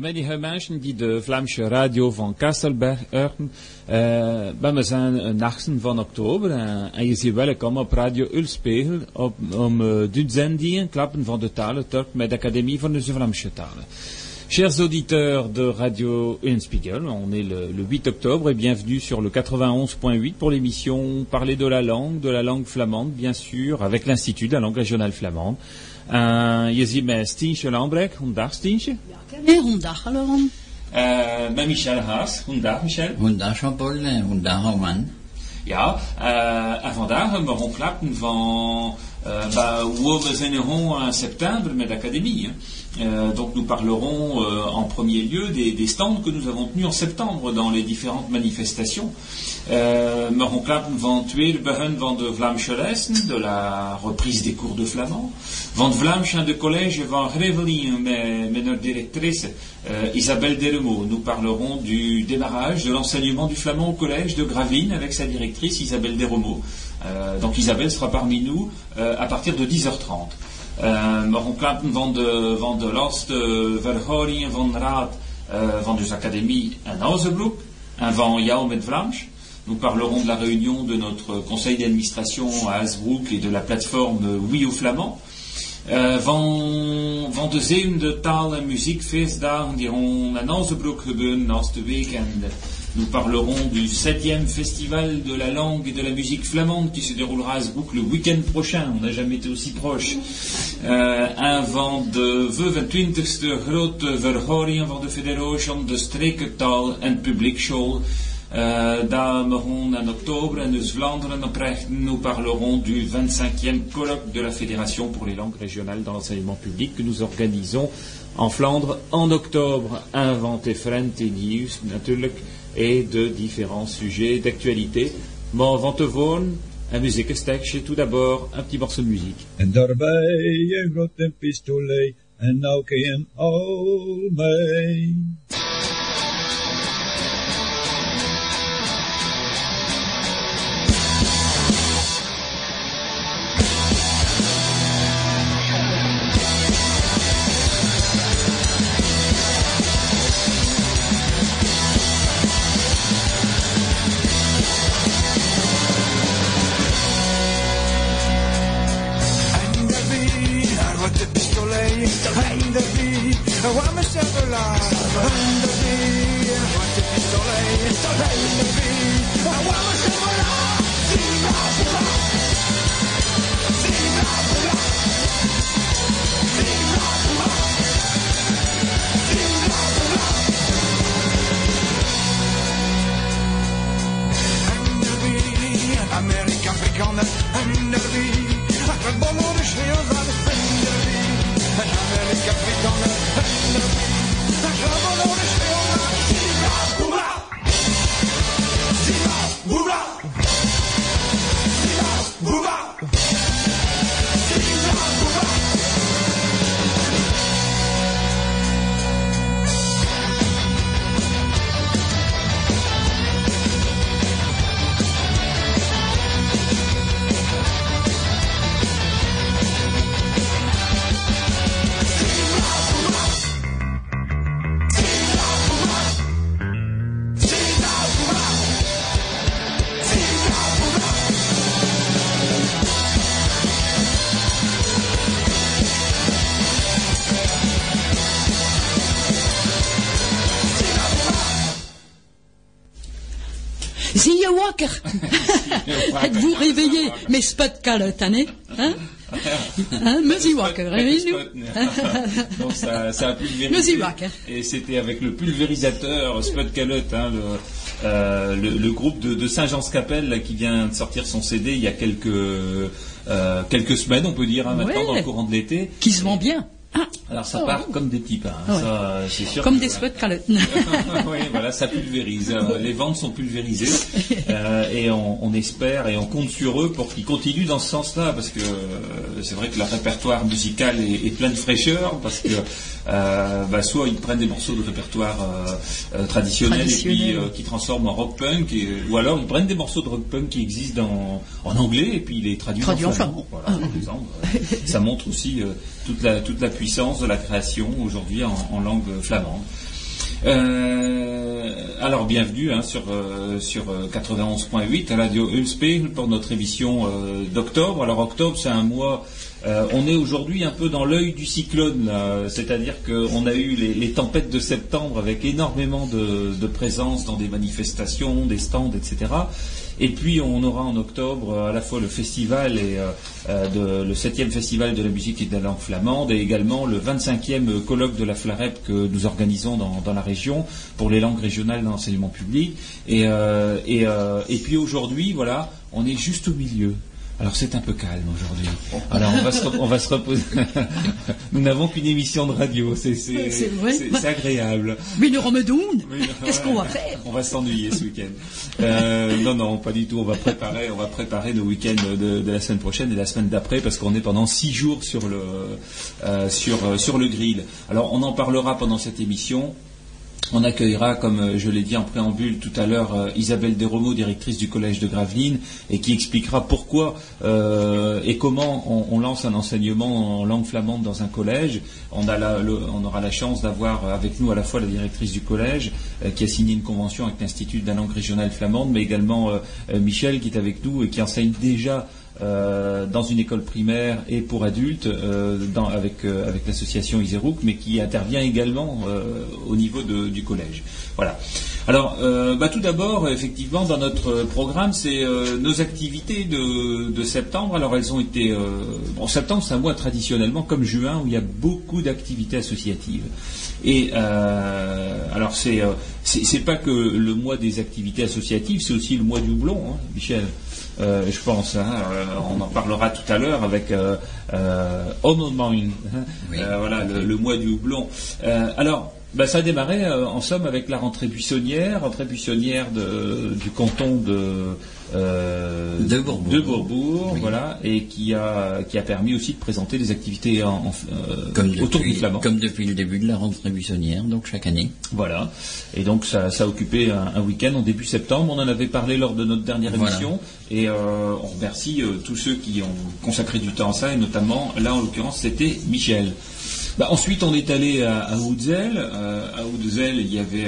Mij die mensen die de Vlaamse radio van Kastelberg horen, uh, we zijn een 8 van oktober en, en je ziet welkom op Radio Ulspiegel op, om uh, d'utzendien klappen van de talen Turk met de Académie van de Vlaamse talen. Chers auditeurs de Radio Unspiegel, on est le, le 8 octobre et bienvenue sur le 91.8 pour l'émission Parler de la langue, de la langue flamande, bien sûr, avec l'Institut de la langue régionale flamande. Uh, je ziet mij Stientje Lambrecht. Goedendag Stientje. Ja, goedendag. Uh, met Michel Haas. Goedendag Michel. Goedendag Jean-Paul en goedendag Roman. Ja, uh, en vandaag hebben we van uh, bah, où we zijn in septembre met l'académie. Euh, donc nous parlerons euh, en premier lieu des, des, stands que nous avons tenus en septembre dans les différentes manifestations. Euh, van tweede begin van de Vlaamse lessen, de la reprise des cours de flamand. Van Vlaamse de collège van Grevelin met, met notre directrice euh, Isabelle Delemo. Nous parlerons du démarrage de l'enseignement du flamand au collège de Gravine avec sa directrice Isabelle Delemo. Euh, donc Isabelle sera parmi nous à partir de 10h30. Uh, we klappen van de, de. Nous parlerons de la réunion de notre conseil d'administration à Hasbrook et de la plateforme Oui au Flamand. Van, van de zevende taal- en muziekfeestdagen die rond aan Hausebroek gebeuren naast de week en de, Nous parlerons du septième festival de la langue et de la musique flamande qui se déroulera à Zbouk le week-end prochain. On n'a jamais été aussi proche. Uh, en van de 25e grote verhoring van de Federation de Strekentaal en Publiekschool. Uh, daar begon en octobre en Vlaanderen oprecht. Nous parlerons du 25e colloque de la Fédération pour les langues régionales dans l'enseignement public que nous organisons en Flandre en octobre. Inventé Frent et Nieuws natuurlijk et de différents sujets d'actualité. Maar van tevoren, un muziekenstekje, tout d'abord un petit morceau de musique. Een. Êtes-vous réveillé? Mais spot calotte, hein? hein? Hein, Donc ça, ça a pulvérisé. Me zie wakker. Et c'était avec le pulvérisateur Spot Calotte, hein, le, euh, le, le, groupe de, de Saint-Jean-Scapelle qui vient de sortir son CD il y a quelques, euh, quelques semaines, on peut dire, hein, maintenant, Ouais. dans le courant de l'été. Qui se vend bien. Ah, Alors ça Oh. part comme des petits pains, Ouais. ça, c'est sûr. comme des voilà. spots calottes. oui, voilà, ça pulvérise. Euh, Les ventes sont pulvérisées euh, et on, on espère et on compte sur eux pour qu'ils continuent dans ce sens-là parce que euh, c'est vrai que leur répertoire musical est, est plein de fraîcheur parce que euh, bah, soit ils prennent des morceaux de répertoire traditionnel et puis qui transforment en rock punk et, ou alors ils prennent des morceaux de rock punk qui existent dans- en anglais et puis ils les traduisent en en flamand. flamand. Voilà, par exemple. ça montre aussi toute la toute la puissance de la création aujourd'hui en, langue flamande. alors bienvenue hein, sur, sur 91.8 à Radio Ulspegel pour notre émission d'octobre. Alors octobre c'est un mois euh, on est aujourd'hui un peu dans l'œil du cyclone, c'est-à-dire qu'on a eu les, tempêtes de septembre avec énormément de, présence dans des manifestations, des stands, etc. Et puis on aura en octobre à la fois le festival et euh, euh, le 7e festival de la musique et de la langue flamande et également le 25e colloque de la FLAREP que nous organisons dans, la région pour les langues régionales d'enseignement public. Et, et puis aujourd'hui, voilà, on est juste au milieu. Alors c'est un peu calme aujourd'hui. Alors on va se, reposer. nous n'avons qu'une émission de radio, c'est agréable. Mais le Romedoun, qu'est-ce qu'on va faire? On va s'ennuyer ce week-end. Euh, non, non, pas du tout. On va préparer, on va préparer nos week-ends de, la semaine prochaine et la semaine d'après parce qu'on est pendant six jours sur le euh, sur sur le grill. Alors on en parlera pendant cette émission. On accueillera, comme euh, je l'ai dit en préambule tout à l'heure, euh, Isabelle Desromeaux, directrice du collège de Gravelines, et qui expliquera pourquoi euh, et comment on, lance un enseignement en langue flamande dans un collège. On, aura la chance d'avoir avec nous à la fois la directrice du collège, qui a signé une convention avec l'Institut de la langue régionale flamande, mais également Michel qui est avec nous et qui enseigne déjà euh, dans une école primaire et pour adultes euh, avec, euh, avec l'association Iserouk, mais qui intervient également au niveau du collège. Voilà. Alors, bah, tout d'abord, effectivement, dans notre programme, c'est nos activités de, septembre. Alors, elles ont été. bon, septembre, c'est un mois traditionnellement comme juin où il y a beaucoup d'activités associatives. Et alors, c'est c'est pas que le mois des activités associatives, c'est aussi le mois du houblon, hein, Michel. Euh, je pense. Hein, euh, on en parlera tout à l'heure avec euh, euh hein, voilà, le, mois du houblon. alors, bah, ça a démarré en somme avec la rentrée buissonnière, rentrée buissonnière du canton de euh, de Bourbourg, voilà, et qui a qui a permis aussi de présenter des activités en, euh, autour du flamand. Comme depuis le début de la rentrée buissonnière, donc chaque année. Voilà, et donc ça, ça a occupé un, week-end en début septembre. On en avait parlé lors de notre dernière émission, et euh, on remercie tous ceux qui ont consacré du temps à ça, et notamment là en l'occurrence c'était Michel. Bah, ensuite, on est allé à, à Houdzel. à Houdzel, il y avait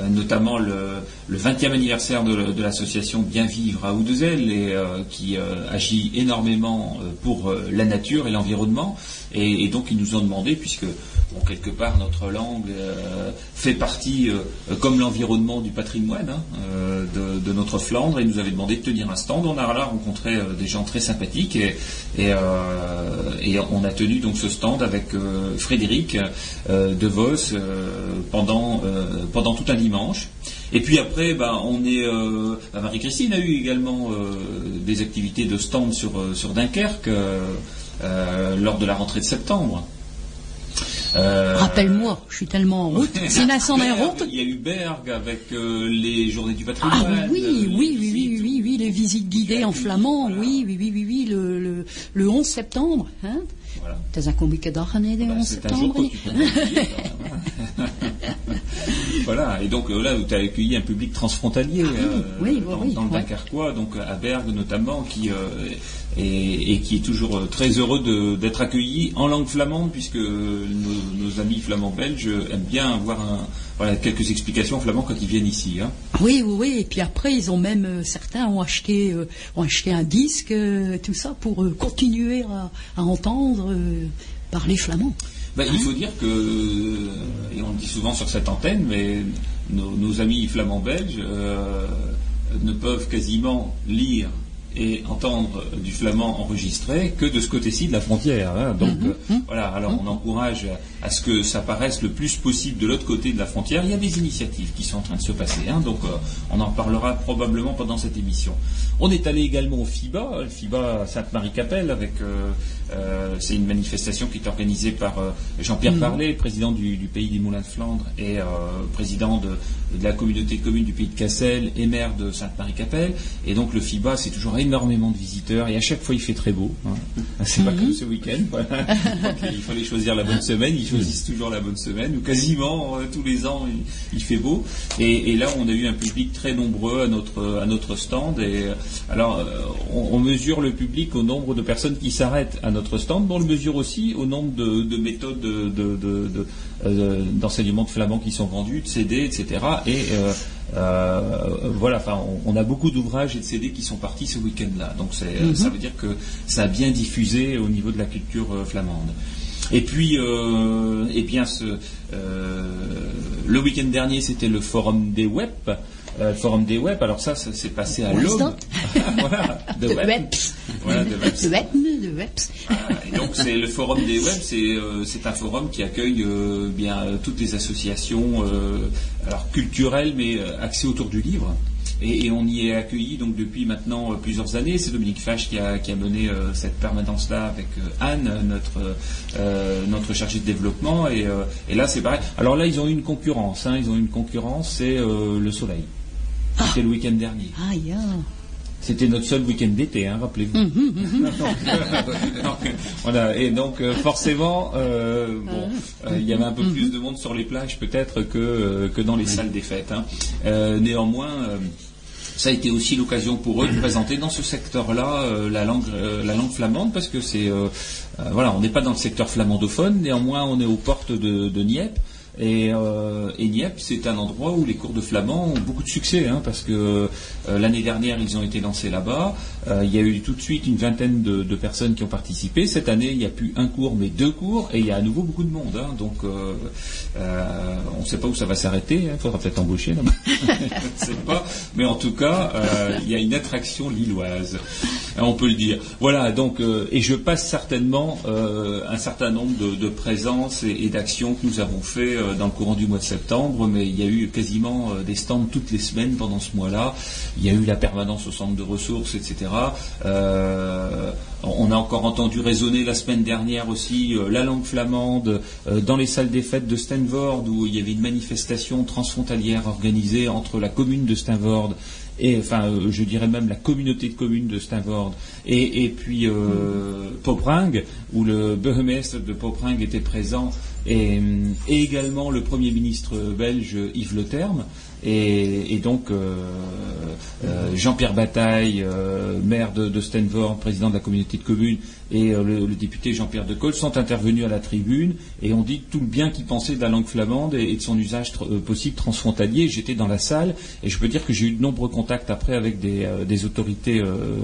notamment le, 20e anniversaire de, l'association Bien Vivre à Oudezel, et, euh, qui euh, agit énormément pour la nature et l'environnement. Et, donc ils nous ont demandé, puisque quelque part notre langue fait partie, comme l'environnement du patrimoine hein, de, notre Flandre, et ils nous avaient demandé de tenir un stand. On a là rencontré des gens très sympathiques et, et, on a tenu donc ce stand avec Frédéric De Vos pendant, pendant tout un dimanche. Et puis après, bah, on est. Euh, bah, Marie-Christine a eu également euh, des activités de stand sur, euh, sur Dunkerque lors de la rentrée de septembre. Rappelle-moi, je suis tellement en route. C'est en route. Il y a eu Berg avec les journées du patrimoine. Ah oui, oui, oui, oui, oui, oui, les visites guidées en flamand. Oui, oui, oui, oui, oui, le, le, le 11 septembre. Hein voilà. T'as un combique d'année le 11 septembre. voilà, et donc euh, là, tu as accueilli un public transfrontalier ah euh, dans, le Dunkerquois, donc à Bergue notamment, qui euh, et, qui est toujours très heureux d'être accueilli en langue flamande, puisque nos, amis flamands belges aiment bien avoir quelques explications en flamand quand ils viennent ici. Hein. Oui, oui, oui. Et puis après, ils ont même certains ont acheté, ont acheté un disque, tout ça pour continuer à, entendre parler flamand. Ben, il faut dire que, et on le dit souvent sur cette antenne, mais nos, amis flamands belges euh, ne peuvent quasiment lire et entendre du flamand enregistré que de ce côté-ci de la frontière. Hein. Donc mhm. euh, voilà, alors on encourage à ce que ça paraisse le plus possible de l'autre côté de la frontière. Il y a des initiatives qui sont en train de se passer, hein. donc euh, on en parlera probablement pendant cette émission. On est allé également au FIBA, le FIBA Sainte-Marie-Capelle, avec euh, c'est une manifestation qui est organisée par Jean-Pierre mhm. Parlet, président du, Pays des Moulins de Flandre et président de, de, la communauté commune du Pays de Cassel et maire de Sainte-Marie-Capelle. Et donc le FIBA, c'est toujours énormément de visiteurs et à chaque fois il fait très beau. Hein. C'est pas comme ce week-end. il fallait choisir la bonne semaine, il choisissent toujours la bonne semaine, ou quasiment tous les ans il, fait beau. Et, là on a eu un public très nombreux à notre, à notre stand. Et alors on, mesure le public au nombre de personnes qui s'arrêtent à notre stand, mais on le mesure aussi au nombre de, méthodes d'enseignement de, flamand qui sont vendues, de CD, etc. Et euh, voilà, enfin, on, a beaucoup d'ouvrages et de CD qui sont partis ce week-end-là. Donc mhm. ça veut dire que ça a bien diffusé au niveau de la culture euh, flamande. Et puis, euh, eh bien, le week-end dernier, c'était le forum des web. Euh, forum des web. Alors ça, ça s'est passé à l'aube. voilà, de, web. Voilà, de web. De web. donc c'est le forum des web, c'est euh, c'est un forum qui accueille euh, bien toutes les associations alors culturelles mais axées autour du livre. Et, on y est accueilli donc depuis maintenant plusieurs années. C'est Dominique Fache qui a, qui a mené cette permanence-là avec Anne, notre, notre chargée de développement. Et, et là, c'est pareil. Alors là, ils ont eu une concurrence. Hein. ils ont eu une concurrence, c'est le soleil. C'était le week-end dernier. Ah, C'était notre seul week-end d'été, hein, rappelez-vous. Hum, hum, hum, voilà. Et donc euh, forcément, euh, bon, euh, il y avait un peu plus de monde sur les plages peut-être que, que dans les salles des fêtes. Hein. néanmoins ça a été aussi l'occasion pour eux de présenter dans ce secteur-là la langue la langue flamande parce que c'est voilà on n'est pas dans le secteur flamandophone. Néanmoins on est aux portes de, de Nieppe et, euh, c'est un endroit où les cours de flamand ont beaucoup de succès, hein, parce que euh, l'année dernière, ils ont été lancés là-bas. Euh, il y a eu tout de suite une vingtaine de, personnes qui ont participé. Cette année, il n'y a plus un cours, mais deux cours, et il y a à nouveau beaucoup de monde. Hein. donc, euh, on ne sait pas où ça va s'arrêter. Hein. Il faudra peut-être embaucher. Je ne sais pas. Mais en tout cas, il y a une attraction lilloise. On peut le dire. Voilà. Donc, et je passe certainement un certain nombre de, présences et d'actions que nous avons fait dans le courant du mois de septembre, mais il y a eu quasiment euh, des stands toutes les semaines pendant ce mois-là. Il y a eu la permanence au centre de ressources, etc. Euh, on a encore entendu résonner la semaine dernière aussi la langue flamande dans les salles des fêtes de Stanford où il y avait une manifestation transfrontalière organisée entre la commune de Stanford et enfin je dirais même la communauté de communes de Stanford et, puis Popring où le bourgmestre de Popring était présent et, également le Premier ministre belge Yves Le Terme, et, donc euh, euh, Jean-Pierre Bataille, euh, maire de, de Stanford, président de la communauté de communes, et euh, le, député Jean-Pierre de sont intervenus à la tribune et ont dit tout le bien qu'ils pensaient de la langue flamande et, de son usage euh, possible transfrontalier. J'étais dans la salle et je peux dire que j'ai eu de nombreux contacts après avec des, euh, autorités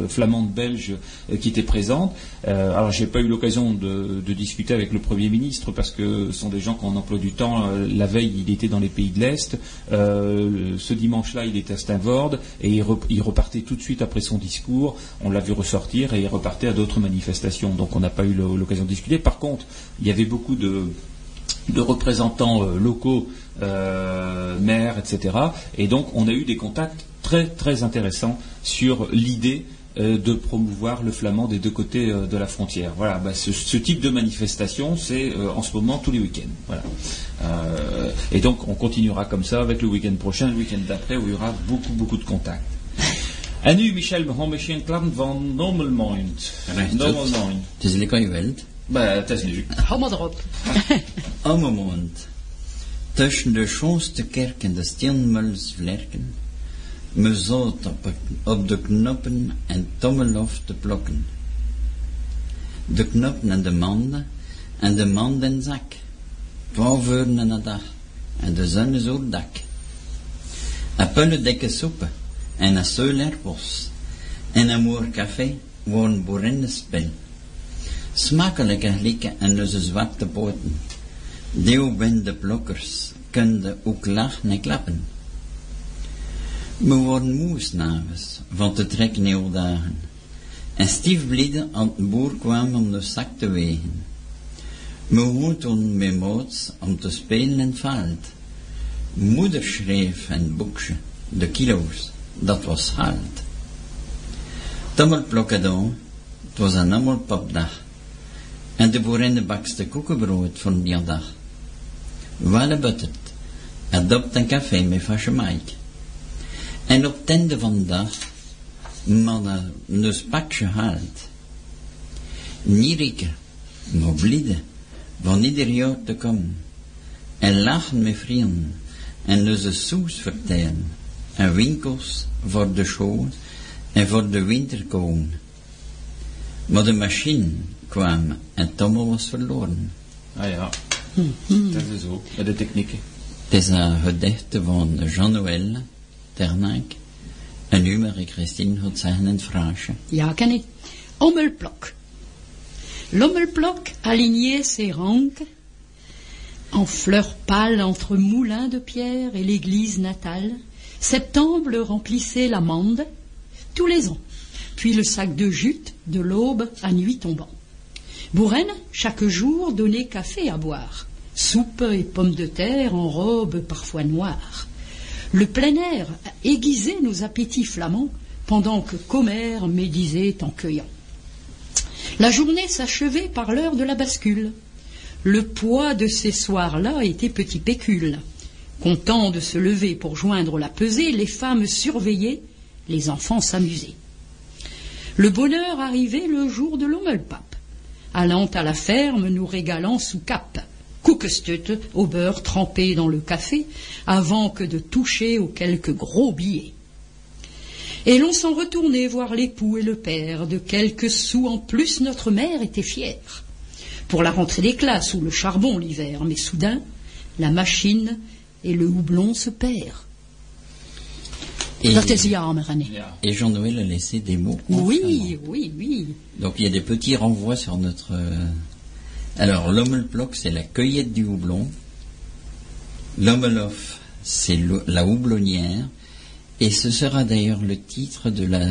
flamandes belges qui étaient présentes. alors j'ai pas eu l'occasion de, discuter avec le Premier ministre parce que ce sont des gens qui ont un emploi du temps. la veille, il était dans les pays de l'Est. ce dimanche-là, il était à Stanford et il repartait tout de suite après son discours. On l'a vu ressortir et il repartait à d'autres manifestations donc on n'a pas eu l'occasion de discuter. Par contre, il y avait beaucoup de, représentants euh, locaux, euh, maires, etc. Et donc on a eu des contacts très très intéressants sur l'idée euh, de promouvoir le flamand des deux côtés de la frontière. Voilà, bah, ce, type de manifestation, c'est en ce moment tous les week-ends. et donc on continuera comme ça avec le week-end prochain, le week-end d'après, où il y aura beaucoup beaucoup de contacts. En nu, Michel, we gaan misschien klant van Nomelmind. Nomelmind. Het is lekker je wilt. Maar het is nu. Hou maar erop. Ammermond. Tussen de schoonste kerk en de steenmuls vlerken. Me zout op, op de knoppen en tommelof te plokken. De knoppen en de manden en de mand en zak. Twaalf uur en een dag. En de zon is op dak. Een pulle dikke soepen en een Seulerbos en een moer café woon boerinnenspel. Smakelijke glikken en lusse zwarte poten. Deeuwbinde blokkers kunnen ook lachen en klappen. We worden moe s'avonds van te trekken dagen. En stief bliden aan de boer kwam om de zak te wegen. We woonden met moots om te spelen in het. Moeder schreef een boekje, de kilo's dat was halt. Tummelplokkadon, het was een ammelpapdag. En de boerinnen bakste koekenbrood voor die dag. Welle buttert, adopt een café met fasje En op tende van de dag, mannen een spakje haalt. Nierike, maar van ieder jaar te komen. En lachen met vrienden. En onze soes vertellen. En winkels voor de show en voor de winter komen. Maar de machine kwam en Tommel was verloren. Ah ja, dat is zo. Met de technieken. Het is een gedichte van Jean-Noël Ternac. En nu Marie-Christine gaat zeggen in het Fransje. Ja, ken ik. Ommelplok. L'ommelplok alignait ses ranques en fleurs pâles entre moulins de pierre et l'église natale. Septembre remplissait l'amande tous les ans, puis le sac de jute de l'aube à nuit tombant. Bourraine, chaque jour, donnait café à boire, soupe et pommes de terre en robe parfois noire. Le plein air aiguisait nos appétits flamands pendant que Commère médisait en cueillant. La journée s'achevait par l'heure de la bascule. Le poids de ces soirs-là était petit pécule. Content de se lever pour joindre la pesée, les femmes surveillaient, les enfants s'amusaient. Le bonheur arrivait le jour de l'ommelpape. Allant à la ferme, nous régalant sous cap. Koekestut au beurre trempé dans le café, avant que de toucher aux quelques gros billets. Et l'on s'en retournait voir l'époux et le père. De quelques sous en plus, notre mère était fière. Pour la rentrée des classes ou le charbon l'hiver. Mais soudain, la machine et le houblon se perdent. Et, et Jean-Noël a laissé des mots. Oui, oui, oui. Donc il y a des petits renvois sur notre... euh, Alors l'ommelploc, c'est la cueillette du houblon. L'ommelof, c'est la houblonnière. Et ce sera d'ailleurs le titre de la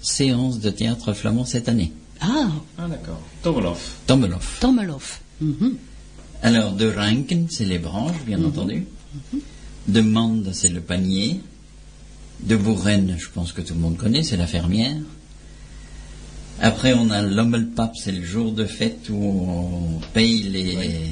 séance de théâtre flamand cette année. Ah, Ah d'accord. Tomelof. Tommelof. Tomelof. Mhm. Alors, de Ranken, c'est les branches, bien entendu. De Mande, c'est le panier. De Bourren, je pense que tout le monde connaît, c'est la fermière. Après, on a l'Ommelpap, c'est le jour de fête où on paye les,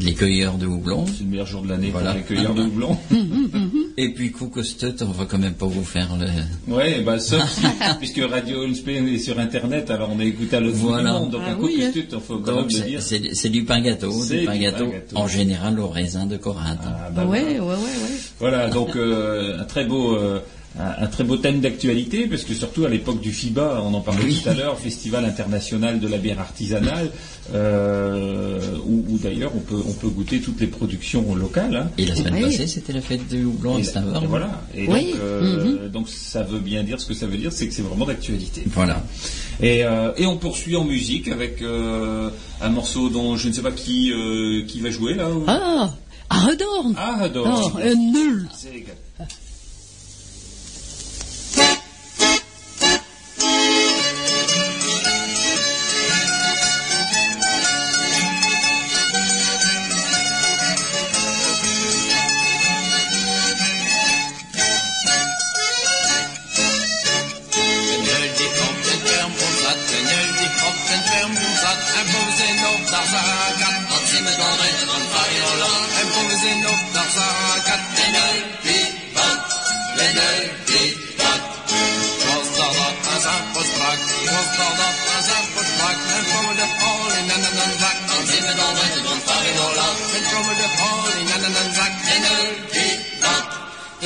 les cueilleurs de houblon. C'est le meilleur jour de l'année Voilà. pour les cueilleurs de houblon. Et puis, Koukostut, on va quand même pas vous faire le... Ouais, bah sauf si, puisque Radio Ulspé est sur Internet, alors on a écouté à l'autre bout Voilà. du monde. Donc Ah un oui, coup hein. faut quand même le c'est- dire. c'est du pain gâteau, C'est du pain du gâteau, pain gâteau. en général au raisin de Corinthe. Ah, bah, ouais, voilà. ouais, ouais, ouais. Voilà, donc euh, un très beau euh, un, un très beau thème d'actualité, parce que surtout à l'époque du FIBA, on en parlait Oui. tout à l'heure, Festival international de la bière artisanale, euh, où, où d'ailleurs on peut on peut goûter toutes les productions locales. hein. Et la semaine Oui. passée, c'était la fête du houblon à Et, et voilà. Et Oui. donc, euh, donc ça veut bien dire ce que ça veut dire, c'est que c'est vraiment d'actualité. Voilà. Et, euh, et on poursuit en musique avec euh, un morceau dont je ne sais pas qui euh, qui va jouer là. ou- Ah, Aredorn. Ah, adore. Oh, un nul.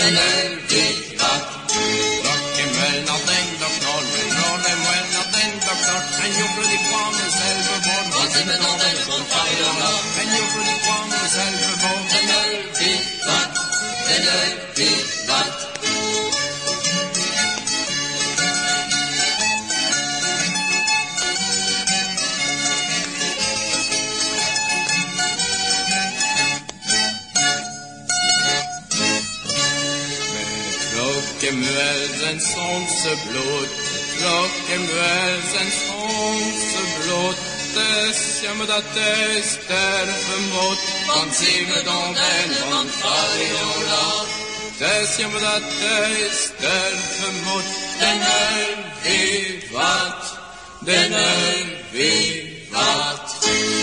En öl sonseblod, klokkemuelsens sonseblod, dess jammer dat dess därför mot, van seglet om den van Fariola. Dess jammer dat dess därför mot, den öl vi vatt, den öl vi vatt.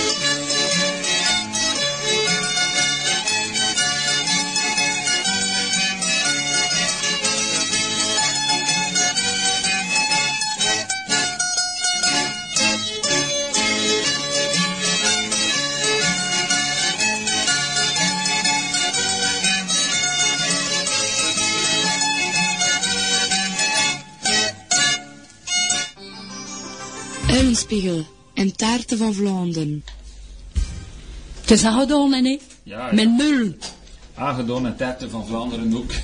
Eulenspiegel en taarten van Vlaanderen. Het is gedaan, hè? Ja. Met mul. Aangedaan en Taarten van Vlaanderen ook.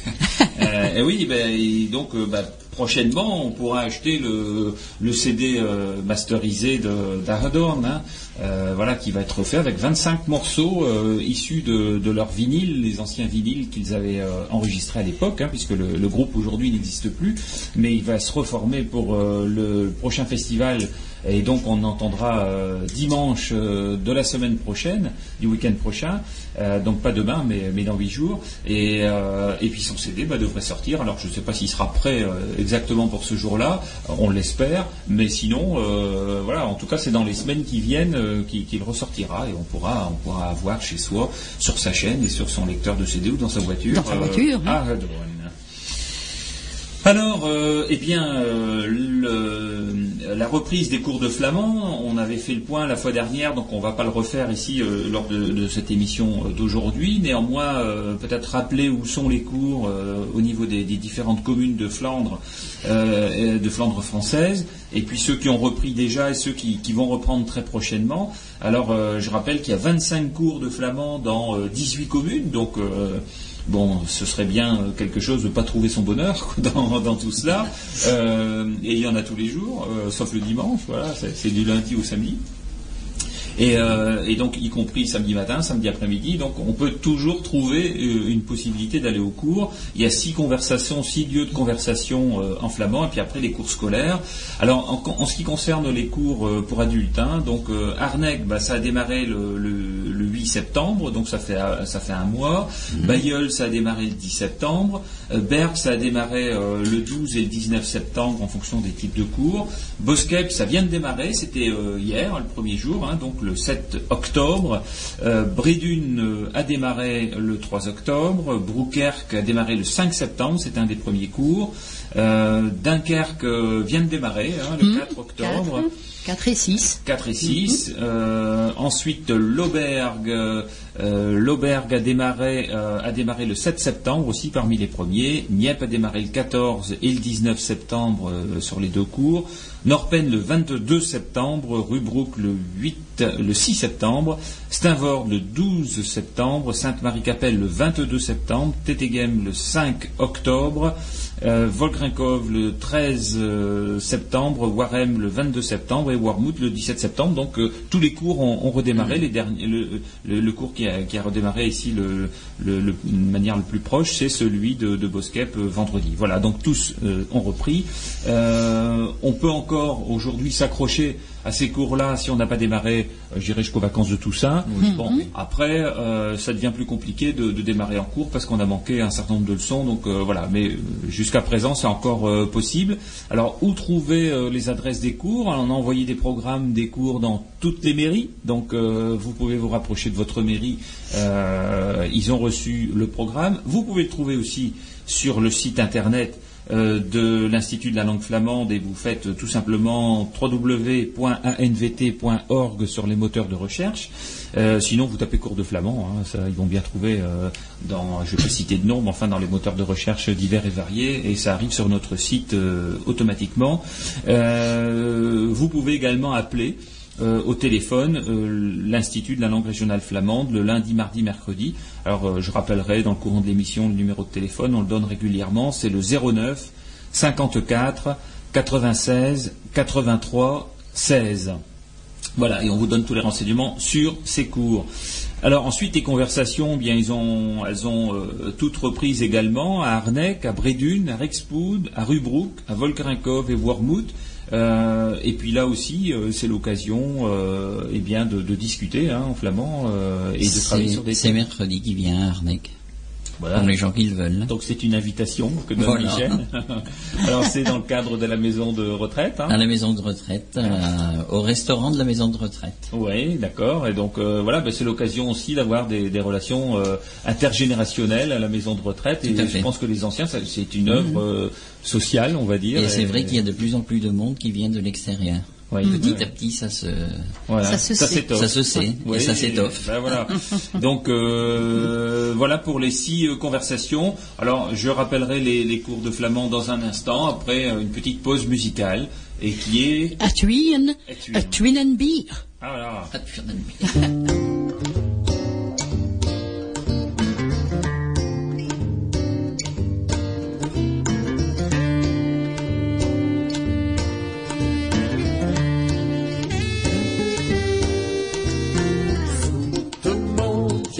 Euh, et oui, ben, et donc euh, ben, prochainement, on pourra acheter le, le CD euh, masterisé d'Aradorn, hein, euh, voilà, qui va être fait avec 25 morceaux euh, issus de, de leur vinyle, les anciens vinyles qu'ils avaient euh, enregistrés à l'époque, hein, puisque le, le groupe aujourd'hui n'existe plus, mais il va se reformer pour euh, le prochain festival. Et donc on entendra euh, dimanche euh, de la semaine prochaine, du week-end prochain, euh, donc pas demain, mais, mais dans huit jours. Et, euh, et puis son CD bah, devrait sortir. Alors je ne sais pas s'il sera prêt euh, exactement pour ce jour-là, on l'espère, mais sinon, euh, voilà, en tout cas c'est dans les semaines qui viennent euh, qu'il ressortira et on pourra, on pourra avoir chez soi, sur sa chaîne et sur son lecteur de CD ou dans sa voiture. Dans sa voiture, hein. Alors, euh, eh bien, euh, le- la reprise des cours de flamand, on avait fait le point la fois dernière, donc on ne va pas le refaire ici euh, lors de, cette émission d'aujourd'hui. Néanmoins, peut-être rappeler où sont les cours au niveau des, différentes communes de Flandre, de Flandre française, et puis ceux qui ont repris déjà et ceux qui, qui vont reprendre très prochainement. Alors, je rappelle qu'il y a 25 cours de flamand dans euh, 18 communes, donc. Bon, ce serait bien euh, quelque chose de pas trouver son bonheur dans, tout cela. Euh, et il y en a tous les jours, euh, sauf le dimanche. Voilà, c'est du lundi au samedi. Et, euh, et donc, y compris samedi matin, samedi après-midi, donc on peut toujours trouver euh, une possibilité d'aller au cours. Il y a six conversations, six lieux de conversation euh, en flamand, et puis après les cours scolaires. Alors, en, en ce qui concerne les cours euh, pour adultes, hein, donc Arnec, bah, ça a démarré le, le- le 8 septembre, donc ça fait ça fait un mois. Bayeul, ça a démarré le 10 septembre. Berck, ça a démarré le 12 et le 19 septembre en fonction des types de cours. Boskep, ça vient de démarrer, c'était hier, le premier jour, hein, donc le 7 octobre. Euh, Brédune euh, a démarré le 3 octobre. Broukerque a démarré le 5 septembre, c'était un des premiers cours. Euh, Dunkerque vient de démarrer, hein, le 4 octobre. 4, 4 et 6. 4 et 6. Euh, ensuite, l'Aubergue, euh, l'Aubergue a démarré, euh, a démarré le 7 septembre aussi parmi les premiers. Nieppe a démarré le 14 et le 19 septembre euh, sur les deux cours. Norpen le 22 septembre, Rubruck le 8, le 6 septembre, Steinvord le 12 septembre, Sainte-Marie-Capelle le 22 septembre, Tétéghem le 5 octobre, euh, le 13 euh, septembre, Warem le 22 septembre et Warmouth le 17 septembre. Donc euh, tous les cours ont, redémarré. Le, cours qui a, redémarré ici le, manière le plus proche, c'est celui de, de Boskep euh, vendredi. Voilà, donc tous ont repris. On peut encore aujourd'hui s'accrocher à ces cours-là si on n'a pas démarré, euh, je dirais jusqu'aux vacances de Toussaint. Bon, après, euh, ça devient plus compliqué de, de démarrer en cours parce qu'on a manqué un certain nombre de leçons. Donc euh, voilà, mais jusqu'à présent, c'est encore possible. Alors, où trouver les adresses des cours? On a envoyé des programmes des cours dans toutes les mairies. Donc, vous pouvez vous rapprocher de votre mairie. Ils ont reçu le programme. Vous pouvez le trouver aussi sur le site internet de l'Institut de la langue flamande et vous faites euh, tout simplement www.anvt.org sur les moteurs de recherche. Euh, sinon, vous tapez cours de flamand, hein, ça, ils vont bien trouver euh, dans, je ne vais citer de nom, mais enfin dans les moteurs de recherche divers et variés, et ça arrive sur notre site euh, automatiquement. Euh, vous pouvez également appeler euh, au téléphone euh, l'Institut de la langue régionale flamande le lundi, mardi, mercredi. Alors euh, je rappellerai dans le courant de l'émission le numéro de téléphone, on le donne régulièrement, c'est le 09 54 96 83 16. Voilà, et on vous donne tous les renseignements sur ces cours. Alors ensuite, les conversations, eh bien, elles ont toutes reprises également à Arnec, à Brédune, à Rexpoud, à Rubruck, à Volkerinkov et Wormhout. Euh, et puis là aussi, euh, c'est l'occasion euh, eh bien, de, de discuter hein, en flamand euh, et de travailler sur C'est des c'est mercredi qui vient à Arnec. Voilà. Pour les gens qui le veulent. Donc c'est une invitation que donne Voilà. Michel. Alors c'est dans le cadre de la maison de retraite. hein. À la maison de retraite, euh, au restaurant de la maison de retraite. Oui, d'accord. Et donc euh, voilà, ben, c'est l'occasion aussi d'avoir des, des relations euh, intergénérationnelles à la maison de retraite. Tout et je pense que les anciens, c'est une œuvre euh, sociale, on va dire. Et c'est vrai qu'il y a de plus en plus de monde qui vient de l'extérieur. Oui, Petit oui. à petit, ça se. Voilà. Ça se sait. s'étoffe. Ça se sait, et ça s'étoffe. ben voilà. Donc euh, voilà pour les six euh, conversations. Alors je rappellerai les, les cours de flamand dans un instant après euh, une petite pause musicale et qui est A twin, A twin. a twin and beer. ah voilà.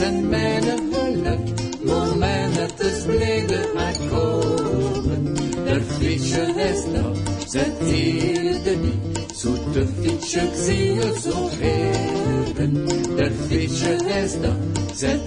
weer zijn mijn geluk, momenten te spleden en komen. Der fietsje is nog, zet hier de niet, zoete fietsje, ik zie je zo even. Der fietsje is nog, zet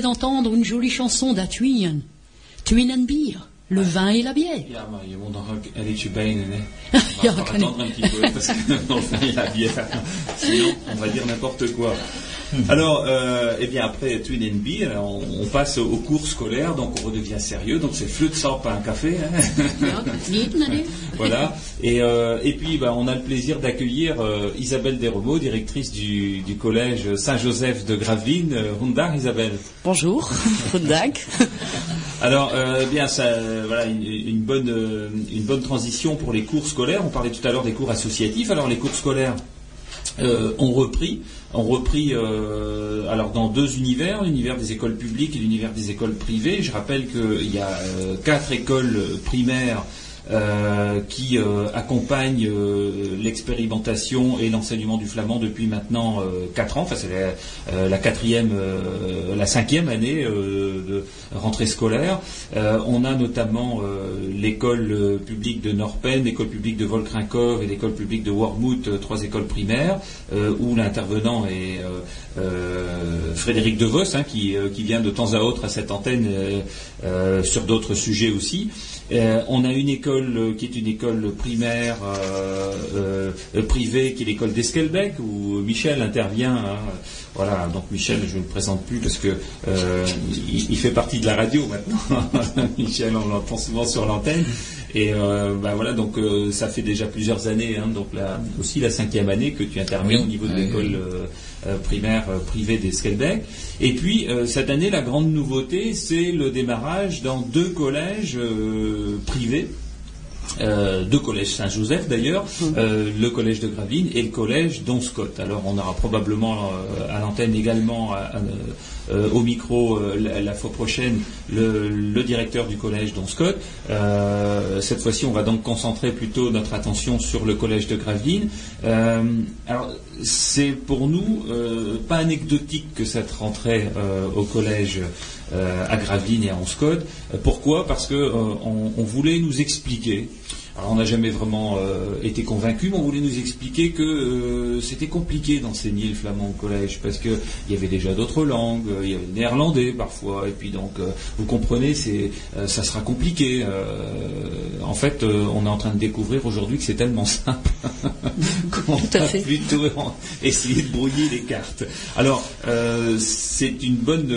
venez d'entendre une jolie chanson Twin and Beer, le vin et la bière. Ja, maar je moet nog een, een liedje benen, hè. On Ja, va kan ik. attendre un petit peu, parce que dans le vin, a la bière. Sinon, on va dire n'importe quoi. Alors, euh, eh bien, après Twin and Beer, on, on passe au cours scolaire, donc on redevient sérieux. Donc, c'est flûte, pas un café. Hein. Voilà. Et, euh, et puis, bah, on a le plaisir d'accueillir euh, Isabelle Desremeaux, directrice du, du collège Saint-Joseph de Gravelines. Euh, Rundar, Isabelle. Bonjour, goedendag. Alors, euh, bien, ça, euh, voilà, une, une bonne, euh, une bonne transition pour les cours scolaires. On parlait tout à l'heure des cours associatifs. Alors, les cours scolaires euh, ont repris, ont repris, euh, alors dans deux univers, l'univers des écoles publiques et l'univers des écoles privées. Je rappelle qu'il y a euh, quatre écoles primaires. Euh, qui euh, accompagnent euh, l'expérimentation et l'enseignement du flamand depuis maintenant euh, quatre ans. Enfin, c'est la, euh, la quatrième, la cinquième année de rentrée scolaire. On a notamment l'école publique de Norpen, l'école publique de Volkrinkov et l'école publique de Wormhout, trois écoles primaires, où l'intervenant est Frédéric Devos, hein, qui, qui vient de temps à autre à cette antenne sur d'autres sujets aussi. Euh, on a une école euh, qui est une école primaire euh, privée, qui est l'école d'Esquelbec, où Michel intervient. hein. Voilà, donc Michel, je ne le présente plus parce que il fait partie de la radio maintenant. Michel, on l'entend souvent sur l'antenne. Et euh, bah voilà, donc euh, ça fait déjà plusieurs années, hein, donc là aussi la cinquième année que tu interviens Oui, au niveau de oui, l'école euh, euh, primaire euh, privée d'Esquelbec. Et puis euh, cette année, la grande nouveauté, c'est le démarrage dans deux collèges euh, privés. Euh, deux collèges Saint-Joseph d'ailleurs, euh, le collège de Gravelines et le collège d'Onscott. Alors on aura probablement euh, à l'antenne également euh, au micro euh, la, fois prochaine le, directeur du collège d'Onscott. Euh, cette fois-ci on va donc concentrer plutôt notre attention sur le collège de Gravelines. Alors c'est pour nous pas anecdotique que cette rentrée au collège à Gravelines et à Onscott. Euh, pourquoi? Parce que on, on voulait nous expliquer. Alors on n'a jamais vraiment euh, été convaincus, mais on voulait nous expliquer que euh, c'était compliqué d'enseigner le flamand au collège parce que il y avait déjà d'autres langues, euh, il y avait le néerlandais parfois, et puis donc vous comprenez, c'est ça sera compliqué. En fait, on est en train de découvrir aujourd'hui que c'est tellement simple qu'on va fait. plutôt essayer de brouiller les cartes. Alors, c'est une bonne,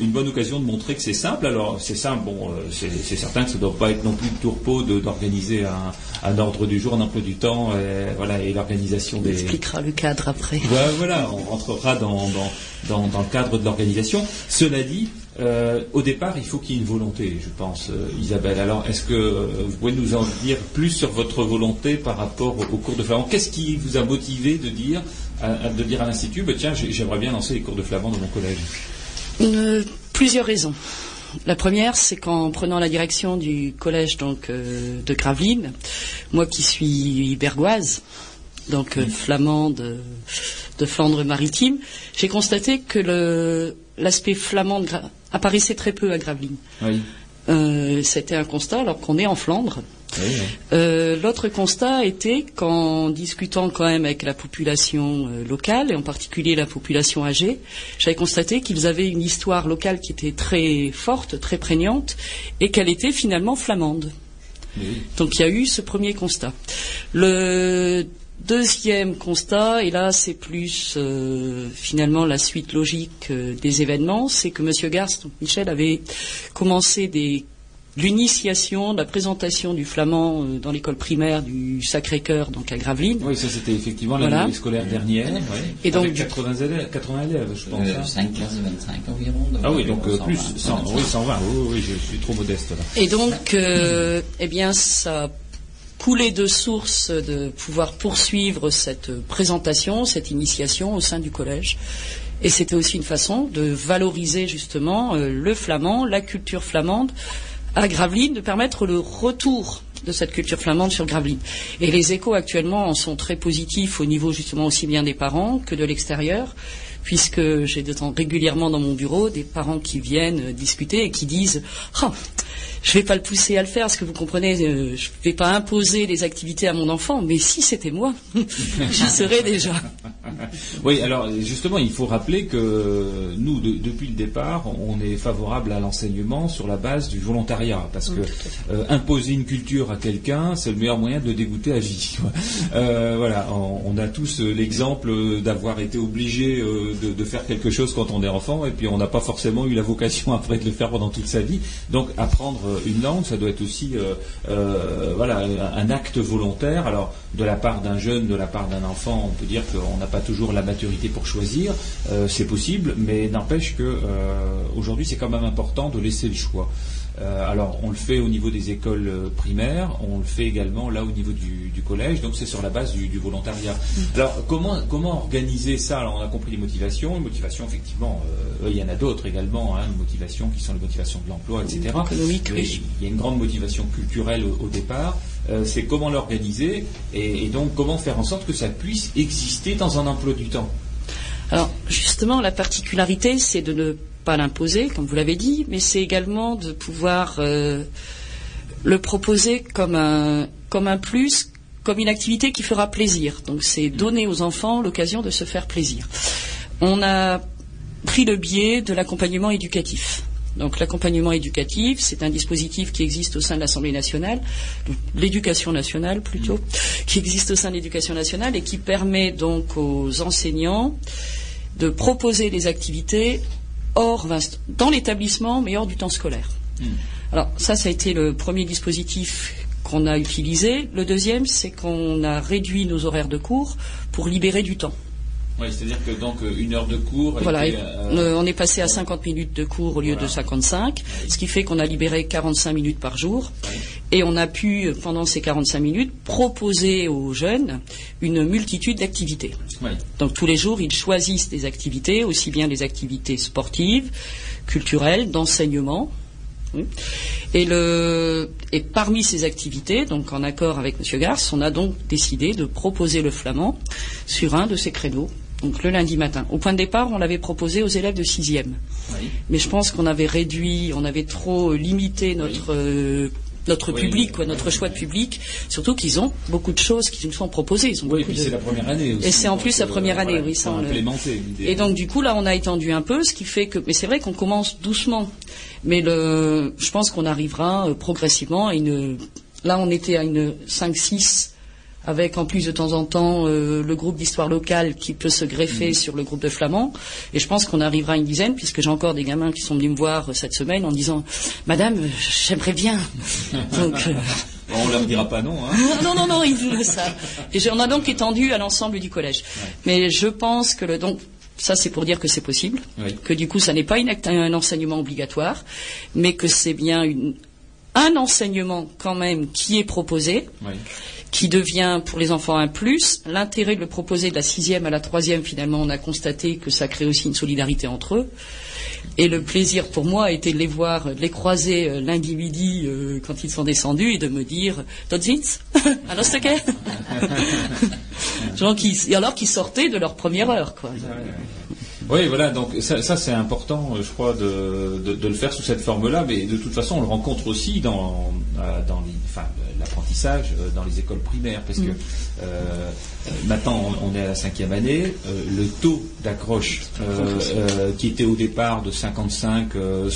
une bonne occasion de montrer que c'est simple. Alors, c'est simple, bon, c'est certain que ça ne doit pas être non plus le tourpeau d'organiser un, un ordre du jour, un emploi du temps, et, voilà, et l'organisation On des, expliquera le cadre après. voilà, voilà, on rentrera dans, dans, dans, dans le cadre de l'organisation. Cela dit, euh, au départ, il faut qu'il y ait une volonté, je pense, euh, Isabelle. Alors, est-ce que euh, vous pouvez nous en dire plus sur votre volonté par rapport au, au cours de flamand? Qu'est-ce qui vous a motivé de dire à, de dire à l'institut, bah, tiens, j'ai- j'aimerais bien lancer les cours de flamand dans mon collège? Euh, plusieurs raisons. La première, c'est qu'en prenant la direction du collège donc euh, de Gravelines, moi qui suis bergoise, donc euh, flamande de, de Flandre maritime, j'ai constaté que l'aspect flamand apparaissait très peu à Gravelines. Oui. Euh, C'était un constat alors qu'on est en Flandre. Oui, oui. Euh, L'autre constat était qu'en discutant quand même avec la population euh, locale, et en particulier la population âgée, j'avais constaté qu'ils avaient une histoire locale qui était très forte, très prégnante, et qu'elle était finalement flamande. Oui. Donc il y a eu ce premier constat. Le deuxième constat, et là c'est plus euh, finalement la suite logique euh, des événements, c'est que M. Garst, donc Michel, avait commencé des l'initiation, la présentation du flamand euh, dans l'école primaire du Sacré-Cœur, donc à Gravelines. Oui, ça c'était effectivement l'année Voilà. scolaire dernière. oui. Et donc, Avec du- 80 élèves, 80 élèves, je pense. Euh, hein. 5 classes de 25 environ. donc Ah oui, donc euh, plus 120, 100, oui, 120. Oui, oui, je suis trop modeste là. Et donc, euh, eh bien, ça coulait de source de pouvoir poursuivre cette présentation, cette initiation au sein du collège. Et c'était aussi une façon de valoriser justement euh, le flamand, la culture flamande à Gravelines, de permettre le retour de cette culture flamande sur Gravelines. Et les échos actuellement en sont très positifs au niveau justement aussi bien des parents que de l'extérieur, puisque j'ai de temps régulièrement dans mon bureau des parents qui viennent discuter et qui disent Ah, je vais pas le pousser à le faire, parce que vous comprenez, euh, je vais pas imposer les activités à mon enfant, mais si c'était moi, j'y serais déjà. Oui, alors justement, il faut rappeler que nous, de- depuis le départ, on est favorable à l'enseignement sur la base du volontariat, parce que euh, imposer une culture à quelqu'un, c'est le meilleur moyen de le dégoûter à vie. Euh, voilà, on, on a tous euh, l'exemple d'avoir été obligé de, de faire quelque chose quand on est enfant, et puis on n'a pas forcément eu la vocation après de le faire pendant toute sa vie. Donc apprendre euh, une langue, ça doit être aussi euh, euh, un acte volontaire. Alors de la part d'un jeune, de la part d'un enfant, on peut dire qu'on n'a pas toujours la maturité pour choisir. C'est possible, mais n'empêche que aujourd'hui c'est quand même important de laisser le choix. Euh, alors, on le fait au niveau des écoles euh, primaires, on le fait également là au niveau du, du collège, donc c'est sur la base du, du volontariat. Alors, comment, comment organiser ça? Alors, on a compris les motivations. Les motivations, effectivement, euh, il y en a d'autres également, hein, les motivations qui sont les motivations de l'emploi, etc. Économique, oui. Il y a une grande motivation culturelle au, au départ. C'est comment l'organiser et, et donc comment faire en sorte que ça puisse exister dans un emploi du temps? Alors, justement, la particularité, c'est de ne pas l'imposer, comme vous l'avez dit, mais c'est également de pouvoir euh, le proposer comme un, comme un plus, comme une activité qui fera plaisir. Donc, c'est donner aux enfants l'occasion de se faire plaisir. On a pris le biais de l'accompagnement éducatif. Donc l'accompagnement éducatif, c'est un dispositif qui existe au sein de l'Assemblée nationale, l'éducation nationale plutôt, qui existe au sein de l'éducation nationale et qui permet donc aux enseignants de proposer des activités hors dans l'établissement mais hors du temps scolaire. Alors ça, ça a été le premier dispositif qu'on a utilisé. Le deuxième, c'est qu'on a réduit nos horaires de cours pour libérer du temps. Oui, c'est-à-dire que donc une heure de cours. Voilà, était, et, euh, euh, on est passé à 50 minutes de cours au lieu Voilà. de 55, ce qui fait qu'on a libéré 45 minutes par jour. Et on a pu, euh, pendant ces 45 minutes, proposer aux jeunes une multitude d'activités. Donc tous les jours, ils choisissent des activités, aussi bien des activités sportives, culturelles, d'enseignement. Oui. Et, le, et parmi ces activités, donc en accord avec M. Garce, on a donc décidé de proposer le flamand sur un de ces créneaux, donc le lundi matin. Au point de départ, on l'avait proposé aux élèves de sixième. Oui. Mais je pense qu'on avait réduit, on avait trop limité notre, euh, notre Oui. public, quoi, notre choix de public, surtout qu'ils ont beaucoup de choses qui nous sont proposées. Ils ont Oui, et puis de- c'est la première année aussi. Et c'est en plus la euh, première année, voilà, oui, ça, le-. Et donc du coup là on a étendu un peu, ce qui fait que mais c'est vrai qu'on commence doucement, mais le je pense qu'on arrivera euh, progressivement à une là on était à une 5 6 avec en plus de temps en temps euh, le groupe d'histoire locale qui peut se greffer Mm. sur le groupe de flamands et je pense qu'on arrivera à une dizaine puisque j'ai encore des gamins qui sont venus me voir euh, cette semaine en disant madame euh, j'aimerais bien donc euh, Bon, on leur dira pas non. Hein. non, non, non, ils veulent ça. Et on a donc étendu à l'ensemble du collège. Mais je pense que le donc ça c'est pour dire que c'est possible, Oui. que du coup ça n'est pas une un enseignement obligatoire, mais que c'est bien une- un enseignement quand même qui est proposé, Oui. Qui devient pour les enfants un plus. L'intérêt de le proposer de la sixième à la troisième, finalement, on a constaté que ça crée aussi une solidarité entre eux. Et le plaisir pour moi a été de les voir, de les croiser euh, lundi midi euh, quand ils sont descendus et de me dire Dodzins Alors ok Genre qui, alors qu'ils sortaient de leur première heure, quoi. Oui, voilà, donc ça, ça, c'est important, euh, je crois, de, de- de le faire sous cette forme-là, mais de toute façon, on le rencontre aussi dans, euh, dans les- enfin, l'apprentissage euh, dans les écoles primaires, parce que euh, euh, maintenant, on, on est à la cinquième année, euh, le taux d'accroche euh, euh, qui était au départ de 55-60% euh,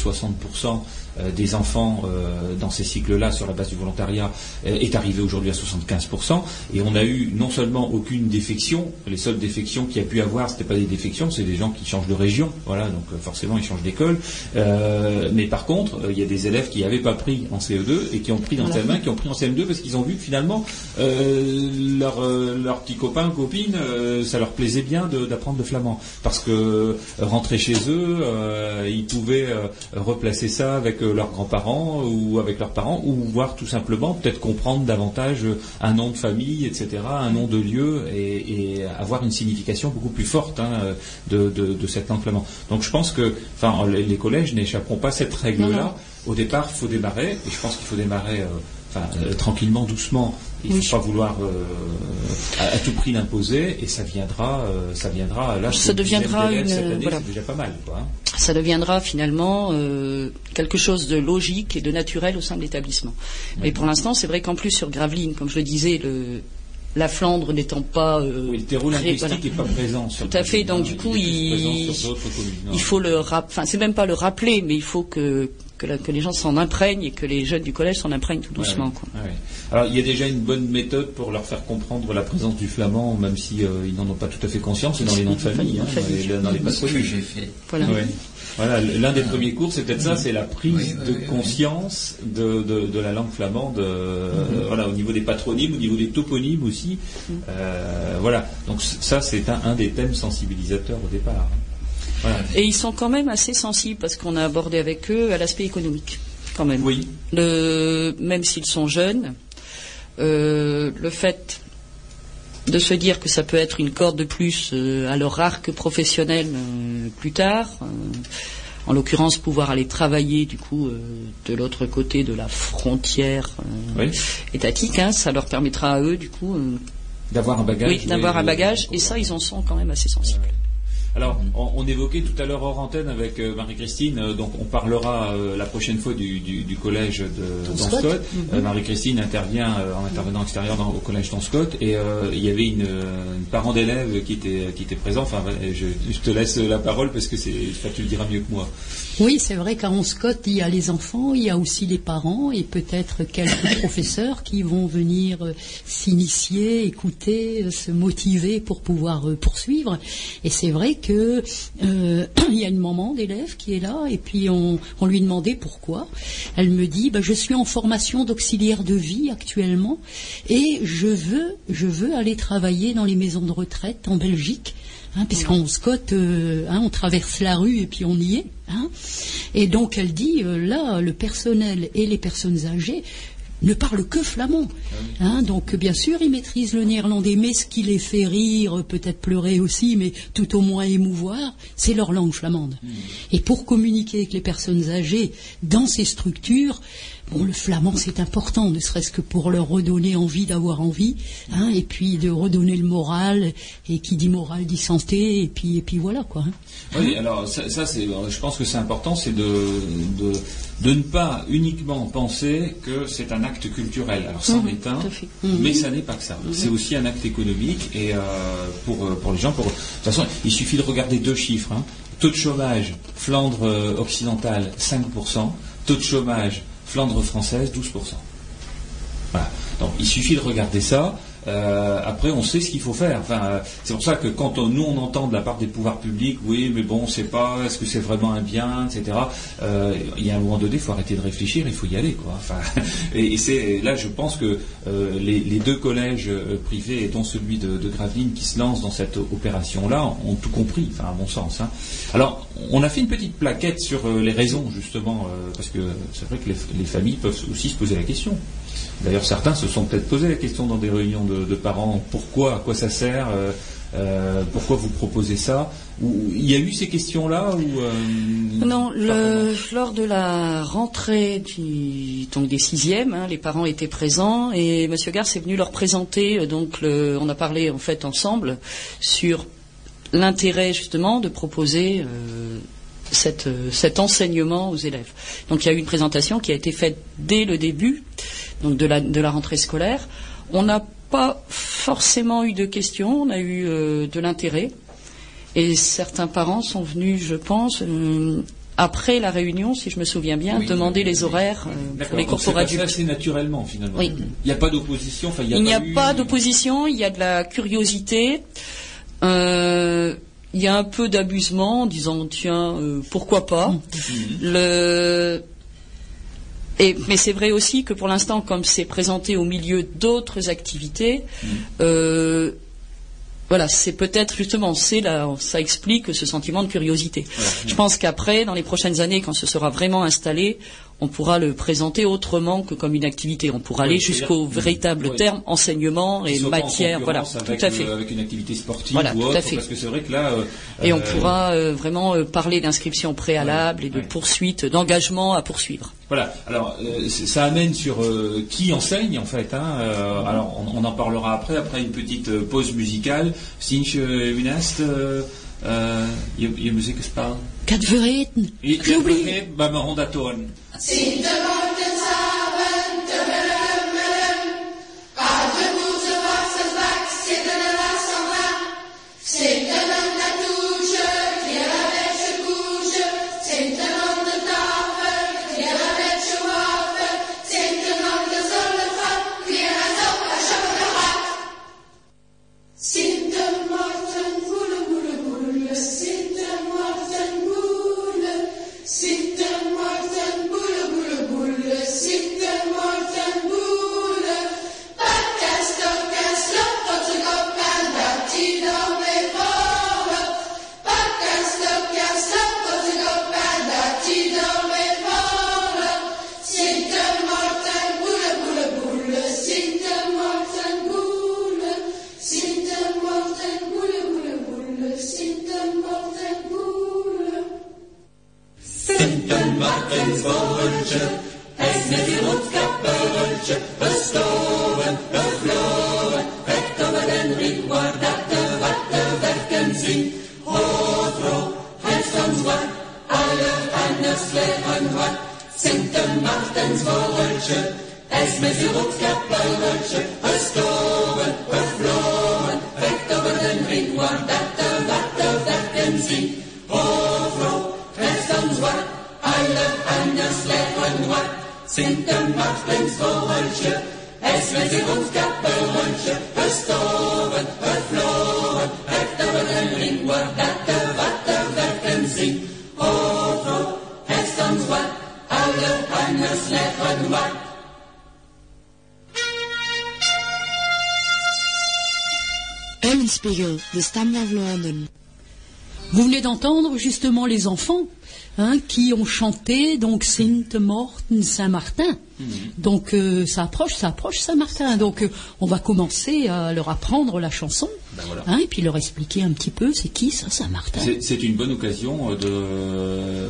des enfants euh, dans ces cycles-là sur la base du volontariat euh, est arrivé aujourd'hui à 75%, et on a eu non seulement aucune défection, les seules défections qu'il y a pu avoir, c'était pas des défections, c'est des gens qui changent de région, voilà, donc euh, forcément ils changent d'école. Euh, mais par contre, euh, il y a des élèves qui n'avaient pas pris en CE2 et qui ont pris en CM1, qui ont pris en CM2 parce qu'ils ont vu que finalement euh, leur, euh, leurs petits copains, copines, euh, ça leur plaisait bien d'apprendre le flamand. Parce que euh, rentrer chez eux, euh, ils pouvaient euh, replacer ça avec euh, leurs grands-parents ou avec leurs parents, ou voir tout simplement peut-être comprendre davantage un nom de famille, etc., un nom de lieu, et, et avoir une signification beaucoup plus forte hein, de, de, langue flamande. Donc je pense que enfin, les, collèges n'échapperont pas à cette règle-là. Au départ, il faut démarrer, et je pense qu'il faut démarrer euh, enfin, euh, tranquillement, doucement. Il ne Oui. faut pas vouloir euh, à, à tout prix l'imposer, et ça viendra, euh, ça viendra. Là, Ça deviendra une- cette année, voilà. c'est déjà pas mal, quoi. hein. ça deviendra finalement euh, quelque chose de logique et de naturel au sein de l'établissement. Mais pour l'instant, c'est vrai qu'en plus sur Gravelines, comme je le disais, le, la Flandre n'étant pas euh, Oui, le terreau linguistique voilà. n'est pas présent sur Tout à fait, donc hein, du coup, il- hein. il faut le rap- enfin c'est même pas le rappeler, mais il faut que que, la- que les gens s'en imprègnent et que les jeunes du collège s'en imprègnent tout doucement. Ouais, quoi. ouais, ouais. Alors il y a déjà une bonne méthode pour leur faire comprendre la présence du flamand, même si euh, ils n'en ont pas tout à fait conscience, c'est dans les noms de famille, hein, dans les, dans les C'est ce que patronymes. j'ai fait. Voilà. Ouais. Voilà, l'un des premiers cours, c'est peut-être ça, c'est la prise Oui, oui, de oui, oui. conscience de, de, de la langue flamande, euh, voilà, au niveau des patronymes, au niveau des toponymes aussi. Euh, voilà, donc ça, c'est un, un des thèmes sensibilisateurs au départ. Voilà. Et ils sont quand même assez sensibles parce qu'on a abordé avec eux à l'aspect économique, quand même. Oui, Le, même s'ils sont jeunes, euh, le fait de se dire que ça peut être une corde de plus euh, à leur arc professionnel euh, plus tard, euh, en l'occurrence pouvoir aller travailler du coup de l'autre côté de la frontière oui. étatique, hein, ça leur permettra à eux du coup D'avoir un bagage. oui, d'avoir un bagage et ça ils en sont quand même assez sensibles. Alors, on, on évoquait tout à l'heure hors antenne avec euh, Marie-Christine, euh, donc on parlera euh, la prochaine fois du, du- du collège de Don Scott. Euh, Marie-Christine intervient euh, en intervenant extérieur dans- au collège Don Scott et euh, il y avait une, une parent d'élève qui était, qui était présent. Enfin, je, je te laisse la parole parce que c'est, tu le diras mieux que moi. Oui, c'est vrai qu'à Scott, il y a les enfants, il y a aussi les parents et peut-être quelques professeurs qui vont venir euh, s'initier, écouter, euh, se motiver pour pouvoir euh, poursuivre. Et c'est vrai que euh, il y a une maman d'élève qui est là et puis on, on lui demandait pourquoi. Elle me dit bah, je suis en formation d'auxiliaire de vie actuellement et je veux je veux aller travailler dans les maisons de retraite en Belgique. Hein, puisqu'on scotte, euh, hein, on traverse la rue et puis on y est. hein. Et donc elle dit, euh, là, le personnel et les personnes âgées ne parlent que flamand. Hein, donc bien sûr, ils maîtrisent le néerlandais, mais ce qui les fait rire, peut-être pleurer aussi, mais tout au moins émouvoir, c'est leur langue flamande. Et pour communiquer avec les personnes âgées dans ces structures, bon, le flamand c'est important, ne serait-ce que pour leur redonner envie d'avoir envie, hein, et puis de redonner le moral, et qui dit moral dit santé, et puis, et puis voilà quoi. hein. Oui, alors ça, ça, c'est, je pense que c'est important, c'est de, de, de ne pas uniquement penser que c'est un acte culturel. Alors c'en Mhm, est un, fait. Mhm. mais ça n'est pas que ça. C'est aussi un acte économique et euh, pour, euh, pour les gens, pour, de toute façon, il suffit de regarder deux chiffres. hein. Taux de chômage, Flandre euh, occidentale 5%, taux de chômage, Flandre française 12%. Voilà. Donc il suffit de regarder ça. Euh, après, on sait ce qu'il faut faire. Enfin, euh, c'est pour ça que quand nous on entend de la part des pouvoirs publics, oui, mais bon, on sait pas, est-ce que c'est vraiment un bien, etc. euh, il y a un moment donné, il faut arrêter de réfléchir, il faut y aller, quoi. Enfin, et, c'est là, je pense que les, deux collèges privés, dont celui de, de Gravelines, qui se lancent dans cette opération-là, ont tout compris. Enfin, à mon sens. hein. Alors, on a fait une petite plaquette sur les raisons, justement, parce que c'est vrai que les familles peuvent aussi se poser la question. D'ailleurs, certains se sont peut-être posé la question dans des réunions de, de parents pourquoi, à quoi ça sert, euh, euh, pourquoi vous proposez ça Il y a eu ces questions-là ou euh, Non, le- lors de la rentrée du, donc des sixièmes, hein, les parents étaient présents et Monsieur Garce est venu leur présenter. Donc, le- on a parlé en fait ensemble sur l'intérêt justement de proposer euh, cette, euh, cet enseignement aux élèves. Donc, il y a eu une présentation qui a été faite dès le début donc de la, de la rentrée scolaire. On n'a pas forcément eu de questions, on a eu euh, de l'intérêt. Et certains parents sont venus, je pense, euh, après la réunion, si je me souviens bien, Oui, demander oui, les oui. horaires euh, pour les cours pour adultes. assez naturellement finalement. Il n'y a pas d'opposition. Enfin, il n'y a eu- pas d'opposition, il y a de la curiosité. Euh, il y a un peu d'abusement en disant tiens euh, pourquoi pas. Le et, mais c'est vrai aussi que pour l'instant comme c'est présenté au milieu d'autres activités Mhm. euh, voilà c'est peut-être justement c'est là ça explique ce sentiment de curiosité. Je pense qu'après dans les prochaines années quand ce sera vraiment installé on pourra le présenter autrement que comme une activité on pourra Oui, aller jusqu'au véritable Oui. terme enseignement et en matière voilà tout à fait euh, avec une activité sportive Voilà, ou tout autre, à fait. parce que c'est vrai que là. euh, Et on euh, pourra euh, vraiment parler d'inscription préalable et de ouais. poursuite, d'engagement à poursuivre. Voilà. Alors, ça amène sur qui enseigne en fait. Hein. Alors, on, on en parlera après, après une petite pause musicale. Sinch Unest, euh, euh, vereten. Je J'ai oublié. bij d'entendre justement les enfants hein, qui ont chanté donc Sainte Morten Saint-Martin. Donc euh, ça approche, ça approche Saint-Martin. Donc euh, on va commencer à leur apprendre la chanson Ben voilà. hein, et puis leur expliquer un petit peu c'est qui ça Saint-Martin. C'est- C'est une bonne occasion euh, de, euh,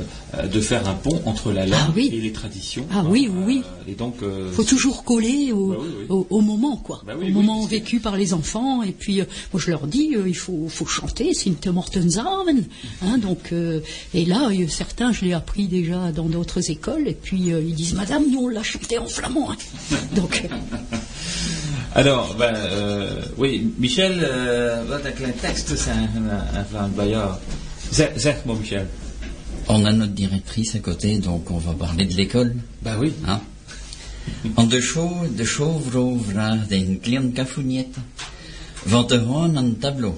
de faire un pont entre la langue Ah oui. et les traditions. Ah oui, oui, oui. Euh, Et donc, euh, faut toujours coller au, Bah oui, oui. au- au moment, quoi. Bah au moment vécu par les enfants. Et puis, euh, moi, je leur dis, euh, il faut, faut chanter, Sinte Mortensamen. Hein, donc, et là, certains, je l'ai appris déjà dans d'autres écoles. Et puis, ils disent, Madame, nous, on l'a chanté en flamand. hein. donc, Alors, ben, euh, oui, Michel, euh, wat een klein tekst zijn van bij jou. Zeg, zeg maar, Michel. On a notre directrice à côté, donc on va parler de l'école. Ben oui. Hein? En de show, de show vrovra den klein cafounet, van te gaan aan het tableau,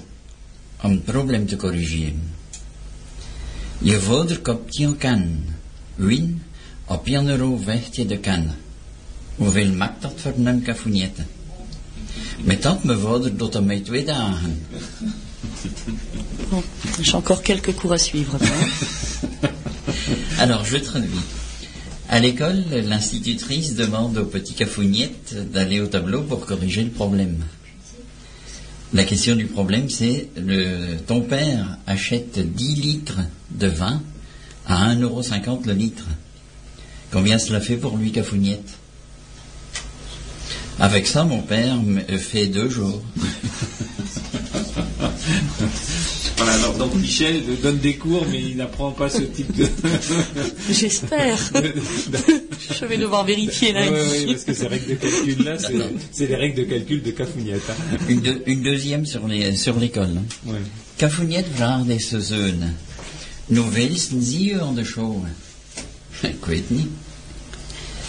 om het probleem te corrigeren. Je vader koopt je kan, win, op 1 euro vecht je de kan. Hoeveel maakt dat voor een cafounet? Met dat vader doet mij twee dagen. Bon, j'ai encore quelques cours à suivre. Alors, je traduis. À l'école, l'institutrice demande aux petits cafougnettes d'aller au tableau pour corriger le problème. La question du problème, c'est le, ton père achète 10 litres de vin à 1,50€ le litre. Combien cela fait pour lui, cafougnette? Avec ça, mon père fait deux jours. Voilà, alors, donc Michel donne des cours, mais il n'apprend pas ce type de. J'espère. Je vais devoir vérifier Oui, lundi. oui, parce que ces règles de calcul là, c'est- les règles de calcul de Cafougnette. hein. Une, deux- une deuxième sur les- sur l'école. hein. Ouais. Cafougnette vraagt deze zoon. Nu wilsten zie je aan de show? Ik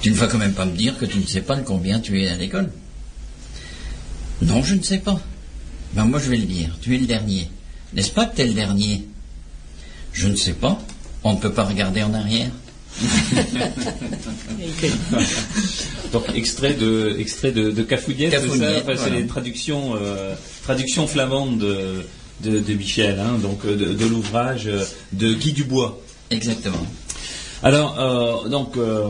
Tu ne vas quand même pas me dire que tu ne sais pas le combien tu es à l'école Non, je ne sais pas. Ben moi je vais le dire. Tu es le dernier. N'est-ce pas que tu es le dernier? Je ne sais pas. On ne peut pas regarder en arrière. Donc extrait de extrait de, de c'est ça? Enfin, c'est voilà. les traductions euh, traductions flamandes de, de, de Michel, hein, donc euh, de, de l'ouvrage euh, de Guy Dubois. Exactement. Alors, euh, donc, euh,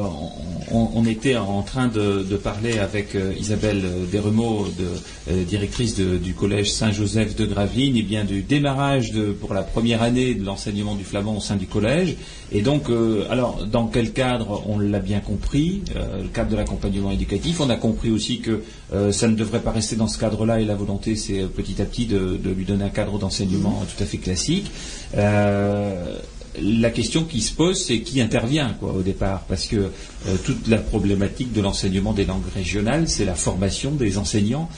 on, on était en train de, de parler avec euh, Isabelle Desremeaux, de, euh, directrice de- du collège Saint-Joseph de Gravelines, et bien du démarrage de, pour la première année de l'enseignement du flamand au sein du collège. Et donc, euh, alors, dans quel cadre On l'a bien compris, euh, le cadre de l'accompagnement éducatif. On a compris aussi que euh, ça ne devrait pas rester dans ce cadre-là, et la volonté, c'est euh, petit à petit de, de lui donner un cadre d'enseignement tout à fait classique. La question qui se pose, c'est qui intervient quoi, au départ, parce que euh, toute la problématique de l'enseignement des langues régionales, c'est la formation des enseignants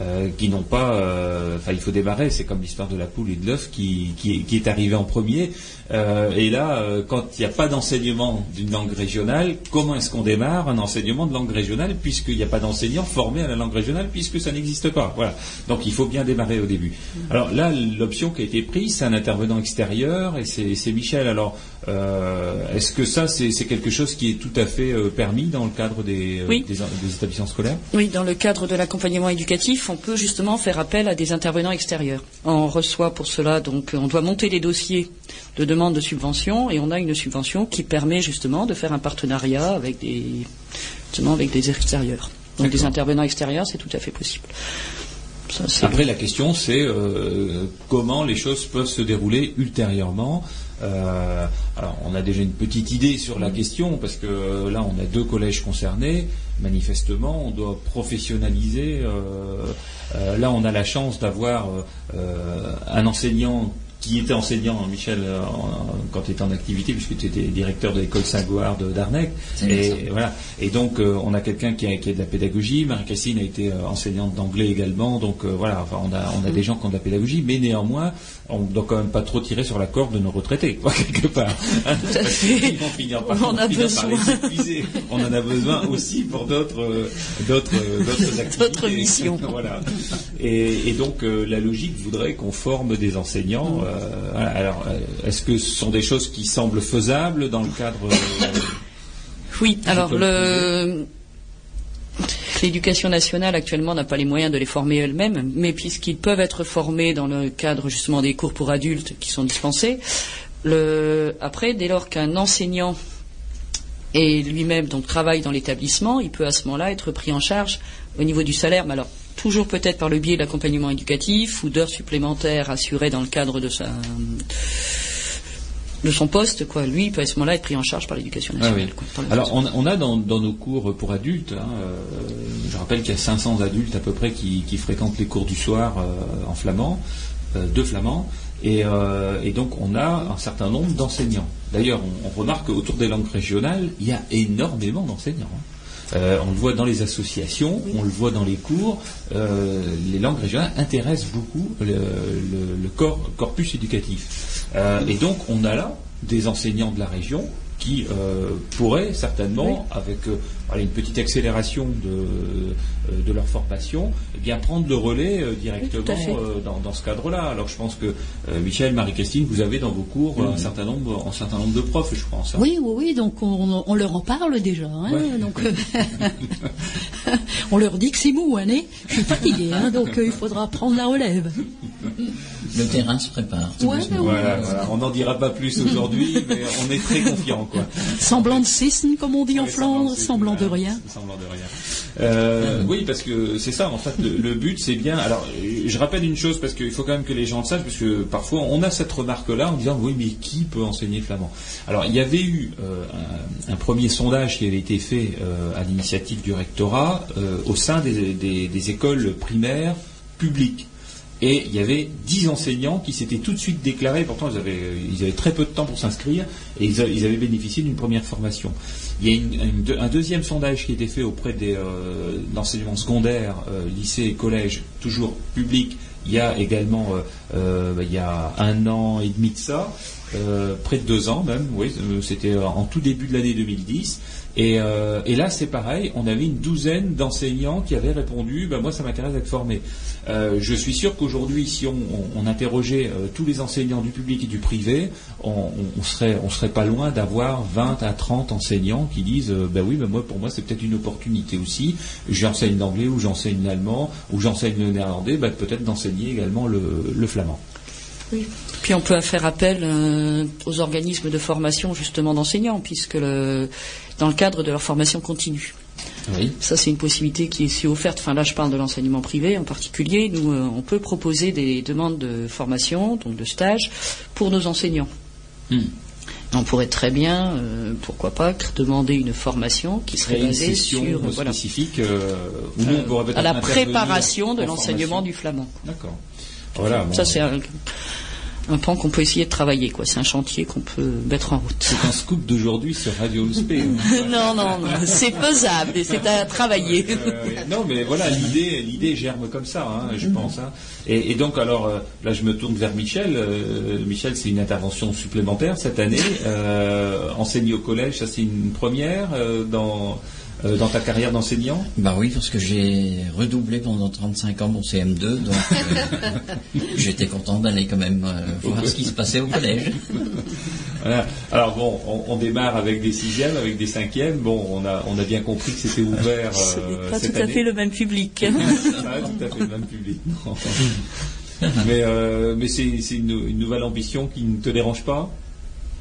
euh, qui n'ont pas. euh, Enfin, il faut démarrer. C'est comme l'histoire de la poule et de l'œuf qui, qui, qui est arrivé en premier. Euh, et là, euh, quand il n'y a pas d'enseignement d'une langue régionale, comment est-ce qu'on démarre un enseignement de langue régionale puisqu'il n'y a pas d'enseignants formés à la langue régionale puisque ça n'existe pas? Voilà. Donc il faut bien démarrer au début. Alors là, l'option qui a été prise, c'est un intervenant extérieur et c'est Michel. Alors, euh, est-ce que ça, c'est quelque chose qui est tout à fait permis dans le cadre des, Oui. des, des établissements scolaires? Oui, dans le cadre de l'accompagnement éducatif, on peut justement faire appel à des intervenants extérieurs. On reçoit pour cela, donc, on doit monter des dossiers de demande de subvention et on a une subvention qui permet justement de faire un partenariat avec des, justement avec des extérieurs. Donc des intervenants extérieurs, c'est tout à fait possible. Ça, Après, la question, c'est euh, comment les choses peuvent se dérouler ultérieurement. Euh, alors, on a déjà une petite idée sur la question, parce que euh, là, on a deux collèges concernés. manifestement, on doit professionnaliser. euh, là, on a la chance d'avoir un enseignant qui était enseignant, Michel, euh, en- quand tu étais en activité, puisque tu étais directeur de l'école Saint-Goard d'Arnec. Et, voilà. Donc, euh, on a quelqu'un qui, a- qui de la pédagogie. Marie-Christine a été euh, enseignante d'anglais également. Donc, euh, voilà, enfin, on, a, on a des gens qui ont de la pédagogie, mais néanmoins, on ne doit quand même pas trop tirer sur la corde de nos retraités, quoi, quelque part. Ils vont finir par, On a par les épuiser. On en a besoin aussi pour d'autres activités. D'autres missions. voilà. Et, et donc la logique voudrait qu'on forme des enseignants. euh, voilà. Alors, euh, est-ce que ce sont des choses qui semblent faisables dans le cadre euh, Oui, alors le... l'éducation nationale actuellement n'a pas les moyens de les former elle-même, mais puisqu'ils peuvent être formés dans le cadre justement des cours pour adultes qui sont dispensés, le... après, dès lors qu'un enseignant et lui-même donc travaille dans l'établissement, il peut à ce moment-là être pris en charge au niveau du salaire, mais alors toujours peut-être par le biais de l'accompagnement éducatif ou d'heures supplémentaires assurées dans le cadre de sa de son poste, quoi. Lui, il peut à ce moment-là être pris en charge par l'éducation Ah nationale. oui. quoi, Alors, on, on a dans, dans nos cours pour adultes, hein, euh, je rappelle qu'il y a 500 adultes à peu près qui, qui fréquentent les cours du soir euh, en flamand, euh, de flamand, et, et donc on a un certain nombre d'enseignants. D'ailleurs, on, on remarque qu'autour des langues régionales, il y a énormément d'enseignants. hein. Euh, on le voit dans les associations, on le voit dans les cours. euh, les langues régionales intéressent beaucoup le, le- le corps- corpus éducatif. Euh, et donc, on a là des enseignants de la région qui pourraient certainement, avec une petite accélération de, de leur formation, eh bien prendre le relais euh, directement euh, dans, dans ce cadre-là. Alors, je pense que euh, Michel, Marie-Christine, vous avez dans vos cours euh, un certain nombre, un certain nombre de profs, je pense. hein. Oui, oui, oui, donc on, on leur en parle déjà. hein, Ouais. donc, euh, on leur dit que c'est mou, hein, je suis fatigué, hein, donc euh, il faudra prendre la relève. Le terrain se prépare. tout Ouais, doucement. ouais. Voilà, voilà. on n'en dira pas plus aujourd'hui, mais on est très confiant, quoi. Semblant de cisne, comme on dit en Flandre, semblant de rien. Semblant de rien. Euh, oui, parce que c'est ça, en fait, le, but, c'est bien. Alors, je rappelle une chose, parce qu'il faut quand même que les gens le sachent, parce que parfois, on a cette remarque-là en disant, oui, mais qui peut enseigner flamand? Alors, il y avait eu euh, un, premier sondage qui avait été fait euh, à l'initiative du rectorat euh, au sein des, écoles primaires publiques. Et il y avait dix enseignants qui s'étaient tout de suite déclarés, pourtant ils avaient, ils avaient très peu de temps pour s'inscrire, et ils avaient bénéficié d'une première formation. Il y a un deuxième sondage qui a été fait auprès des euh, l'enseignement secondaire, euh, lycée et collège, toujours public, il y a également, euh, euh, bah, il y a un an et demi de ça, près de deux ans même, oui, c'était en tout début de l'année 2010. Et, euh, et là, c'est pareil, on avait une douzaine d'enseignants qui avaient répondu, bah, moi ça m'intéresse d'être formé. Euh, je suis sûr qu'aujourd'hui, si on, interrogeait euh, tous les enseignants du public et du privé, on, on- serait, pas loin d'avoir 20 à 30 enseignants qui disent, bah oui, mais moi, pour moi, c'est peut-être une opportunité aussi. J'enseigne l'anglais ou j'enseigne l'allemand ou j'enseigne le néerlandais, bah, peut-être d'enseigner également le, flamand. Puis on peut faire appel aux organismes de formation justement d'enseignants, puisque le, dans le cadre de leur formation continue. Oui. Ça, c'est une possibilité qui est aussi offerte. Enfin, là, je parle de l'enseignement privé en particulier. Nous, euh, on peut proposer des demandes de formation, donc de stage, pour nos enseignants. Hmm. On pourrait très bien, euh, pourquoi pas, demander une formation qui serait basée sur euh, voilà, spécifique à la préparation de en l'enseignement du flamand. D'accord. Voilà. bon. Ça, c'est un, un pan qu'on peut essayer de travailler. quoi. C'est un chantier qu'on peut mettre en route. C'est un scoop d'aujourd'hui sur Radio USP. non, non, non, c'est faisable et c'est à travailler. Euh, non, mais voilà, l'idée, l'idée germe comme ça, hein, Mhm. je pense. hein. Et, et donc, alors, euh, là, je me tourne vers Michel. Euh, Michel, c'est une intervention supplémentaire cette année. Euh, enseigner au collège, ça, c'est une première euh, dans, euh, dans ta carrière d'enseignant Bah oui, parce que j'ai redoublé pendant 35 ans mon CM2, donc euh, j'étais content d'aller quand même euh, voir ce qui se passait au collège. Voilà. Alors bon, on, on démarre avec des sixièmes, avec des cinquièmes. Bon, on a, on a bien compris que c'était ouvert Ce euh, n'est pas cette tout à année. fait le même public. Ah, tout à fait le même public. non. mais euh, mais c'est c'est une, une nouvelle ambition qui ne te dérange pas?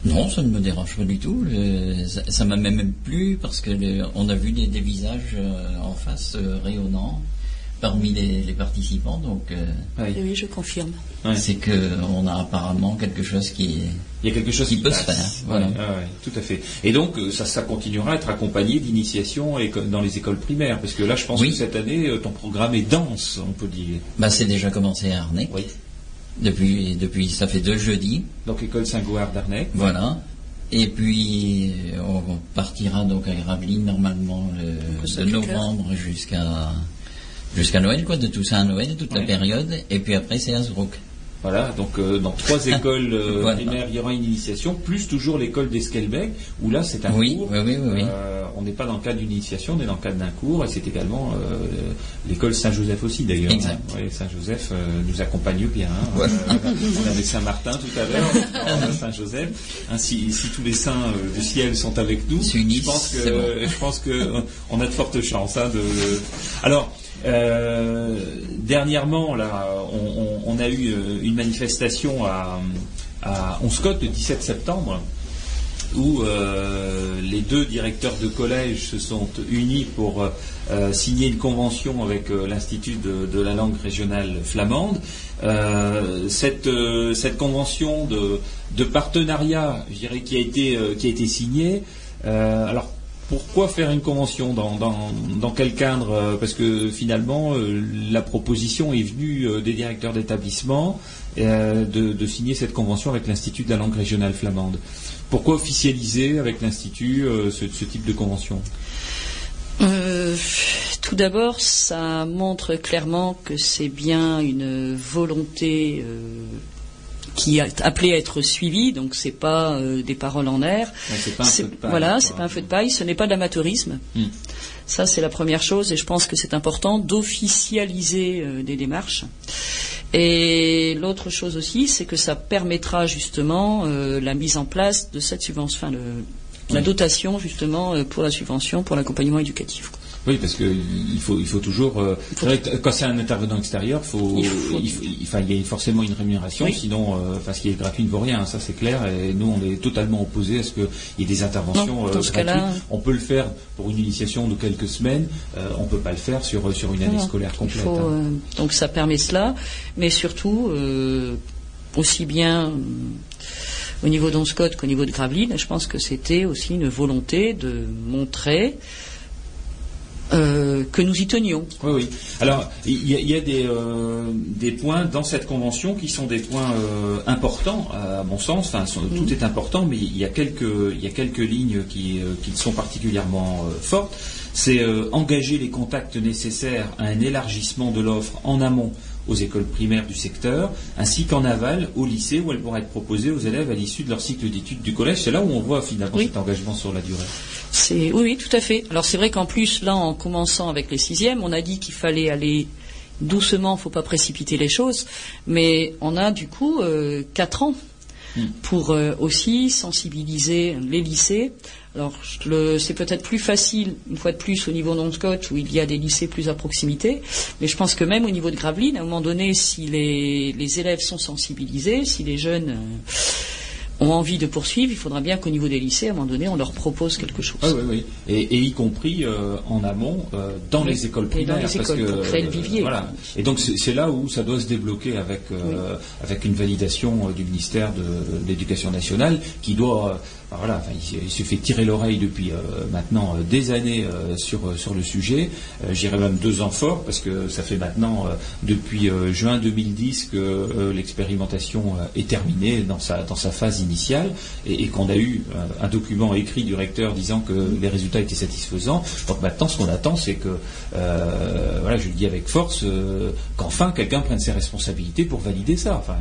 Non, ça ne me dérange pas du tout. Le- ça ça m'a même plu parce que le- on a vu des, des visages euh, en face euh, rayonnants parmi les, les participants. Donc, euh, Oui. Oui, je confirme. Ouais. C'est qu'on a apparemment quelque chose qui Il y a quelque chose Qui qui, peut se faire, voilà. Ouais, ouais, ouais, tout à fait. Et donc euh, ça, ça continuera à être accompagné d'initiation éco- dans les écoles primaires, parce que là, je pense Oui. que cette année, ton programme est dense, on peut dire. Bah, c'est déjà commencé à Arnay. Oui. Depuis, depuis, ça fait deux jeudis. Donc école Saint-Goard d'Arnay. Voilà. Et puis, euh, on partira donc à Gravelines normalement euh, de Sacré-Cœur. novembre jusqu'à jusqu'à Noël, quoi, de Toussaint à Noël, toute la période. Et puis après, c'est Hasbrook. Voilà, donc euh, dans trois écoles euh, Voilà. primaires, il y aura une initiation, plus toujours l'école d'Esquelbec, où là c'est un Oui, cours. oui, oui, oui. Euh, on n'est pas dans le cadre d'une initiation, on est dans le cadre d'un cours, et c'est également euh, l'école Saint-Joseph aussi d'ailleurs. Exact. Oui, Saint-Joseph euh, nous accompagne bien. hein. Voilà. On avait Saint-Martin tout à l'heure, Saint-Joseph. Hein, si, si tous les saints du ciel sont avec nous, je pense que bon. je pense que on a de fortes chances. hein, de... Alors. Euh, dernièrement, là, on, a eu euh, une manifestation à, à Onscott le 17 septembre, où euh, les deux directeurs de collège se sont unis pour signer une convention avec l'Institut de, la langue régionale flamande. Cette, convention de, partenariat, je dirais, qui a été, qui a été signée, alors pourquoi faire une convention dans, quel cadre Euh, Parce que finalement, euh, la proposition est venue euh, des directeurs d'établissement de, signer cette convention avec l'Institut de la langue régionale flamande. Pourquoi officialiser avec l'Institut ce, type de convention? Tout d'abord, ça montre clairement que c'est bien une volonté qui est appelée à être suivie, donc c'est pas euh, des paroles en l'air. Ouais, c'est pas un feu de paille, Voilà, c'est pas un feu de paille, ce n'est pas de l'amateurisme. Hmm. Ça, c'est la première chose, et je pense que c'est important d'officialiser euh, des démarches. Et l'autre chose aussi, c'est que ça permettra justement euh, la mise en place de cette subvention, enfin, le- la dotation justement euh, pour la subvention pour l'accompagnement éducatif. Oui, parce qu'il faut, il faut toujours. euh, c'est vrai que quand c'est un intervenant extérieur, faut, Il faut- il, faut- il- il y a forcément une rémunération, Oui. sinon, euh, enfin, ce qui est gratuit ne vaut rien. Ça, c'est clair. Et nous, on est totalement opposés à ce qu'il y ait des interventions Non, euh, gratuites. On peut le faire pour une initiation de quelques semaines. on peut pas le faire sur sur une année Voilà. scolaire Il complète. faut, hein. donc ça permet cela, mais surtout aussi bien au niveau d'Onscott qu'au niveau de Gravelines, je pense que c'était aussi une volonté de montrer euh, que nous y tenions. Oui, oui. Alors, il y y a des, euh, des points dans cette convention qui sont des points euh, importants, à mon sens. Enfin, sont- tout est important, mais il y a quelques, il y a quelques lignes qui, euh, qui sont particulièrement fortes. C'est euh, engager les contacts nécessaires à un élargissement de l'offre en amont aux écoles primaires du secteur, ainsi qu'en aval au lycée où elle pourra être proposée aux élèves à l'issue de leur cycle d'études du collège. C'est là où on voit finalement Oui. cet engagement sur la durée. C'est oui, oui, tout à fait. Alors c'est vrai qu'en plus là, en commençant avec les sixièmes, on a dit qu'il fallait aller doucement, faut pas précipiter les choses, mais on a du coup euh, quatre ans Hmm. pour euh, aussi sensibiliser les lycées. Alors c'est peut-être plus facile une fois de plus au niveau non-scotch où il y a des lycées plus à proximité, mais je pense que même au niveau de Gravelines, à un moment donné, si les, les élèves sont sensibilisés, si les jeunes euh, ont envie de poursuivre, il faudra bien qu'au niveau des lycées, à un moment donné, on leur propose quelque chose. Ah oui, oui. Et, et y compris euh, en amont euh, dans Oui. les écoles Et dans primaires. parce que, pour créer le vivier. voilà. Et donc c'est là où ça doit se débloquer avec, avec une validation du ministère de, de l'Éducation nationale qui doit... voilà, il, se fait tirer l'oreille depuis euh, maintenant euh, des années euh, sur, sur le sujet. J'irais même deux ans fort parce que ça fait maintenant depuis juin 2010 que l'expérimentation est terminée dans sa, dans sa phase initiale et, qu'on a eu un document écrit du recteur disant que les résultats étaient satisfaisants. Donc maintenant, ce qu'on attend, c'est que, voilà, je le dis avec force, qu'enfin quelqu'un prenne ses responsabilités pour valider ça. Enfin,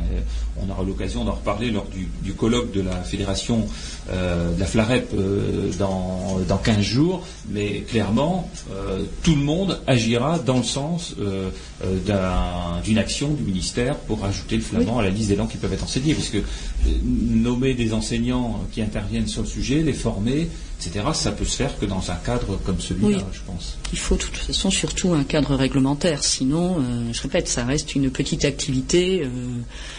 on aura l'occasion d'en reparler lors du, du colloque de la fédération de la FLAREP euh, dans, dans 15 jours, mais clairement, euh, tout le monde agira dans le sens euh, euh, d'un- d'une action du ministère pour ajouter le flamand à la liste des langues qui peuvent être enseignées, parce que euh, nommer des enseignants qui interviennent sur le sujet, les former, etc., ça peut se faire que dans un cadre comme celui-là, Oui. je pense. Il faut de toute façon surtout un cadre réglementaire, sinon, euh, je répète, ça reste une petite activité euh,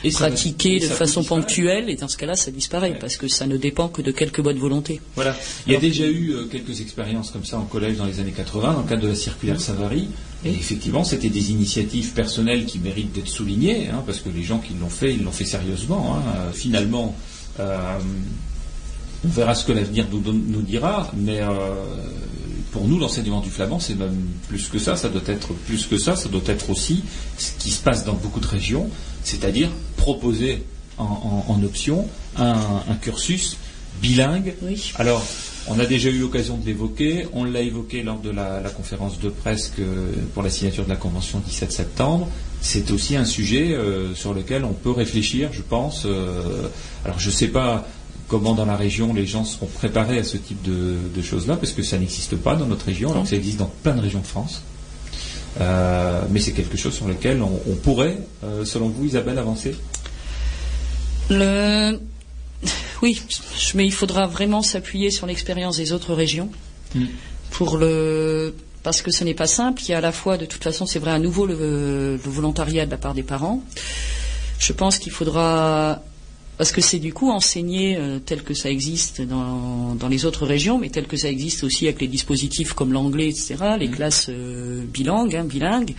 Et pratiquée va- et de façon ponctuelle, et dans ce cas-là, ça disparaît, Ouais. parce que ça ne dépend que de quelques bonnes volontés. Voilà. Il y a Alors- déjà eu euh, quelques expériences comme ça en collège dans les années 80, dans le cadre de la circulaire Savary. Et effectivement, c'était des initiatives personnelles qui méritent d'être soulignées, hein, parce que les gens qui l'ont fait, ils l'ont fait sérieusement. hein. Finalement, euh, on verra ce que l'avenir nous, dira, mais euh, pour nous, l'enseignement du flamand, c'est même plus que ça, ça doit être plus que ça, ça doit être aussi ce qui se passe dans beaucoup de régions, c'est-à-dire proposer en, en- en option un, un cursus bilingue. Oui. Alors, on a déjà eu l'occasion de l'évoquer, on l'a évoqué lors de la, la conférence de presse que- pour la signature de la Convention 17 septembre. C'est aussi un sujet euh, sur lequel on peut réfléchir, je pense. euh, alors, je ne sais pas comment dans la région les gens seront préparés à ce type de, de choses-là, parce que ça n'existe pas dans notre région, alors que ça existe dans plein de régions de France. Euh, mais c'est quelque chose sur lequel on, on pourrait, euh, selon vous, Isabelle, avancer Le... Oui, mais il faudra vraiment s'appuyer sur l'expérience des autres régions Mm. pour le parce que ce n'est pas simple. Il y a à la fois, de toute façon, c'est vrai, à nouveau le, le volontariat de la part des parents. Je pense qu'il faudra parce que c'est du coup enseigner euh, tel que ça existe dans, dans les autres régions, mais tel que ça existe aussi avec les dispositifs comme l'anglais, etc., les classes euh, bilingues, hein, bilingues,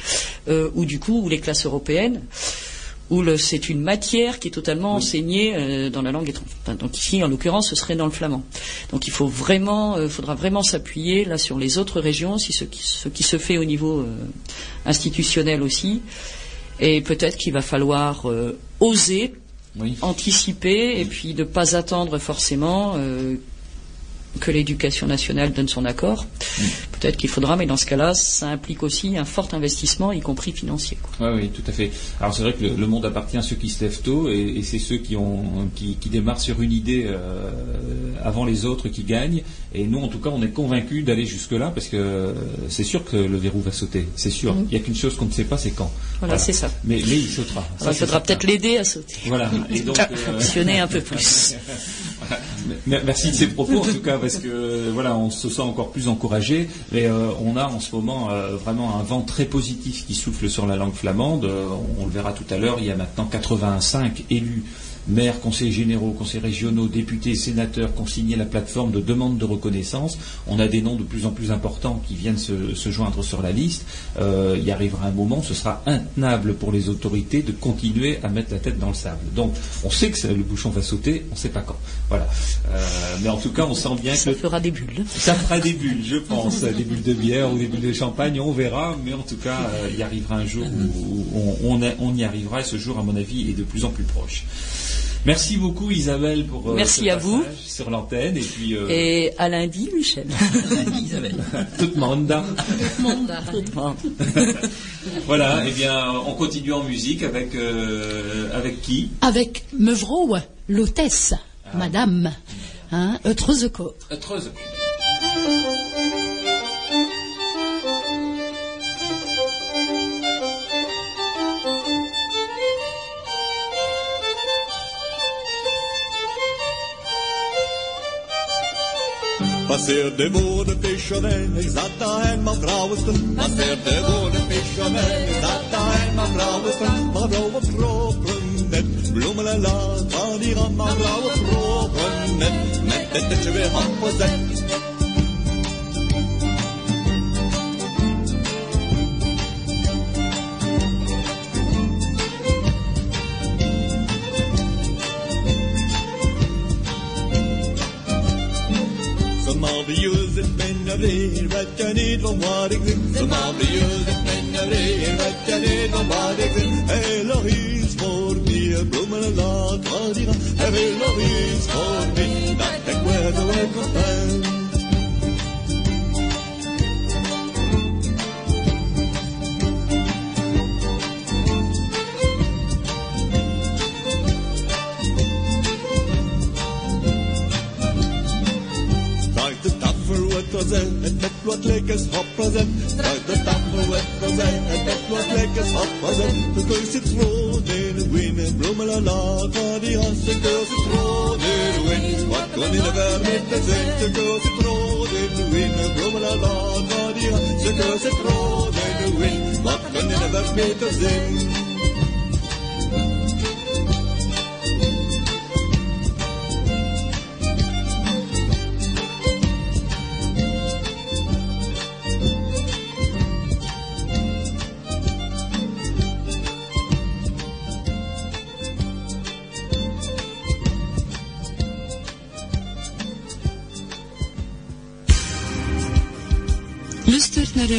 euh, ou du coup ou les classes européennes où c'est une matière qui est totalement enseignée euh, dans la langue étrangère. Enfin, donc ici, en l'occurrence, ce serait dans le flamand. Donc il faut vraiment, euh, faudra vraiment s'appuyer là sur les autres régions, si ce qui, ce qui se fait au niveau euh, institutionnel aussi. Et peut-être qu'il va falloir euh, oser Anticiper et puis ne pas attendre forcément euh, que l'éducation nationale donne son accord. Peut-être qu'il faudra, mais dans ce cas-là, ça implique aussi un fort investissement, y compris financier. quoi. Oui, oui, tout à fait. Alors c'est vrai que le, le monde appartient à ceux qui se lèvent tôt et, et c'est ceux qui, ont, qui, qui démarrent sur une idée euh, avant les autres qui gagnent. Et nous, en tout cas, on est convaincus d'aller jusque-là parce que euh, c'est sûr que le verrou va sauter. C'est sûr. Mhm. Il n'y a qu'une chose qu'on ne sait pas, c'est quand. Voilà, c'est ça. Mais, mais il sautera. Ça, Alors, il faudra peut-être l'aider à sauter. Voilà. Et donc, euh, Fonctionner un peu plus. Mer- Merci de ces propos en tout cas parce que euh, voilà on se sent encore plus encouragé. Mais euh, on a en ce moment euh, vraiment un vent très positif qui souffle sur la langue flamande. Euh, on, on le verra tout à l'heure il y a maintenant 85 élus maires, conseils généraux, conseils régionaux, députés, sénateurs qui ont signé la plateforme de demande de reconnaissance. On a des noms de plus en plus importants qui viennent se, se joindre sur la liste. Euh, il arrivera un moment, ce sera intenable pour les autorités de continuer à mettre la tête dans le sable. Donc, on sait que ça- le bouchon va sauter, on ne sait pas quand. Voilà. Euh, mais en tout cas, on sent bien Ça que fera des bulles. ça fera des bulles, je pense, des bulles de bière ou des bulles de champagne, on verra, mais en tout cas, euh, il y arrivera un jour où on, on a- on y arrivera, et ce jour, à mon avis, est de plus en plus proche. Merci beaucoup Isabelle pour euh, Merci ce à vous. sur l'antenne et puis euh, Et à lundi, Michel. Isabelle. tout le monde. Bon. Voilà, et bien on continue en musique avec euh, avec qui? Avec mevrouw, l'hôtesse, madame, hein, Eutrezeko. Treuse. Passeer de woorden pisjonen, is dat daar en mijn vrouwensten. Passeer de woorden pisjonen, is dat daar en mijn vrouwensten. Maar vrouwen vroken net, bloemen en laat, aan die rand, maar vrouwen vroken net. Met het dat je weer happen ik ben er weer, weet je niet van wat ik zing. Ze marieus, ik ben er weer, weet je niet van wat ik zing. Heel nog wat lekkers hoppen zijn. Start de tafel wat er zijn, het met wat lekkers hoppen zijn. De keur citroen in de wind, bloemen en laat, maar die hand de keur citroen in de wind. Wat kon in de ver met de zin, de keur citroen in de wind, bloemen en laat, maar die hand de keur citroen in de wind. Wat kon in de ver met de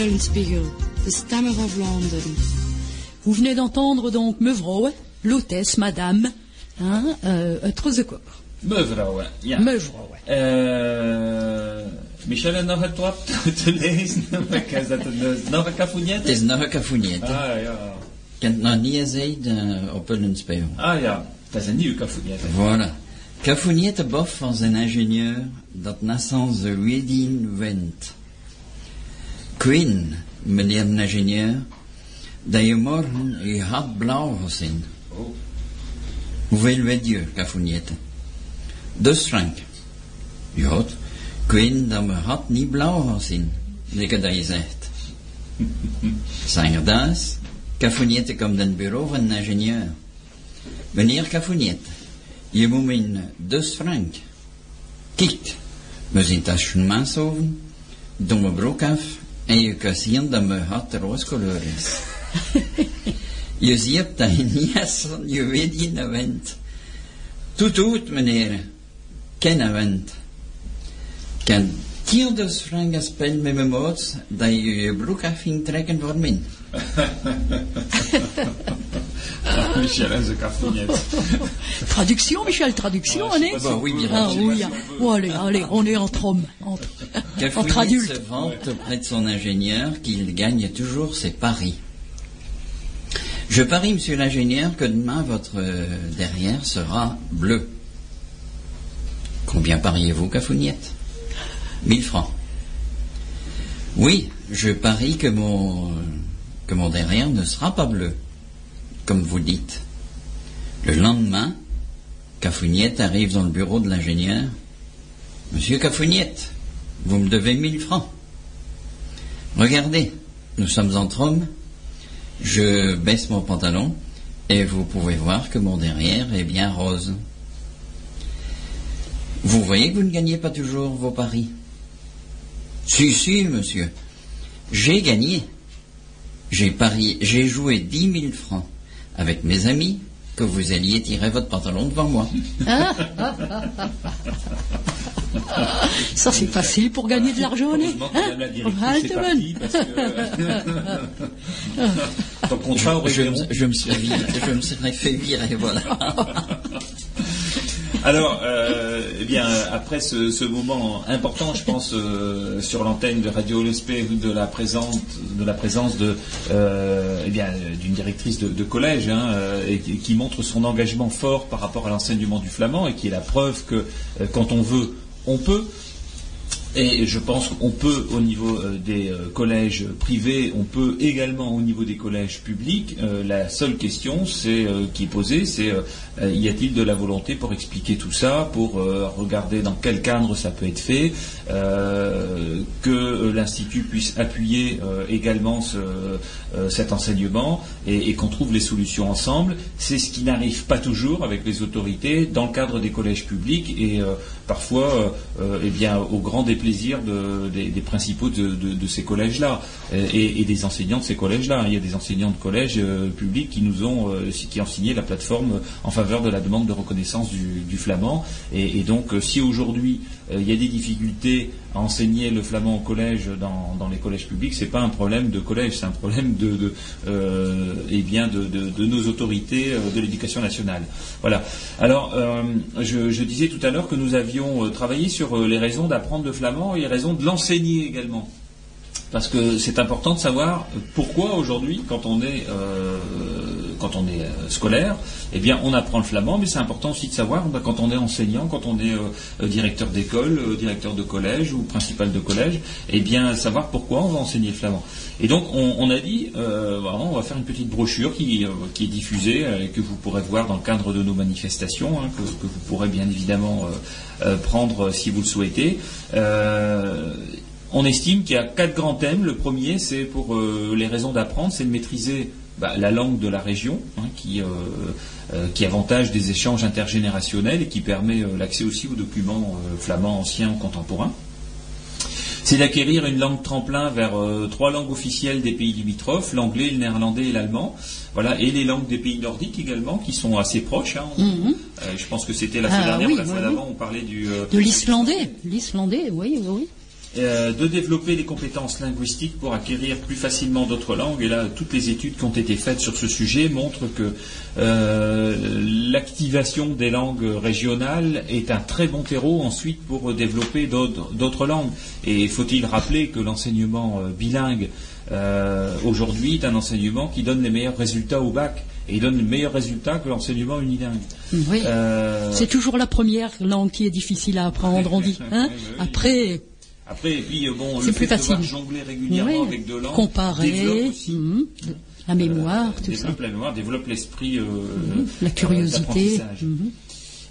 de stemmen van Vlaanderen. Vous venez d'entendre donc mevrouw, l'hôtesse, madame, hein, euh. Mevrouw, ja. Mevrouw. Eh, Michel, en nog het wat te lezen? Is dat een, nog een cafounet? Het is nog een cafounet. hè. Ah ja. Ik heb het nog niet gezegd eh, op Eulenspiegel. Ah ja, dat is een nieuwe cafounet. Voilà. Cafounet de bof van zijn ingenieur dat naissance de Wedin wint. Queen, meneer de ingenieur, dat je morgen je had blauw gezien. Oh. Hoeveel weet je, Cafounet? Dus Frank. Ja, Queen, dat me had niet blauw gezien. Lekker dat je zegt. Eens. Cafounet komt in het bureau van de ingenieur. Meneer Cafounet, je moet mijn dus Frank. Kijk, we zijn tachement oven, doe mijn broek af en je kan zien dat mijn hat rooskleur is. je ziet dat je niet eens van je weet in de wind. Meneer. Wind. Kan tien dus Frank gespeeld met mijn moot dat je je broek af ging trekken voor mij. Michel, en. Traduction, Michel, traduction, Bah oui, bien Ah sûr. oui. Bon, allez, allez, on est entre hommes, entre, Cafounet se vante auprès de son ingénieur qu'il gagne toujours ses paris. Je parie, monsieur l'ingénieur, que demain votre euh, derrière sera bleu. Combien pariez-vous, Cafouniette 1000 francs. Oui, je parie que mon, que mon derrière ne sera pas bleu, comme vous dites. Le lendemain, Cafouniette arrive dans le bureau de l'ingénieur. Monsieur Cafouniette, vous me devez 1000 francs. Regardez, nous sommes entre hommes. Je baisse mon pantalon et vous pouvez voir que mon derrière est bien rose. Vous voyez que vous ne gagnez pas toujours vos paris? Si, si, monsieur. J'ai gagné. J'ai parié, j'ai joué 10 000 francs avec mes amis que vous alliez tirer votre pantalon devant moi. Ça, c'est facile pour gagner de l'argent, hein, parce que ton contrat Je, je me suis viré- je me serais fait virer, voilà. Alors, euh, eh bien, après ce, moment important, je pense, euh, sur l'antenne de Radio Lespé, de la présence, de la présence euh, eh bien, euh, d'une directrice de, collège, hein, qui, montre son engagement fort par rapport à l'enseignement du flamand, et qui est la preuve que quand on veut, on peut. Et je pense qu'on peut, au niveau euh, des euh, collèges privés, on peut également au niveau des collèges publics. Euh, la seule question c'est, qui est posée, c'est y a-t-il de la volonté pour expliquer tout ça, pour regarder dans quel cadre ça peut être fait, que l'institut puisse appuyer également ce, cet enseignement et, et qu'on trouve les solutions ensemble. C'est ce qui n'arrive pas toujours avec les autorités dans le cadre des collèges publics et parfois, euh, euh, eh bien, au grand déplaisir de- des, principaux de, ces collèges-là euh, et, des enseignants de ces collèges-là. Il y a des enseignants de collèges publics qui nous ont, qui ont signé la plateforme en faveur de la demande de reconnaissance du, flamand. Et, donc, si aujourd'hui il y a des difficultés à enseigner le flamand au collège dans, les collèges publics, c'est pas un problème de collège, c'est un problème de, euh, eh nos autorités euh, de l'éducation nationale. Voilà. Alors, euh, je, disais tout à l'heure que nous avions euh, travaillé sur euh, les raisons d'apprendre le flamand et les raisons de l'enseigner également. Parce que c'est important de savoir pourquoi aujourd'hui, quand on est, euh, quand on est euh, scolaire, eh bien, on apprend le flamand, mais c'est important aussi de savoir bah, quand on est enseignant, quand on est euh, euh, directeur d'école, directeur de collège ou principal de collège, eh bien, savoir pourquoi on va enseigner le flamand. Et donc, on, on a dit, vraiment, on va faire une petite brochure qui, qui est diffusée et que vous pourrez voir dans le cadre de nos manifestations, hein, que, que vous pourrez bien évidemment prendre si vous le souhaitez. On estime qu'il y a quatre grands thèmes. Le premier, c'est pour euh, les raisons d'apprendre, c'est de maîtriser bah, la langue de la région, hein, qui, euh, euh, qui avantage des échanges intergénérationnels et qui permet l'accès aussi aux documents flamands anciens ou contemporains. C'est d'acquérir une langue tremplin vers trois langues officielles des pays limitrophes, l'anglais, le néerlandais et l'allemand. Voilà, et les langues des pays nordiques également, qui sont assez proches. hein. Mhm. Je pense que c'était la fois Ah dernière oui, ou la fois oui, d'avant, on parlait du, De l'islandais. L'islandais, oui, oui. Euh, de développer les compétences linguistiques pour acquérir plus facilement d'autres langues. Et là, toutes les études qui ont été faites sur ce sujet montrent que euh, l'activation des langues régionales est un très bon terreau ensuite pour développer d'autres langues. Et faut-il rappeler que l'enseignement euh, bilingue euh, aujourd'hui est un enseignement qui donne les meilleurs résultats au bac. Et il donne les meilleurs résultats que l'enseignement unilingue. Oui. Euh, C'est toujours la première langue qui est difficile à apprendre, on dit. Hein. Après, Après, et puis euh, bon, C'est le plus fait de facile. jongler régulièrement oui, avec langues comparer, développe aussi mhm, la mémoire, tout ça. développe la mémoire, développe l'esprit, euh, La euh, curiosité. mhm.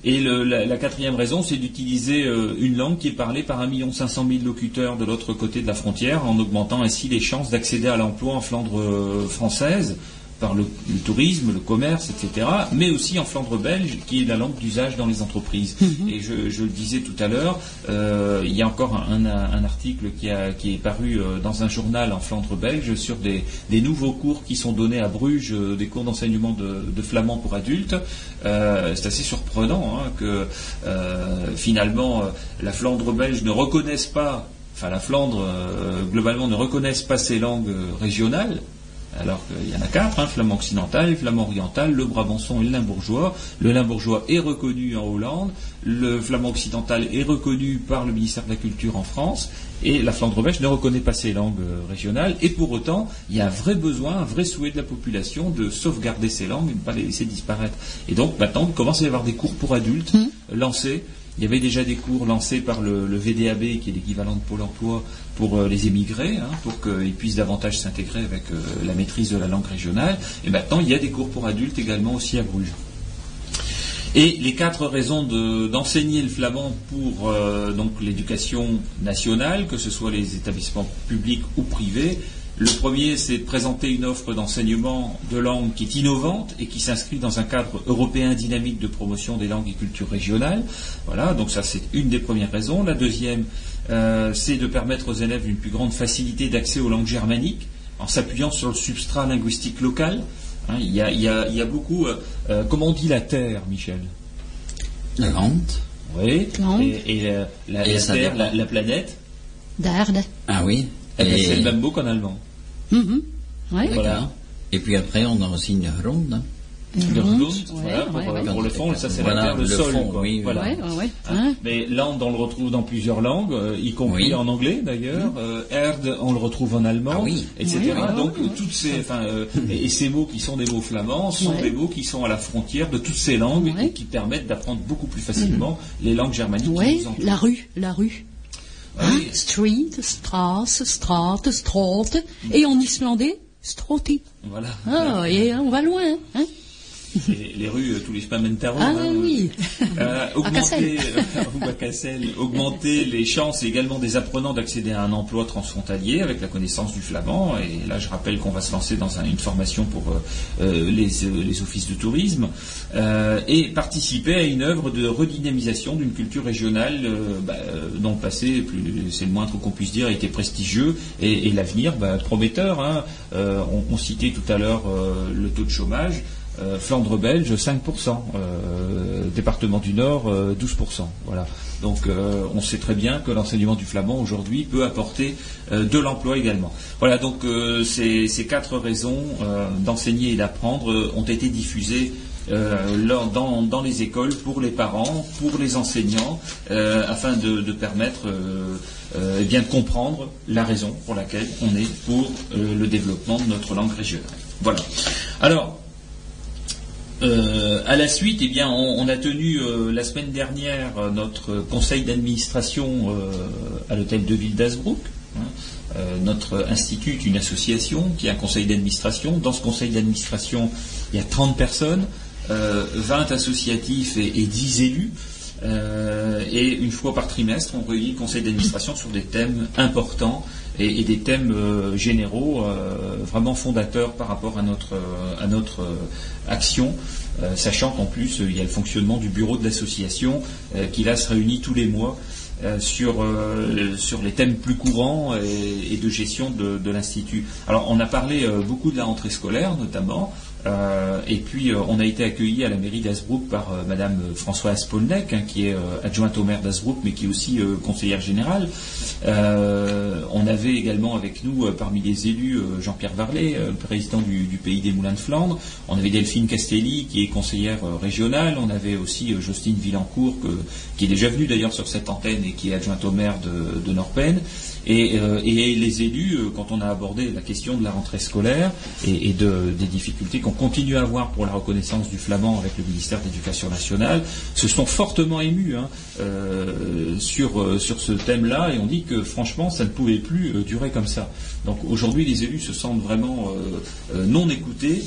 Et le- la, la quatrième raison, c'est d'utiliser euh, une langue qui est parlée par 1 500 000 locuteurs de l'autre côté de la frontière, en augmentant ainsi les chances d'accéder à l'emploi en Flandre euh, française par le, le tourisme, le commerce, etc., mais aussi en Flandre belge, qui est la langue d'usage dans les entreprises. Et je, je le disais tout à l'heure, euh, il y a encore un, article qui, a- qui est paru euh, dans un journal en Flandre belge sur des, des nouveaux cours qui sont donnés à Bruges, euh, des cours d'enseignement de, de flamand pour adultes. Euh, c'est assez surprenant hein, que euh, finalement la Flandre belge ne reconnaisse pas, enfin la Flandre globalement ne reconnaisse pas ces langues régionales. Alors qu'il y en a quatre, hein, flamand occidental, flamand oriental, le brabançon et le limbourgeois. Le limbourgeois est reconnu en Hollande, le flamand occidental est reconnu par le ministère de la Culture en France, et la Flandre belge ne reconnaît pas ces langues euh, régionales. Et pour autant, il y a un vrai besoin, un vrai souhait de la population de sauvegarder ces langues et de ne pas les laisser disparaître. Et donc maintenant, il commence à y avoir des cours pour adultes lancés. Il y avait déjà des cours lancés par le, VDAB, qui est l'équivalent de Pôle emploi, pour euh, les émigrés, hein, pour qu'ils puissent davantage s'intégrer avec euh, la maîtrise de la langue régionale. Et maintenant, il y a des cours pour adultes également aussi à Bruges. Et les quatre raisons de- d'enseigner le flamand pour euh, l'éducation nationale, que ce soit les établissements publics ou privés. Le premier, c'est de présenter une offre d'enseignement de langue qui est innovante et qui s'inscrit dans un cadre européen dynamique de promotion des langues et cultures régionales. Voilà, donc ça c'est une des premières raisons. La deuxième, euh, c'est de permettre aux élèves une plus grande facilité d'accès aux langues germaniques en s'appuyant sur le substrat linguistique local. Hein, il, y a, il y a- il y a beaucoup. euh, euh, comment on dit la Terre, Michel? La Lande. Oui. Land. Et, et la, la- Et la Terre, la, la planète, D'Arde. Ah oui. eh ben, c'est le même mot qu'en allemand. Mhm. Ouais. Voilà. Et puis après, on a aussi une ronde. Le Mhm. Grund, Ouais, voilà, pour, ouais, ouais. pour le fond, ça c'est Voilà, la terre, le, le sol. fond, quoi. oui, oui. Voilà. Ouais, ouais, ouais. Hein, Mais land, on le retrouve dans plusieurs langues, euh, y compris Oui. en anglais d'ailleurs. Euh, Erd, on le retrouve en allemand, Ah oui. etc. Donc toutes ces, euh, et, et ces mots qui sont des mots flamands sont Ouais. des mots qui sont à la frontière de toutes ces langues Ouais. et qui permettent d'apprendre beaucoup plus facilement les langues germaniques. la rue, la rue. Hein. Street, Strasse, Straat, Straat. Et en islandais, Stroti. Voilà. Ah, et on va loin. Hein les, les rues, euh, tous les spamentaros. ah hein, oui. Euh, augmenter, euh, à Cassel, augmenter les chances également des apprenants d'accéder à un emploi transfrontalier avec la connaissance du flamand. Et là, je rappelle qu'on va se lancer dans un- une formation pour euh, euh, les, euh, les offices de tourisme euh, et participer à une œuvre de redynamisation d'une culture régionale euh, bah, euh, dont le passé, c'est le moindre qu'on puisse dire, a été prestigieux et, et l'avenir bah, prometteur. hein. Euh, on, on citait tout à l'heure euh, le taux de chômage. Euh, Flandre belge 5%, euh, département du Nord euh, 12%. Voilà. Donc euh, on sait très bien que l'enseignement du flamand aujourd'hui peut apporter euh, de l'emploi également. Voilà donc euh, ces, quatre raisons euh, d'enseigner et d'apprendre euh, ont été diffusées euh, dans, les écoles pour les parents, pour les enseignants, euh, afin de, permettre euh, euh, eh bien de comprendre la raison pour laquelle on est pour euh, le développement de notre langue régionale. Voilà. Alors, euh, à la suite, eh bien, on, a tenu euh, la semaine dernière euh, notre conseil d'administration à l'hôtel de ville d'Asbrook. hein. Notre institut est une association qui a un conseil d'administration. Dans ce conseil d'administration, il y a 30 personnes, euh, 20 associatifs et, et 10 élus. Et une fois par trimestre, on réunit le conseil d'administration sur des thèmes importants et, des thèmes euh, généraux euh, vraiment fondateurs par rapport à notre, euh, à notre action, sachant qu'en plus, il y a le fonctionnement du bureau de l'association qui là se réunit tous les mois sur, sur les thèmes plus courants et, de gestion de, de l'Institut. Alors, on a parlé beaucoup de la rentrée scolaire, notamment. Euh, et puis, euh, on a été accueillis à la mairie d'Asbrook par euh, Madame Françoise Polnek, hein, qui est euh, adjointe au maire d'Asbrook, mais qui est aussi euh, conseillère générale. Euh, on avait également avec nous, euh, parmi les élus, euh, Jean-Pierre Varlet, euh, président du, pays des Moulins de Flandre. On avait Delphine Castelli, qui est conseillère euh, régionale. On avait aussi euh, Justine Villancourt, qui est déjà venue d'ailleurs sur cette antenne et qui est adjointe au maire de Norpen. Et, euh, et les élus, euh, quand on a abordé la question de la rentrée scolaire et, et de- des difficultés qu'on continue à avoir pour la reconnaissance du flamand avec le ministère de l'Éducation nationale, se sont fortement émus hein, euh, sur, euh, sur ce thème-là et on dit que franchement, ça ne pouvait plus euh, durer comme ça. Donc aujourd'hui, les élus se sentent vraiment non écoutés,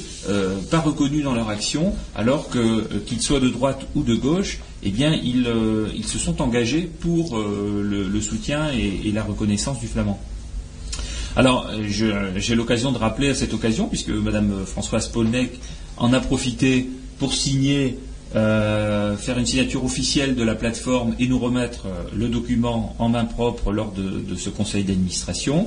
pas reconnus dans leur action, alors que qu'ils soient de droite ou de gauche, eh bien, ils, euh, ils se sont engagés pour euh, le, soutien et, la reconnaissance du flamand. Alors, euh, j'ai l'occasion de rappeler à cette occasion, puisque Madame Françoise Polnek en a profité pour signer, faire une signature officielle de la plateforme et nous remettre le document en main propre lors de, de ce conseil d'administration,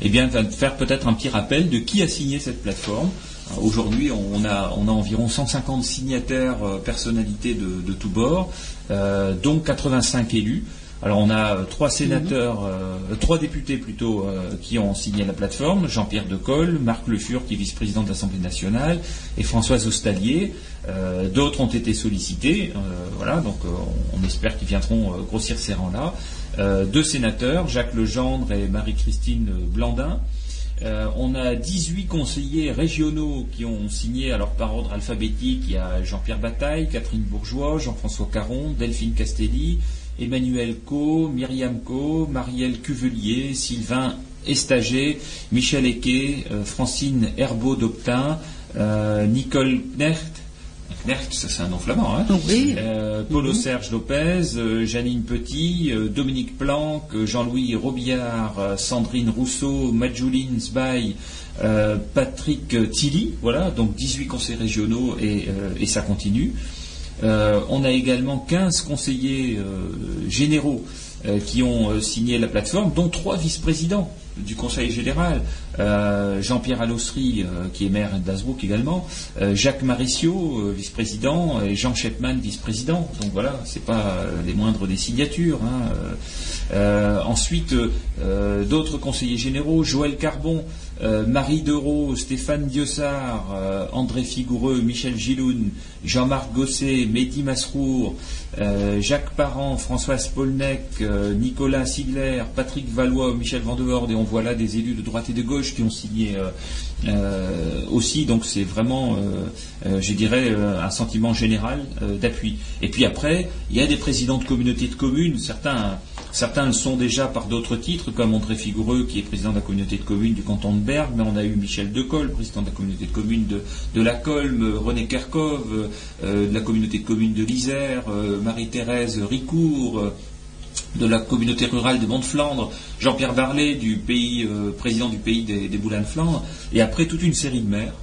eh bien, faire peut-être un petit rappel de qui a signé cette plateforme. Euh, Aujourd'hui, on a, on a environ 150 signataires, euh, personnalités de, de tous bords, euh, dont 85 élus. Alors on a trois sénateurs, euh, trois députés plutôt, euh, qui ont signé la plateforme, Jean-Pierre Decolle, Marc Le Fur, qui est vice-président de l'Assemblée nationale, et Françoise Ostalier. Euh, D'autres ont été sollicités, euh, voilà, donc euh, on, espère qu'ils viendront grossir ces rangs-là. Euh, deux sénateurs, Jacques Legendre et Marie-Christine Blandin. Euh, on a 18 conseillers régionaux qui ont signé, alors par ordre alphabétique, il y a Jean-Pierre Bataille, Catherine Bourgeois, Jean-François Caron, Delphine Castelli, Emmanuel Co, Myriam Co, Marielle Cuvelier, Sylvain Estager, Michel Equet, euh, Francine Herbeau d'Optin, euh, Nicole Knecht, Ça c'est un nom flamand, hein Oui. euh, Paulo Serge Lopez, euh, Janine Petit, euh, Dominique Planck, Jean-Louis Robillard, Sandrine Rousseau, Majouline Sbaï, Patrick Tilly, voilà, donc 18 conseils régionaux et, et ça continue. On a également 15 conseillers généraux qui ont signé la plateforme, dont trois vice-présidents du Conseil général, euh, Jean-Pierre Allossery, euh, qui est maire d'Asbrook également, euh, Jacques Mauricio, vice-président, et Jean Shepman, vice-président. Donc voilà, c'est pas les moindres des signatures. hein. Ensuite, d'autres conseillers généraux, Joël Carbon, euh, Marie Dereau, Stéphane Diossard, euh, André Figoureux, Michel Giloun, Jean-Marc Gosset, Mehdi Masrour, euh, Jacques Parent, Françoise Polnec, Nicolas Sigler, Patrick Valois, Michel Vandehorde, et on voit là des élus de droite et de gauche qui ont signé aussi, donc c'est vraiment, je dirais, un sentiment général d'appui. Et puis après, il y a des présidents de communautés de communes, certains, certains le sont déjà par d'autres titres, comme André Figoureux, qui est président de la communauté de communes du canton de Bergue, mais on a eu Michel Decolle, président de la communauté de communes de, de la Colme, René Kerkov, euh, de la communauté de communes de l'Isère, euh, Marie-Thérèse Ricourt, euh, de la communauté rurale des Monts de Flandre, Jean-Pierre Barlet, du pays, président du pays des, des Boulins de Flandre, et après toute une série de maires.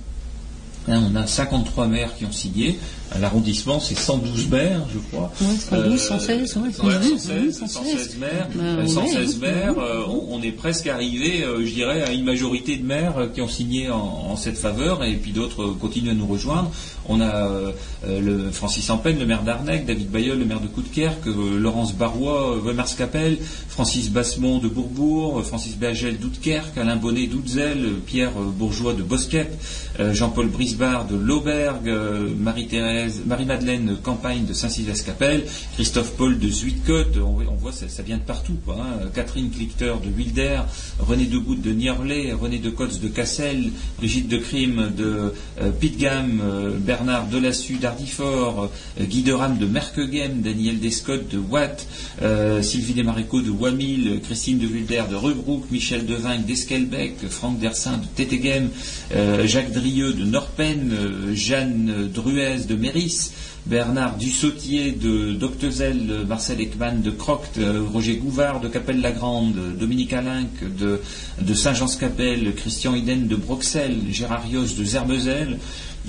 Hein, on a 53 maires qui ont signé. L'arrondissement, c'est 112 maires, je crois. Ouais, 112, 116, ouais. ouais, Mhm, 116, 116. 116 maires. Ben, Euh, ouais, 116 ouais. maires. euh, on, on est presque arrivé, euh, je dirais, à une majorité de maires euh, qui ont signé en, en cette faveur, et puis d'autres euh, continuent à nous rejoindre. On a euh, euh, le Francis Ampen, le maire d'Arnec, David Bayeul, le maire de Coudekerque, euh, Laurence Barrois, euh, Weimars-Capelle, Francis Bassemont de Bourbourg, euh, Francis Bergel d'Outkerque, Alain Bonnet d'Outzel, euh, Pierre euh, Bourgeois de Bosquep, euh, Jean-Paul Brisbard de Lauberg, euh, Marie-Thérèse, Marie-Madeleine Campagne de Saint-Sylvestre-Capelle, Christophe Paul de Zuidcote, on, voit- ça, ça vient de partout, hein. Catherine Clichter de Wilder, René Degoutte de Niorlay, René de Cotz de Cassel, Brigitte de Crime de euh, Pitgam, euh, Bernard Delassus d'Ardifort, euh, Guy de Rame de Merkegem, Daniel Descott de Watt, euh, Sylvie Desmarécaux de Wamil, Christine de Wilder de Rebrook, Michel Devinck d'Esquelbec, Franck Dersin de Tétégem, euh, Jacques Drieux de Norpen, Jeanne Druez de Bernard Dussautier de d'Octezel, Marcel Ekman de Croct, euh, Roger Gouvard de Capelle-la-Grande, Dominique Alinck de, Saint-Jean-Scapelle, Christian Iden de Broxel, Gérard Rios de Zerbezel,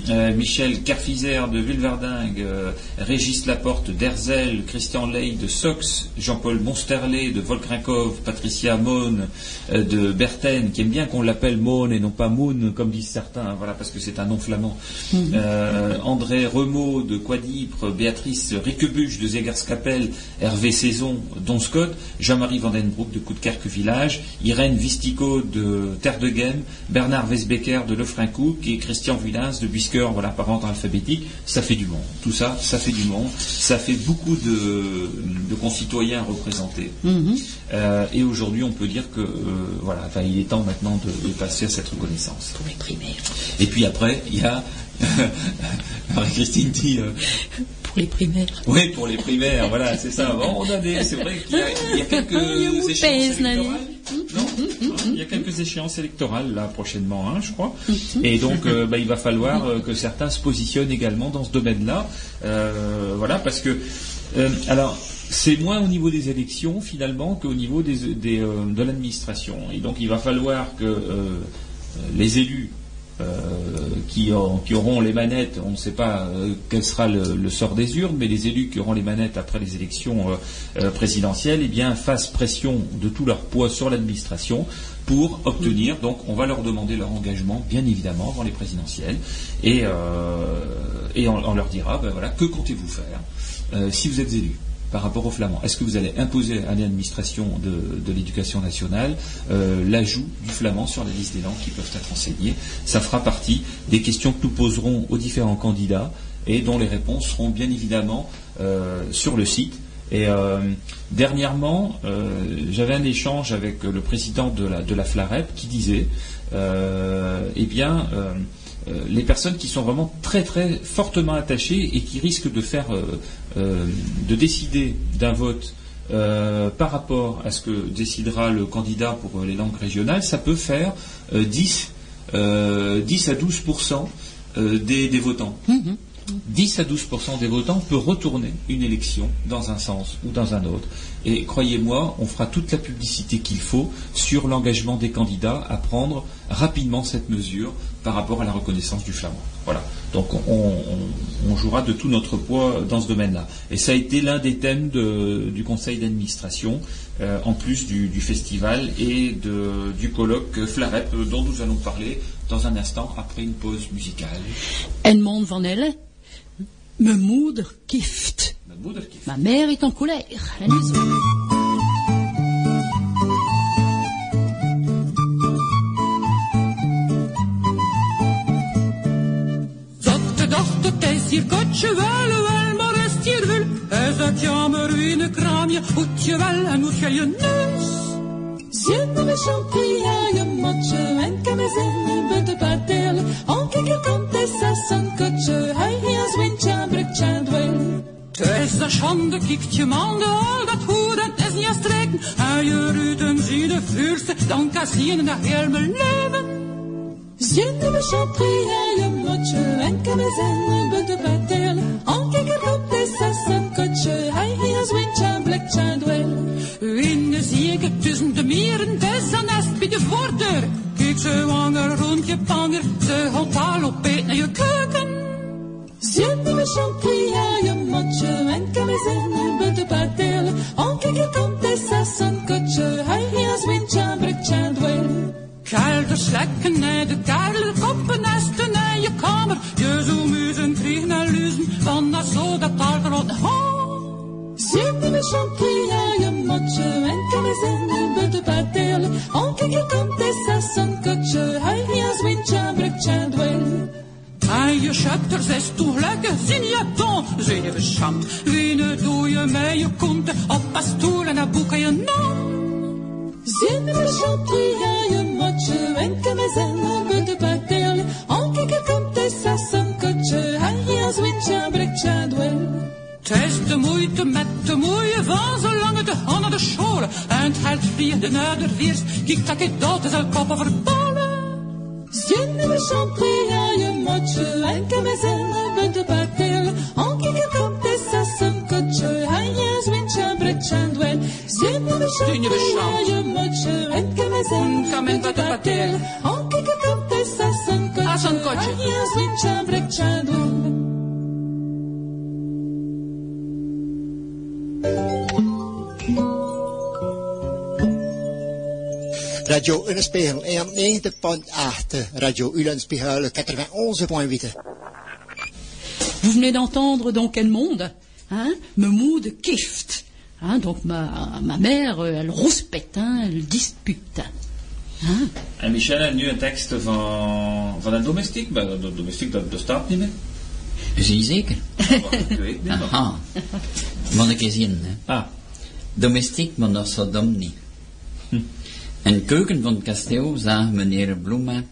euh, Michel Carfizer de Vulverdingue, euh, Régis Laporte d'Herzel, Christian Ley de Sox, Jean-Paul Monsterlet de Volkrinkov, Patricia Mohn euh, de Berten, qui aime bien qu'on l'appelle Mohn et non pas Moon, comme disent certains, hein, voilà, parce que c'est un nom flamand. Euh, André Remaud de Quadipre, Béatrice Riquebuche de Zegerskapelle, Hervé Saison d'Onscott, Jean-Marie Vandenbroek de Coudekerque Village, Irène Vistico de Terre de Ghem, Bernard Wesbecker de Lefrincourt et Christian Villins de Voilà, par ordre alphabétique. Ça fait du monde. Tout ça, ça fait du monde. Ça fait beaucoup de, de concitoyens représentés. Mhm. Euh, et aujourd'hui, on peut dire que, euh, voilà, enfin, il est temps maintenant de, de passer à cette reconnaissance. Pour les primaires. Et puis après, il y a. Marie-Christine dit. Pour les primaires. oui, pour les primaires, voilà, c'est ça. Bon, on a des, c'est vrai qu'il y a, il y a quelques échéances électorales. Non, hein, il y a quelques échéances électorales là prochainement, hein, je crois. Et donc, euh, bah, il va falloir euh, que certains se positionnent également dans ce domaine-là, Euh, voilà, parce que, alors. C'est moins au niveau des élections finalement qu'au niveau des, des, de l'administration. Et donc il va falloir que les élus qui, ont- qui auront les manettes, on ne sait pas euh, quel sera le, sort des urnes, mais les élus qui auront les manettes après les élections euh, euh, présidentielles, eh bien, fassent pression de tout leur poids sur l'administration pour obtenir. Donc, on va leur demander leur engagement, bien évidemment, avant les présidentielles, et, euh, on, leur dira, ben voilà, que comptez-vous faire euh, si vous êtes élu par rapport aux flamands Est-ce que vous allez imposer à l'administration de, l'éducation nationale euh, l'ajout du flamand sur la liste des langues qui peuvent être enseignées? Ça fera partie des questions que nous poserons aux différents candidats et dont les réponses seront bien évidemment euh, sur le site. Et euh, dernièrement, j'avais un échange avec le président de la, de la FLAREP qui disait, eh bien, les personnes qui sont vraiment très très fortement attachées et qui risquent de faire, de décider d'un vote euh, par rapport à ce que décidera le candidat pour euh, les langues régionales, ça peut faire euh, 10, euh, 10 à 12 euh, des, des votants. 10 à 12% des votants peut retourner une élection dans un sens ou dans un autre. Et croyez-moi, on fera toute la publicité qu'il faut sur l'engagement des candidats à prendre rapidement cette mesure par rapport à la reconnaissance du flamand. Voilà. Donc on, jouera de tout notre poids dans ce domaine-là. Et ça a été l'un des thèmes du conseil d'administration, euh, en plus du, festival et du colloque Flarep dont nous allons parler dans un instant après une pause musicale. Edmond Van me moeder kiest. Ma mère est en colère. à la maison. Dochter, het is hier kotje wel, wel, maar is het hier jammer in een kraamje, hoed je wel en hoed je je neus. Zin me champia, je matje en kamizen, buiten patel. On kijkt komt is as een kotje, hij is windje, brekje, dwel. Het is een schande, kiekt je man de al dat hoe dat is niet streken. En je ruten zie de vuurste, dan kan zien dat heel mijn leven. Zin me champia, je matje en kamizen, buiten patel. On kijkt komt is as een kotje, hij is windje, brekje, dwel. In de zieke tussen de mieren, het is een nest bij de voordeur. Kijk ze wanger rond je panger, ze houdt al op naar je keuken. Zin me champia, je matje en kamizen, buiten patel. On kijkt komt is as een kotje, hij is windje, brekje, dwel. Kelder slekken naar de kelder, koppen nesten naar je kamer. Je zo muzen kriegen en luzen, van dat zo dat daar groot Zin me champia, je matje en kamizen, buiten patel. On kijkt komt is as een kotje, hij is windje, brekje, dwel. En je schept er zes toegelijke zin je ton, zeven scham. Wiene doe je met je kont op een stoel en een boek en je naam. Zin me champia, je matje en kamizen, buiten patel. On kijkt komt is as een kotje, hij is windje, brekje, dwel. Het is de moeite met de moeite van zolang het de hand naar de scholen. En het geld via de naderweers, kijk dat ik dat is al koppen verballen. Zin me champia, je matje en kamizen, buiten patel. On kijkt komt is as een kotje, hij is windje, brekje, dwel. Zin me champia, je matje en kamizen, buiten patel. On kijkt komt is as een As een kotje, Radio Ulenspiegel 91.8, Radio Ulenspiegel 91.8. Vous venez d'entendre donc Edmond, hein, me mood kift. Hein, donc ma, ma mère, euh, elle rouspète, hein, elle dispute. Hein. En Michel a nu een tekst van, van een domestiek, maar de domestiek dat bestaat niet meer. Zie je zeker? Ik weet niet. Aha. Moet ik eens hè. Ah, Domestiek, maar dat zo dom niet. In de keuken van het kasteel zag meneer Bloemaert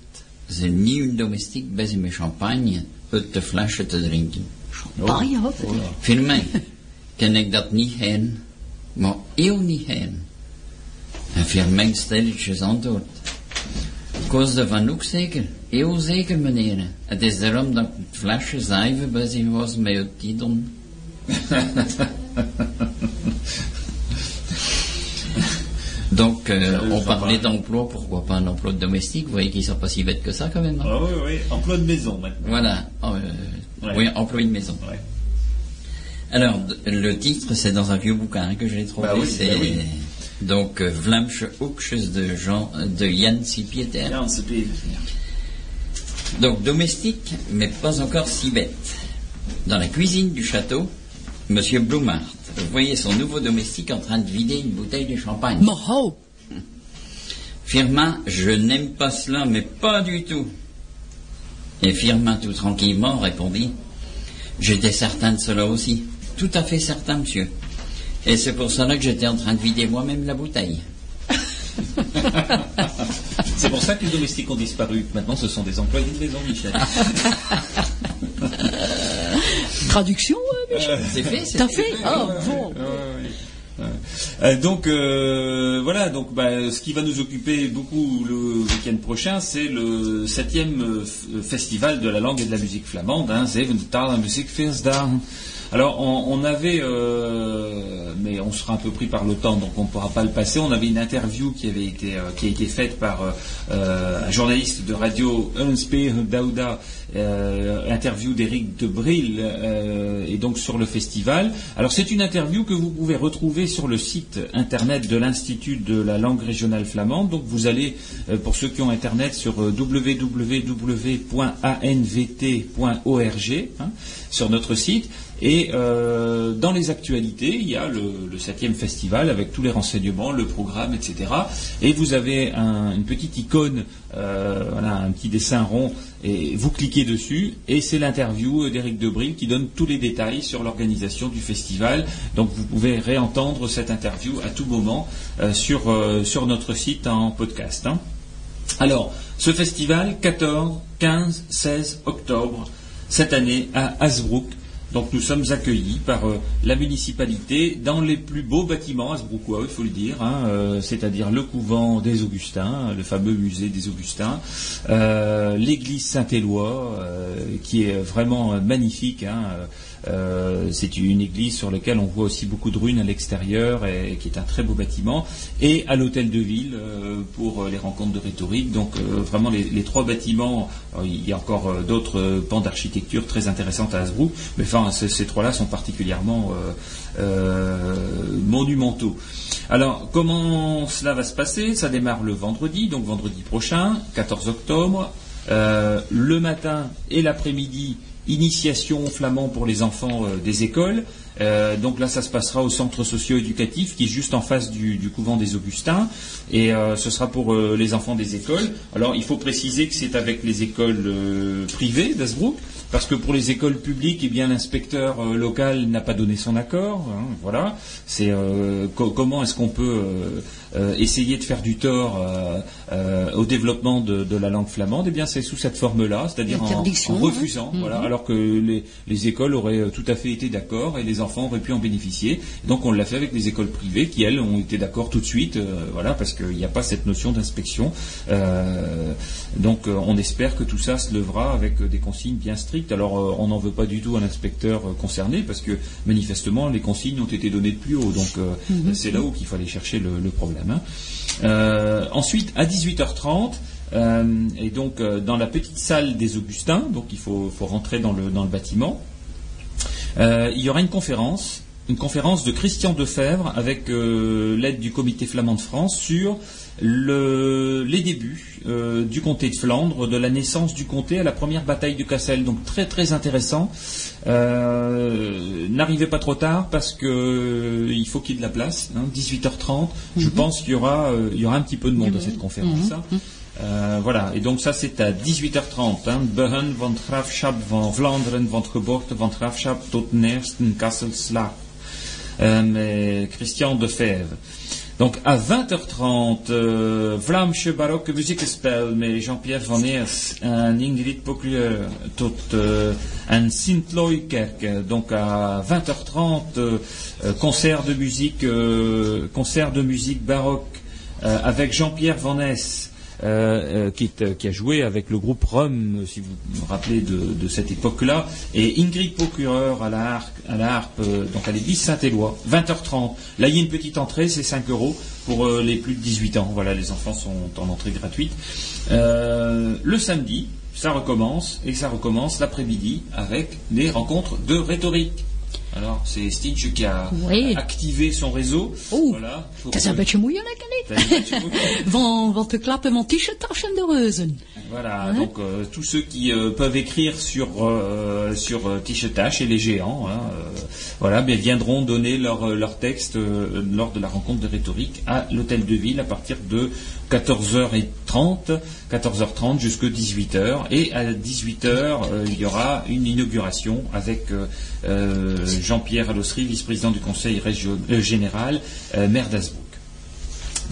zijn nieuwe domestiek bij zijn met champagne uit de flesje te drinken. Ah ja, Voor mij ken ik dat niet heen, maar heel niet heen. En voor mij stilletjes antwoord. Koos ervan ook zeker, heel zeker meneer. Het is daarom dat ik het flesje zuiver bij zich was met het tidon. Donc, euh, on parlait d'emploi, pourquoi pas un emploi domestique? Vous voyez qu'ils sont pas si bêtes que ça quand même. hein? Ah oui, oui, emploi de maison maintenant. Voilà. Oh, euh, Ouais. Oui, emploi de maison. Ouais. Alors, le titre, c'est dans un vieux bouquin hein, que je l'ai trouvé. Bah oui, c'est bah oui. donc euh, Vlamsche Hoekjes de Jean de Yann Sipieter. Ja, c'est plus- Donc domestique, mais pas encore si bête. Dans la cuisine du château, Monsieur Blumart voyait son nouveau domestique en train de vider une bouteille de champagne. Moho, Firmin, je n'aime pas cela, mais pas du tout. Et Firmin, tout tranquillement, répondit J'étais certain de cela aussi. Tout à fait certain, monsieur. Et c'est pour cela que j'étais en train de vider moi-même la bouteille. C'est pour ça que les domestiques ont disparu. Maintenant, ce sont des employés de maison, Michel. traduction, euh, Michel C'est fait, c'est T'as fait Ah, bon. Euh, donc euh, voilà, donc bah, ce qui va nous occuper beaucoup le week-end prochain, c'est le septième euh, festival de la langue et de la musique flamande, hein, Muziekfeestdagen. Alors on, avait, euh, mais on sera un peu pris par le temps, donc on ne pourra pas le passer. On avait une interview qui avait été euh, qui a été faite par euh, un journaliste de radio, Unspeer Dauda, interview d'Éric de Bril, euh, et donc sur le festival. Alors c'est une interview que vous pouvez retrouver sur le site internet de l'Institut de la langue régionale flamande. Donc vous allez, pour ceux qui ont internet, sur www.anvt.org, hein, sur notre site. Et euh, dans les actualités, il y a le, le septième festival avec tous les renseignements, le programme, etc. Et vous avez un- une petite icône, euh, un petit dessin rond, et vous cliquez dessus, et c'est l'interview d'Éric Debril qui donne tous les détails sur l'organisation du festival. Donc vous pouvez réentendre cette interview à tout moment euh, sur, sur notre site en podcast. hein. Alors, ce festival, 14, 15, 16 octobre, cette année à Hasbrook. Donc nous sommes accueillis par euh, la municipalité dans les plus beaux bâtiments hasbrouckois, il faut le dire, hein, euh, c'est-à-dire le couvent des Augustins, le fameux musée des Augustins, euh, l'église Saint-Éloi, qui est vraiment magnifique. hein, euh, c'est une église sur laquelle on voit aussi beaucoup de ruines à l'extérieur et, qui est un très beau bâtiment. Et à l'hôtel de ville euh, pour euh, les rencontres de rhétorique. Donc vraiment les, trois bâtiments. il y a encore d'autres pans d'architecture très intéressantes à Hasbrook, mais ces, trois-là sont particulièrement monumentaux. Alors comment cela va se passer? Ça démarre le vendredi, donc vendredi prochain, 14 octobre. Le matin et l'après-midi, initiation flamand pour les enfants euh, des écoles. Euh, donc là, ça se passera au centre socio-éducatif qui est juste en face du, couvent des Augustins. Et euh, ce sera pour les enfants des écoles. Alors, il faut préciser que c'est avec les écoles privées d'Asbrook. Parce que pour les écoles publiques, eh bien l'inspecteur local n'a pas donné son accord. hein, voilà. C'est co- comment est-ce qu'on peut euh, essayer de faire du tort euh, euh, au développement de, de la langue flamande Eh bien, c'est sous cette forme-là, c'est-à-dire en, hein. refusant. Voilà, alors que les, les écoles auraient tout à fait été d'accord et les enfants auraient pu en bénéficier. Donc, on l'a fait avec les écoles privées qui elles ont été d'accord tout de suite. voilà, parce qu'il n'y a pas cette notion d'inspection. Donc, on espère que tout ça se levera avec des consignes bien strictes. Alors, on n'en veut pas du tout à l'inspecteur concerné parce que manifestement, les consignes ont été données de plus haut. Donc, Mhm. c'est là où qu'il fallait chercher le, le problème. Hein. Euh, ensuite, à 18h30, euh, et donc euh, dans la petite salle des Augustins, donc il faut, rentrer dans le, dans le bâtiment, il y aura une conférence une conférence de Christian Defebvre avec l'aide du Comité flamand de France sur le- les débuts euh, du comté de Flandre, de la naissance du comté à la première bataille de Cassel. Donc très très intéressant. Euh, N'arrivez pas trop tard parce que euh, il faut qu'il y ait de la place. hein, 18h30. Je pense qu'il y aura euh, il y aura un petit peu de monde à cette conférence. hein. Euh, voilà, et donc ça c'est à 18h30. Hein. Behen van Graafschap van Vlaanderen, van geboorte van Graafschap tot. Euh, Christian Defebvre. Donc à 20h30, euh, Vlaamse baroque muziekspel met Jean-Pierre Van Eers en Ingrid Pocleur tot euh, un Sint-Looikerk. Donc à 20h30, euh, euh, concert de musique, euh, concert de musique baroque euh, avec Jean-Pierre Van Ness. Euh, euh, euh, qui a joué avec le groupe Rome, si vous vous rappelez de, cette époque-là, et Ingrid Procureur à la harpe, à donc à l'église Saint-Éloi, 20h30. Là, il y a une petite entrée, c'est 5 euros pour les plus de 18 ans. Voilà, les enfants sont en entrée gratuite. Le samedi, ça recommence, et ça recommence l'après-midi avec des rencontres de rhétorique. Alors, c'est Stinch qui a Oui. activé son réseau. Oh, voilà, pour- Dat is een beetje moeilijk, Dat is een beetje hè? moeilijk. Van, van te klappen van t-shirt-taschen de reuzen. Voilà, donc euh, tous ceux qui euh, peuvent écrire sur euh, sur Tichetash et les géants, hein, voilà, bien viendront donner leur leur texte lors de la rencontre de rhétorique à l'hôtel de ville à partir de 14h30, 14h30 jusqu'à 18h et à 18h euh, il y aura une inauguration avec Jean-Pierre Allossery, vice-président du conseil région- général, maire d'Asbrook.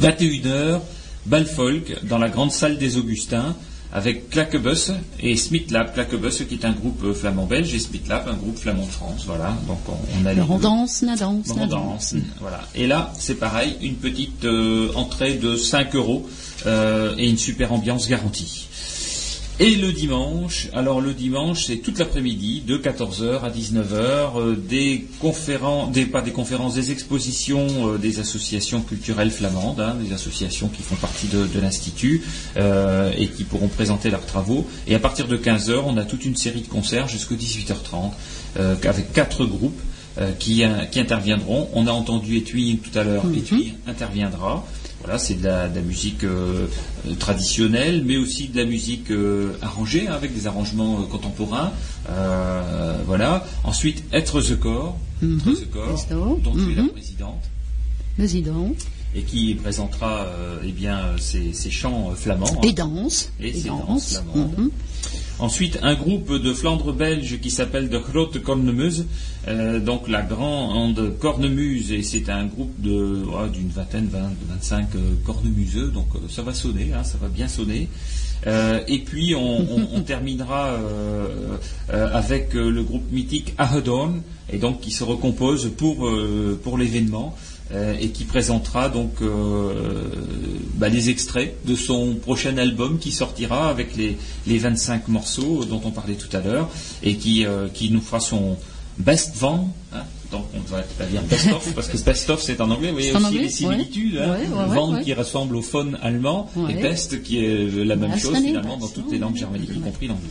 21h, Balfolk dans la grande salle des Augustins avec Claquebus et Smithlab. Claquebus qui est un groupe flamand belge et Smithlab un groupe flamand de France. Voilà, donc on, on a On deux. danse, On danse. danse, Voilà. Et là, c'est pareil, une petite euh, entrée de 5 euros euh, et une super ambiance garantie. Et le dimanche, alors le dimanche, c'est toute l'après-midi, de 14h à 19h, euh, des conférences, des, pas des conférences, des expositions euh, des associations culturelles flamandes, hein, des associations qui font partie de, de l'Institut euh, et qui pourront présenter leurs travaux. Et à partir de 15h, on a toute une série de concerts jusqu'à 18h30, euh, avec quatre groupes qui, qui interviendront. On a entendu Etui tout à l'heure, Etui interviendra. Voilà, c'est de la, de la musique euh, traditionnelle, mais aussi de la musique euh, arrangée, hein, avec des arrangements euh, contemporains. Voilà. Ensuite, Être the Corps, Être the Corps, Is dat? dont tu es la Mhm. présidente. Et qui présentera euh, eh bien, euh, ses, ses chants euh, flamands. hein. Et dansent. Et Et ses danses flamandes. Mhm. Ensuite, un groupe de Flandre belge qui s'appelle de Grote Cornemuse, euh, donc la grande cornemuse, et c'est un groupe de d'une vingtaine, 20, 25 euh, cornemuseux, donc euh, ça va sonner, hein, ça va bien sonner. Euh, et puis on, on- on terminera euh, euh, avec euh, le groupe mythique Ahedorn, et donc qui se recompose pour pour, l'événement euh, et qui présentera donc euh, bah, les extraits de son prochain album qui sortira avec les, les 25 morceaux dont on parlait tout à l'heure et qui, euh, qui nous fera son best van. Donc on va pas dire best of parce que best of c'est en anglais. Vous voyez C'est en aussi anglais, les similitudes. ouais. hein. Ouais, ouais, ouais. qui ressemble au phone allemand et best qui est la même chose finalement dans toutes les langues germaniques, y compris l'anglais.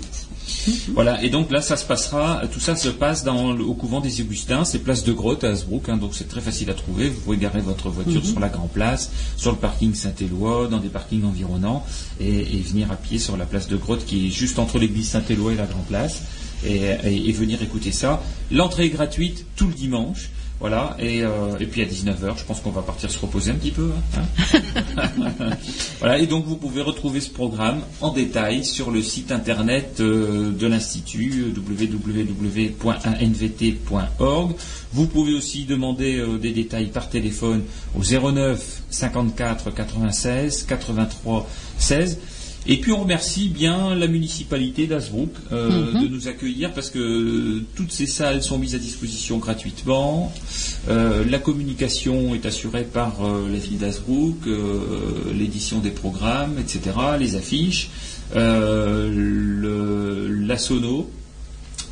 Voilà, et donc là, ça se passera, tout ça se passe dans le- au couvent des Augustins, c'est place de Grotte à Hasbrook, hein, donc c'est très facile à trouver. Vous pouvez garer votre voiture sur la Grand Place, sur le parking Saint-Éloi, dans des parkings environnants, et, et venir à pied sur la place de Grotte qui est juste entre l'église Saint-Éloi et la Grand Place, et, et- et venir écouter ça. L'entrée est gratuite tout le dimanche. Voilà, et, euh, et puis à 19h, je pense qu'on va partir se reposer un petit peu. hein, voilà, et donc vous pouvez retrouver ce programme en détail sur le site internet euh, de l'Institut, euh, www.anvt.org. Vous pouvez aussi demander euh, des détails par téléphone au 09 54 96 83 16. Et puis on remercie bien la municipalité d'Asbrook euh, de nous accueillir parce que toutes ces salles sont mises à disposition gratuitement. Euh, la communication est assurée par euh, la ville d'Asbrook, euh, l'édition des programmes, etc., les affiches, euh, le- la sono,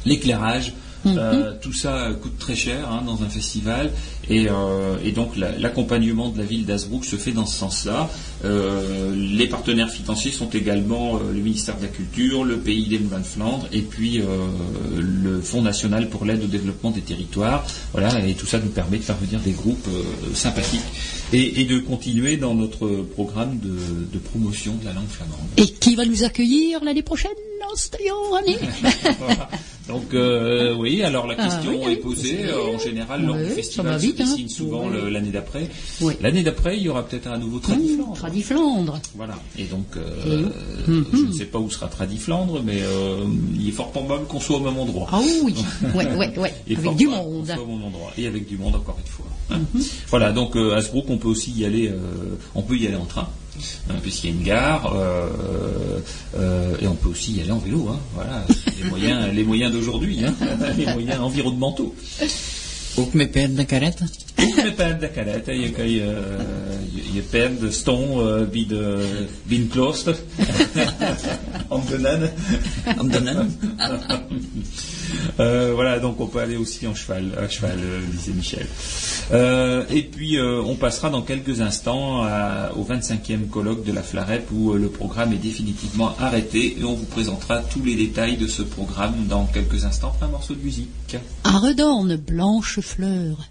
l'éclairage. Euh, tout ça coûte très cher hein, dans un festival et, euh, et donc la- l'accompagnement de la ville d'Asbrook se fait dans ce sens-là. Euh, les partenaires financiers sont également le ministère de la Culture, le pays des Moulins de Flandre et puis euh, le Fonds national pour l'aide au développement des territoires. Voilà, et tout ça nous permet de faire venir des groupes sympathiques et, et de continuer dans notre programme de, de promotion de la langue flamande. Et qui va nous accueillir l'année prochaine? Voilà. Donc euh, oui, alors la Ah, question oui, est posée. Euh, en général, lors Oui, du festival va se vite, hein. dessine souvent Oui. l'année d'après. L'année d'après, il y aura peut-être un nouveau Tradiflandre. Tradiflandre. Voilà. Et donc, euh, Et euh, je ne sais pas où sera Tradiflandre, mais il est fort probable qu'on soit au même endroit. Ah oui, ouais, ouais, ouais, est avec du monde. soit au même endroit. Et avec du monde encore une fois. hein. Voilà. Donc euh, Hasbrook, on peut aussi y aller. on peut y aller en train. Puisqu'il y a une gare, euh, euh, et on peut aussi y aller en vélo. hein. Voilà, les moyens, les moyens d'aujourd'hui, hein, les moyens environnementaux. Ook met paardenkaretten? Ook met paardenkaretten. Je kan je, je, je paarden ston eh, bij, de, bij een klooster. Om de nannen. Om de nannen. Euh, voilà, donc on peut aller aussi en cheval, à cheval, euh, disait Michel. Euh, et puis euh, on passera dans quelques instants à- au 25e colloque de la Flarep où euh, le programme est définitivement arrêté et on vous présentera tous les détails de ce programme dans quelques instants après un morceau de musique. À redorne blanche fleur.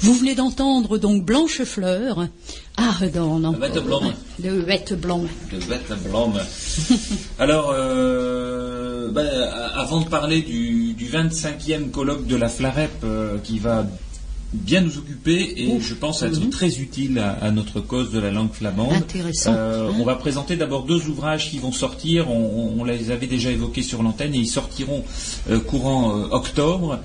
Vous venez d'entendre donc Blanche Fleur Aardorn De encore. Wetteblom. De Wetteblom. De Wetteblom. Alors, euh, ben, avant de parler du, du 25e colloque de la FLAREP euh, qui va bien nous occuper et je pense être très utile à, à notre cause de la langue flamande. Intéressant. Euh, on va présenter d'abord deux ouvrages qui vont sortir. On, on- on les avait déjà évoqués sur l'antenne et ils sortiront euh, courant euh, octobre.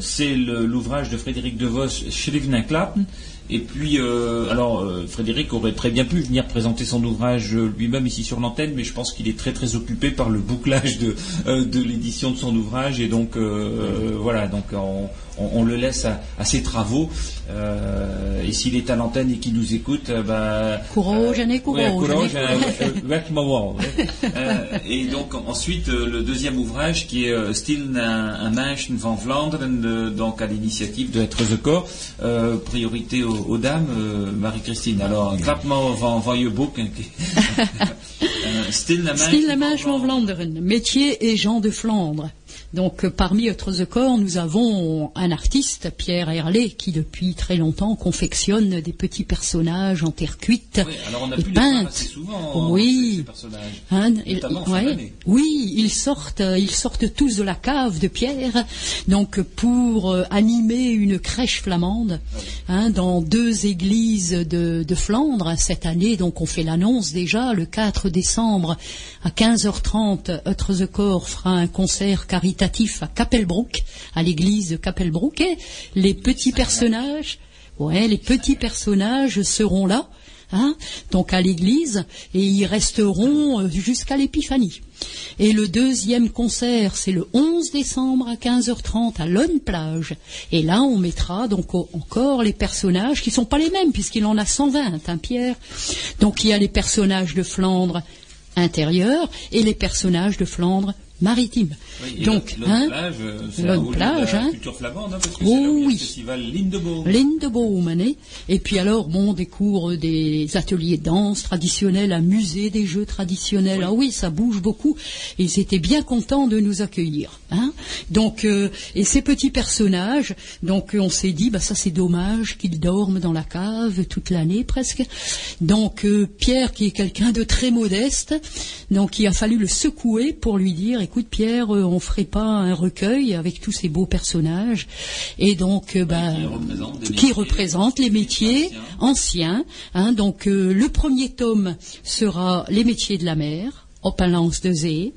C'est l'ouvrage de Frédéric De Vos, Schriftenklappen. Et puis, euh, alors, euh, Frédéric aurait très bien pu venir présenter son ouvrage lui-même ici sur l'antenne, mais je pense qu'il est très très occupé par le bouclage de, euh, de l'édition de son ouvrage, et donc voilà, donc on, on- on le laisse à, à ses travaux. Euh, et s'il est à l'antenne et qu'il nous écoute, euh, bah, Courage, courage. courage, euh, euh. Euh, et donc ensuite euh, le deuxième ouvrage qui est euh, Stil un, Menschen van Vlaanderen, donc à l'initiative de Être the Corps, euh, priorité aux, aux dames, euh, Marie-Christine. Alors, clapement van, van je boek. hein, qui- Stil un Style la Menschen Manche van Vlaanderen, métier et gens de Flandre. Donc euh, parmi autres the corps, nous avons un artiste, Pierre Herlé, qui depuis très longtemps confectionne des petits personnages en terre cuite Oui, alors on a et pu les voir peintes. assez souvent, oui. ces. Hein, et- ouais. Oui, ils sortent, euh, ils sortent tous de la cave de Pierre, donc pour euh, animer une crèche flamande hein, dans deux églises de, de Flandre cette année. Donc on fait l'annonce déjà le 4 décembre à 15h30. Eutre the Corps fera un concert caritatif à Kappelbroek, à l'église de Kappelbroek. Et les petits personnages, ouais, les petits personnages seront là. Hein, donc à l'église, et ils resteront euh, jusqu'à l'épiphanie. Et le deuxième concert, c'est le 11 décembre à 15h30 à Lonne Plage. Et là, on mettra donc encore les personnages qui sont pas les mêmes, puisqu'il en a 120, hein, Pierre. Donc il y a les personnages de Flandre intérieure et les personnages de Flandre maritime. Oui, donc, le- hein, plage, euh, c'est plage, la hein. culture flamande, hein, parce que Oh oui. le festival Lindeboom. Lindeboom, hein, et puis alors, bon, des cours, des ateliers de danse traditionnels, un musée des jeux traditionnels. Ah oui, ça bouge beaucoup. Ils étaient bien contents de nous accueillir. Hein. Donc, euh, et ces petits personnages, donc on s'est dit, bah ça c'est dommage qu'ils dorment dans la cave toute l'année presque. Donc euh, Pierre, qui est quelqu'un de très modeste, donc il a fallu le secouer pour lui dire, écoute Pierre, euh, on ferait pas un recueil avec tous ces beaux personnages. Et donc, euh, bah, qui métiers représente les métiers anciens. hein. donc euh, le premier tome sera les métiers de la mer. Opalance de Zee,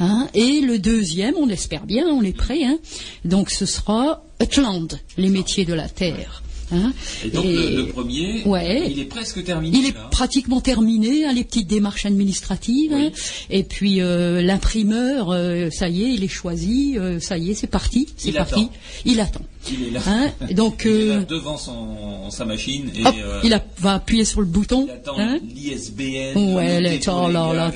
hein, et le deuxième, on espère bien, on est prêt, hein, donc ce sera Utland, les métiers de la terre. Hein. Et donc Et- le, le premier, Ouais. il est presque terminé. il est là. pratiquement terminé, hein, les petites démarches administratives. hein. et puis euh, l'imprimeur, euh, ça y est, il est choisi, euh, ça y est, c'est parti, c'est parti. attend. Il attend. Il est là. Hein, donc, il est là euh, devant son, sa machine et Hop, euh, il a- va appuyer sur le bouton. il attend hein. l'ISBN. Ouais, pour oh là là.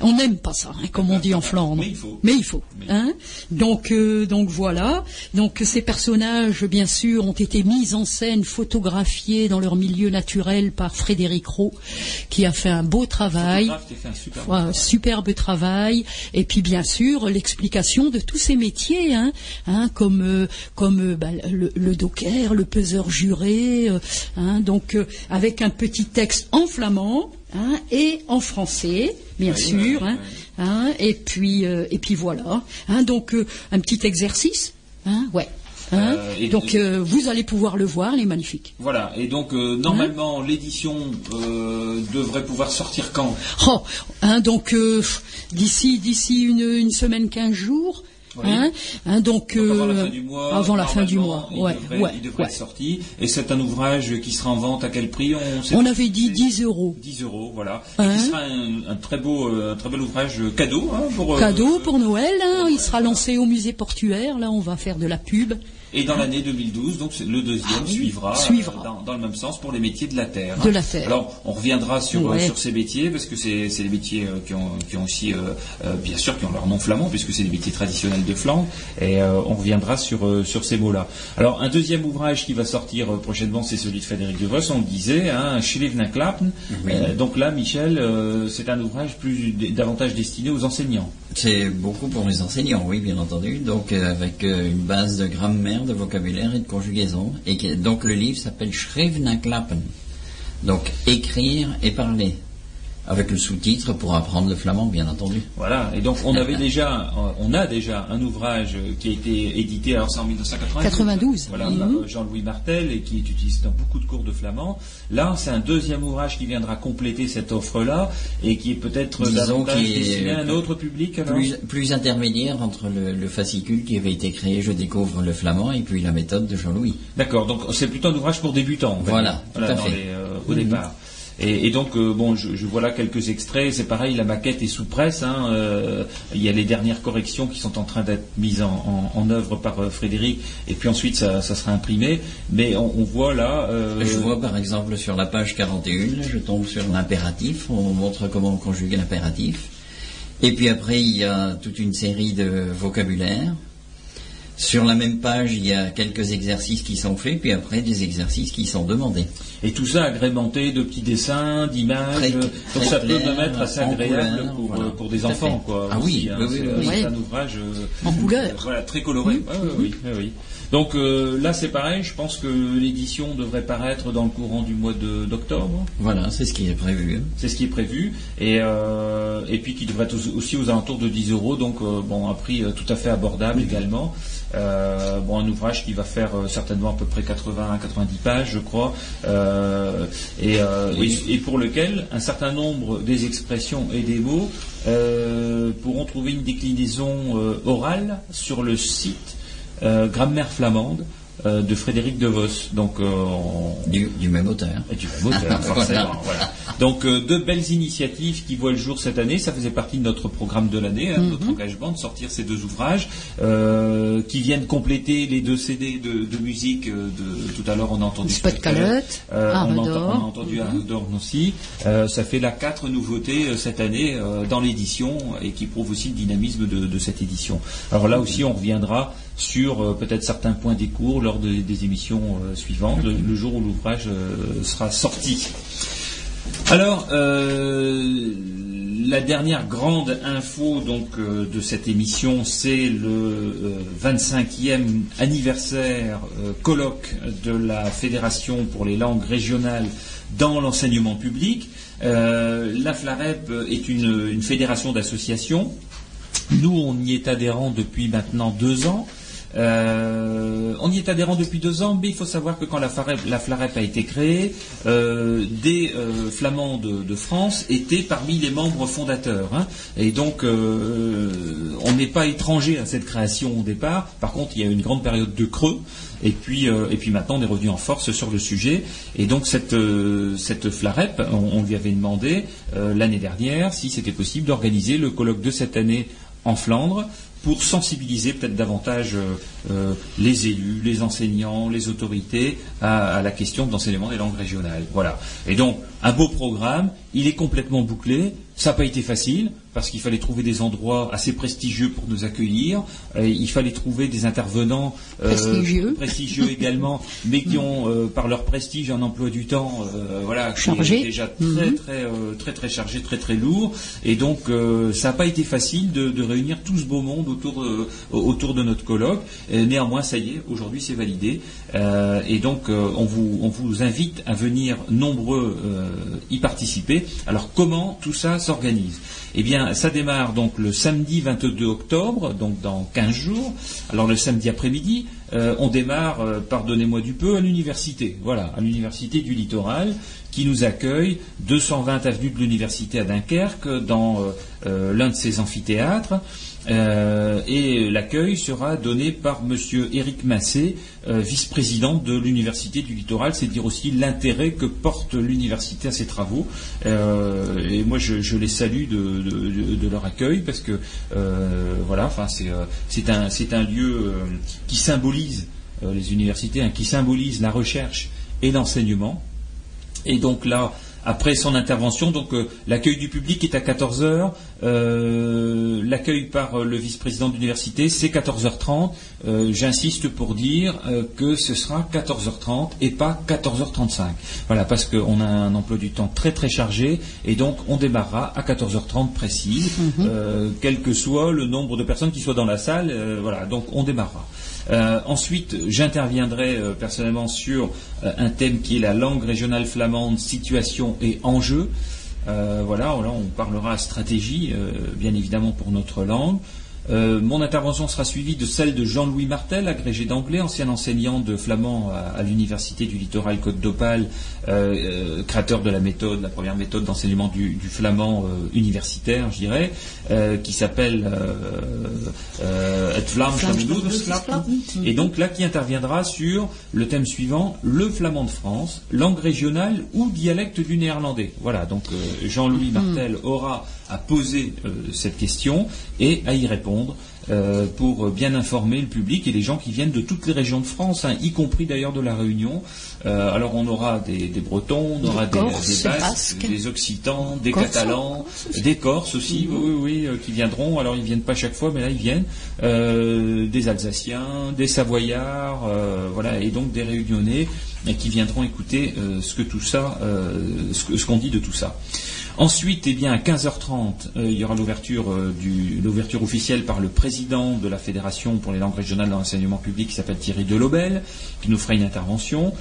On n'aime pas ça, hein, comme on dit en Flandre. Mais il faut. Mais il faut. Hein donc, euh, donc voilà. Donc ces personnages, bien sûr, ont été mis en scène, photographiés dans leur milieu naturel par Frédéric Roux, qui a fait un beau travail. Un superbe travail. Et puis bien sûr l'explication de tous ces métiers, hein, hein, comme euh, comme euh, bah, le, le docker, le peseur juré, euh, hein, donc euh, avec un petit texte en flamand et en français, bien sûr. hein, hein, et puis euh, et puis voilà. Hein, donc euh, un petit exercice. Hein, ouais. hein. Euh, et- donc euh, vous allez pouvoir le voir, il est magnifique. Voilà, et donc euh, normalement l'édition devrait pouvoir sortir quand? Oh, hein, donc d'ici d'ici une, une semaine, quinze jours. Oui. Hein, hein, donc, Donc, avant la euh, fin du mois. avant la fin du mois, ouais, il devrait, ouais, il devrait ouais. être sorti. Et c'est un ouvrage qui sera en vente à quel prix? On, avait dit 10 euros. 10 euros, voilà. Et Hein qui sera un, un très beau, euh, un très bel ouvrage cadeau hein, pour. euh, Cadeau pour Noël, il sera lancé au musée portuaire, là on va faire de la pub. Et dans l'année 2012, donc le deuxième Ah oui, suivra, suivra. euh, dans, dans le même sens pour les métiers de la terre. De la terre. Alors on reviendra sur, euh, Ouais. sur ces métiers parce que c'est c'est les métiers euh, qui, ont, qui ont aussi, euh, euh, bien sûr, qui ont leur nom flamand puisque c'est des métiers traditionnels de Flandre. Et euh, on reviendra sur, euh, sur ces mots-là. Alors un deuxième ouvrage qui va sortir euh, prochainement, c'est celui de Frédéric De Vos. On le disait, hein, Schlevnaklappen. Euh, donc là, Michel, euh, c'est un ouvrage plus davantage destiné aux enseignants. C'est beaucoup pour les enseignants, oui, bien entendu. Donc, euh, avec euh, une base de grammaire de vocabulaire et de conjugaison. Et donc le livre s'appelle Schrijven en klappen. Donc écrire et parler. Avec le sous-titre pour apprendre le flamand, bien entendu. Voilà, et donc on avait déjà, euh, on a déjà un ouvrage qui a été édité, alors c'est en 1992. 92. Voilà, Mhm. euh, Jean-Louis Martel et qui est utilisé dans beaucoup de cours de flamand. Là, c'est un deuxième ouvrage qui viendra compléter cette offre-là et qui est peut-être Disons davantage est destiné à un autre public. alors Plus, plus intermédiaire entre le, le fascicule qui avait été créé, je découvre le flamand, et puis la méthode de Jean-Louis. D'accord, donc c'est plutôt un ouvrage pour débutants. Voilà, dire. tout à dans fait. les, euh, au Mhm. départ. Et, donc, euh, bon, je, vois là quelques extraits. C'est pareil, la maquette est sous presse. hein, euh, il y a les dernières corrections qui sont en train d'être mises en, œuvre par euh, Frédéric. Et puis ensuite, ça, sera imprimé. Mais on, on voit là. Je vois par exemple sur la page 41, je tombe sur l'impératif, on montre comment conjuguer l'impératif. Et puis après, il y a toute une série de vocabulaire. Sur la même page, il y a quelques exercices qui sont faits, puis après des exercices qui sont demandés. Et tout ça agrémenté de petits dessins, d'images. Très- donc ça peut clair, me mettre assez agréable couleur, pour, voilà. euh, pour des enfants. Quoi, Ah aussi, oui, hein. oui, oui, un ouvrage euh, En couleur. euh, voilà, très coloré. Ouais, oui, oui. Donc euh, là, c'est pareil. Je pense que l'édition devrait paraître dans le courant du mois de- d'octobre. Voilà, c'est ce qui est prévu. C'est ce qui est prévu. Et, euh, et puis qui devrait être aussi- aux alentours de 10 euros. Donc, euh, bon, un prix tout à fait abordable également. Euh, bon, un ouvrage qui va faire euh, certainement à peu près 80 à 90 pages, je crois. Euh, et, et- et pour lequel un certain nombre des expressions et des mots pourront trouver une déclinaison orale sur le site Grammaire flamande euh, de Frédéric De Vos. Donc, euh, on- Du, du même auteur. et du même auteur, forcément. voilà. Donc euh, deux belles initiatives qui voient le jour cette année. Ça faisait partie de notre programme de l'année, hein, notre engagement de sortir ces deux ouvrages euh, qui viennent compléter les deux CD de, de musique. euh, de, tout à l'heure, on a entendu Spot Spot Calotte, Euh, on, on a entendu Aradorn aussi. Euh, ça fait là quatre nouveautés euh, cette année euh, dans l'édition et qui prouvent aussi le dynamisme de, de cette édition. Alors là aussi, on reviendra sur euh, peut-être certains points des cours lors de- des émissions euh, suivantes, le, le jour où l'ouvrage euh, sera sorti. Alors, la dernière grande info donc euh, de cette émission, c'est le euh, 25e anniversaire euh, colloque de la Fédération pour les langues régionales dans l'enseignement public. La FLAREP est une, une fédération d'associations. Nous, on y est adhérents depuis maintenant deux ans. Euh, on y est adhérent depuis deux ans, mais il faut savoir que quand la, FLAREP, la FLAREP a été créée, euh, des euh, Flamands de, France étaient parmi les membres fondateurs. hein. Et donc, on n'est pas étranger à cette création au départ. Par contre, il y a eu une grande période de creux. Et puis, maintenant, on est revenu en force sur le sujet. Et donc, cette, cette FLAREP, on, lui avait demandé l'année dernière si c'était possible d'organiser le colloque de cette année en Flandre pour sensibiliser peut-être davantage euh, euh, les élus, les enseignants, les autorités à, à la question de l'enseignement des langues régionales. Voilà. Et donc, un beau programme, il est complètement bouclé. Ça n'a pas été facile parce qu'il fallait trouver des endroits assez prestigieux pour nous accueillir. Euh, il fallait trouver des intervenants euh, Prestigieux. prestigieux également, mais qui ont, euh, par leur prestige en emploi du temps, euh, voilà, Chargé. déjà très, Mhm. très, euh, très, très chargé, très, très lourd. Et donc, euh, ça n'a pas été facile de, de réunir tout ce beau monde autour, autour de notre colloque. Et néanmoins, ça y est, aujourd'hui, c'est validé. Et donc, on, vous, on vous invite à venir nombreux y participer. Alors, comment tout ça s'organise Eh bien, ça démarre donc le samedi 22 octobre, donc dans 15 jours. Alors, le samedi après-midi, euh, on démarre, euh, pardonnez-moi du peu, à l'université. Voilà, à l'université du littoral qui nous accueille 220 avenue de l'université à Dunkerque dans euh, l'un de ses amphithéâtres. Euh, et l'accueil sera donné par Monsieur Éric Massé, euh, vice-président de l'Université du Littoral. C'est dire aussi l'intérêt que porte l'université à ses travaux. Euh, et moi, je, les salue de, leur accueil parce que voilà, enfin, c'est un, lieu qui symbolise les universités, hein, qui symbolise la recherche et l'enseignement. Et donc là, après son intervention, donc euh, l'accueil du public est à 14 heures. euh, l'accueil par euh, le vice-président de l'université, c'est 14h30. Euh, J'insiste pour dire euh, que ce sera 14h30 et pas 14h35. Voilà, parce qu'on a un emploi du temps très très chargé et donc on démarrera à 14h30 précise, euh, quel que soit le nombre de personnes qui soient dans la salle. euh, voilà, donc on démarrera. Euh, ensuite, j'interviendrai euh, personnellement sur euh, un thème qui est la langue régionale flamande, situation et enjeux. Voilà, là on parlera stratégie, bien évidemment pour notre langue. Euh, mon intervention sera suivie de celle de Jean-Louis Martel, agrégé d'anglais, ancien enseignant de flamand à, à l'université du littoral Côte d'Opale, euh, euh, créateur de la méthode, la première méthode d'enseignement du, du flamand euh, universitaire, je dirais, euh, qui s'appelle euh, euh, Flammendoudersklap. et donc là qui interviendra sur le thème suivant, le flamand de France, langue régionale ou dialecte du néerlandais. Voilà, donc euh, Jean-Louis Martel aura à poser euh, cette question et à y répondre euh, pour bien informer le public et les gens qui viennent de toutes les régions de France, hein, y compris d'ailleurs de la Réunion. Euh, alors on aura des, des Bretons, on aura des, Corses, des Basques, des Occitans, des Corses, Catalans, des Corses aussi, oui, oui, oui, euh, qui viendront. Alors ils viennent pas chaque fois, mais là ils viennent. Euh, des Alsaciens, des Savoyards, euh, voilà, et donc des Réunionnais qui viendront écouter euh, ce que tout ça, euh, ce qu'on dit de tout ça. Ensuite, eh bien, à 15h30, euh, il y aura l'ouverture euh, l'ouverture officielle par le président de la Fédération pour les langues régionales dans l'enseignement public, qui s'appelle Thierry Delobel, qui nous fera une intervention.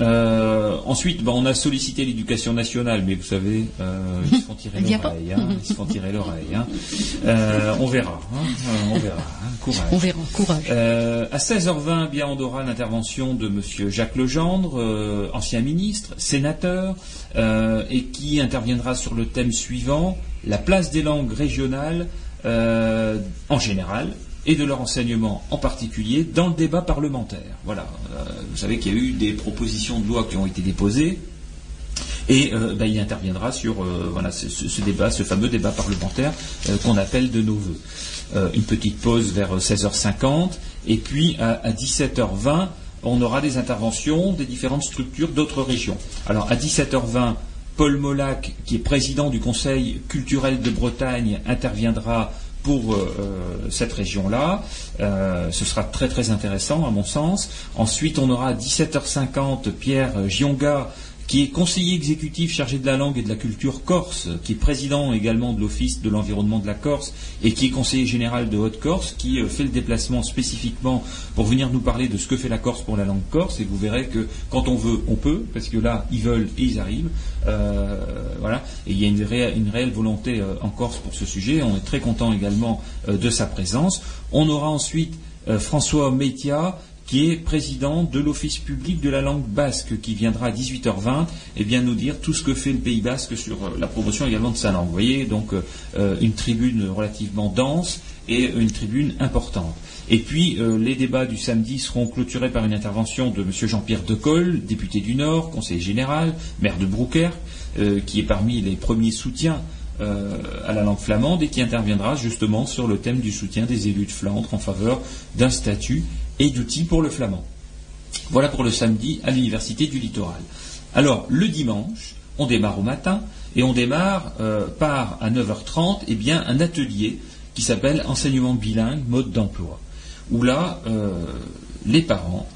Euh, ensuite, ben, on a sollicité l'éducation nationale, mais vous savez, euh, ils se font tirer l'oreille. hein, ils se font tirer l'oreille. hein. Euh, on verra. hein, euh, on verra. hein, courage. On verra, courage. Euh, à 16h20, eh bien, on aura l'intervention de Monsieur Jacques Legendre, euh, ancien ministre, sénateur, euh, et qui interviendra sur le thème suivant la place des langues régionales euh, en général et de leur enseignement en particulier dans le débat parlementaire. Voilà. Euh, vous savez qu'il y a eu des propositions de loi qui ont été déposées. Et euh, ben, il interviendra sur euh, ce, débat, ce fameux débat parlementaire qu'on appelle de nos voeux. Une petite pause vers 16h50 et puis à, à 17h20 on aura des interventions des différentes structures d'autres régions. Alors à 17h20 Paul Molac, qui est président du Conseil culturel de Bretagne, interviendra pour euh, euh, cette région-là. Euh, ce sera très très intéressant à mon sens. Ensuite, on aura à 17h50 Pierre Gionga, qui est conseiller exécutif chargé de la langue et de la culture corse, qui est président également de l'Office de l'environnement de la Corse et qui est conseiller général de Haute-Corse, qui euh, fait le déplacement spécifiquement pour venir nous parler de ce que fait la Corse pour la langue corse. Et vous verrez que quand on veut, on peut, parce que là, ils veulent et ils arrivent. Euh, voilà. Et il y a une, réelle- volonté euh, en Corse pour ce sujet. On est très content également euh, de sa présence. On aura ensuite François Meitia, qui est président de l'Office public de la langue basque, qui viendra à 18h20 et bien nous dire tout ce que fait le Pays basque sur euh, la promotion également de sa langue. Vous voyez, donc euh, euh, une tribune relativement dense et une tribune importante. Et puis, les débats du samedi seront clôturés par une intervention de M. Jean-Pierre Decolle, député du Nord, conseiller général, maire de Broucker, qui est parmi les premiers soutiens euh, à la langue flamande et qui interviendra justement sur le thème du soutien des élus de Flandre en faveur d'un statut et d'outils pour le flamand. Voilà pour le samedi à l'Université du Littoral. Alors, le dimanche, on démarre au matin et on démarre euh, par, à 9h30, eh bien, un atelier qui s'appelle Enseignement bilingue, mode d'emploi, où là, euh, les parents,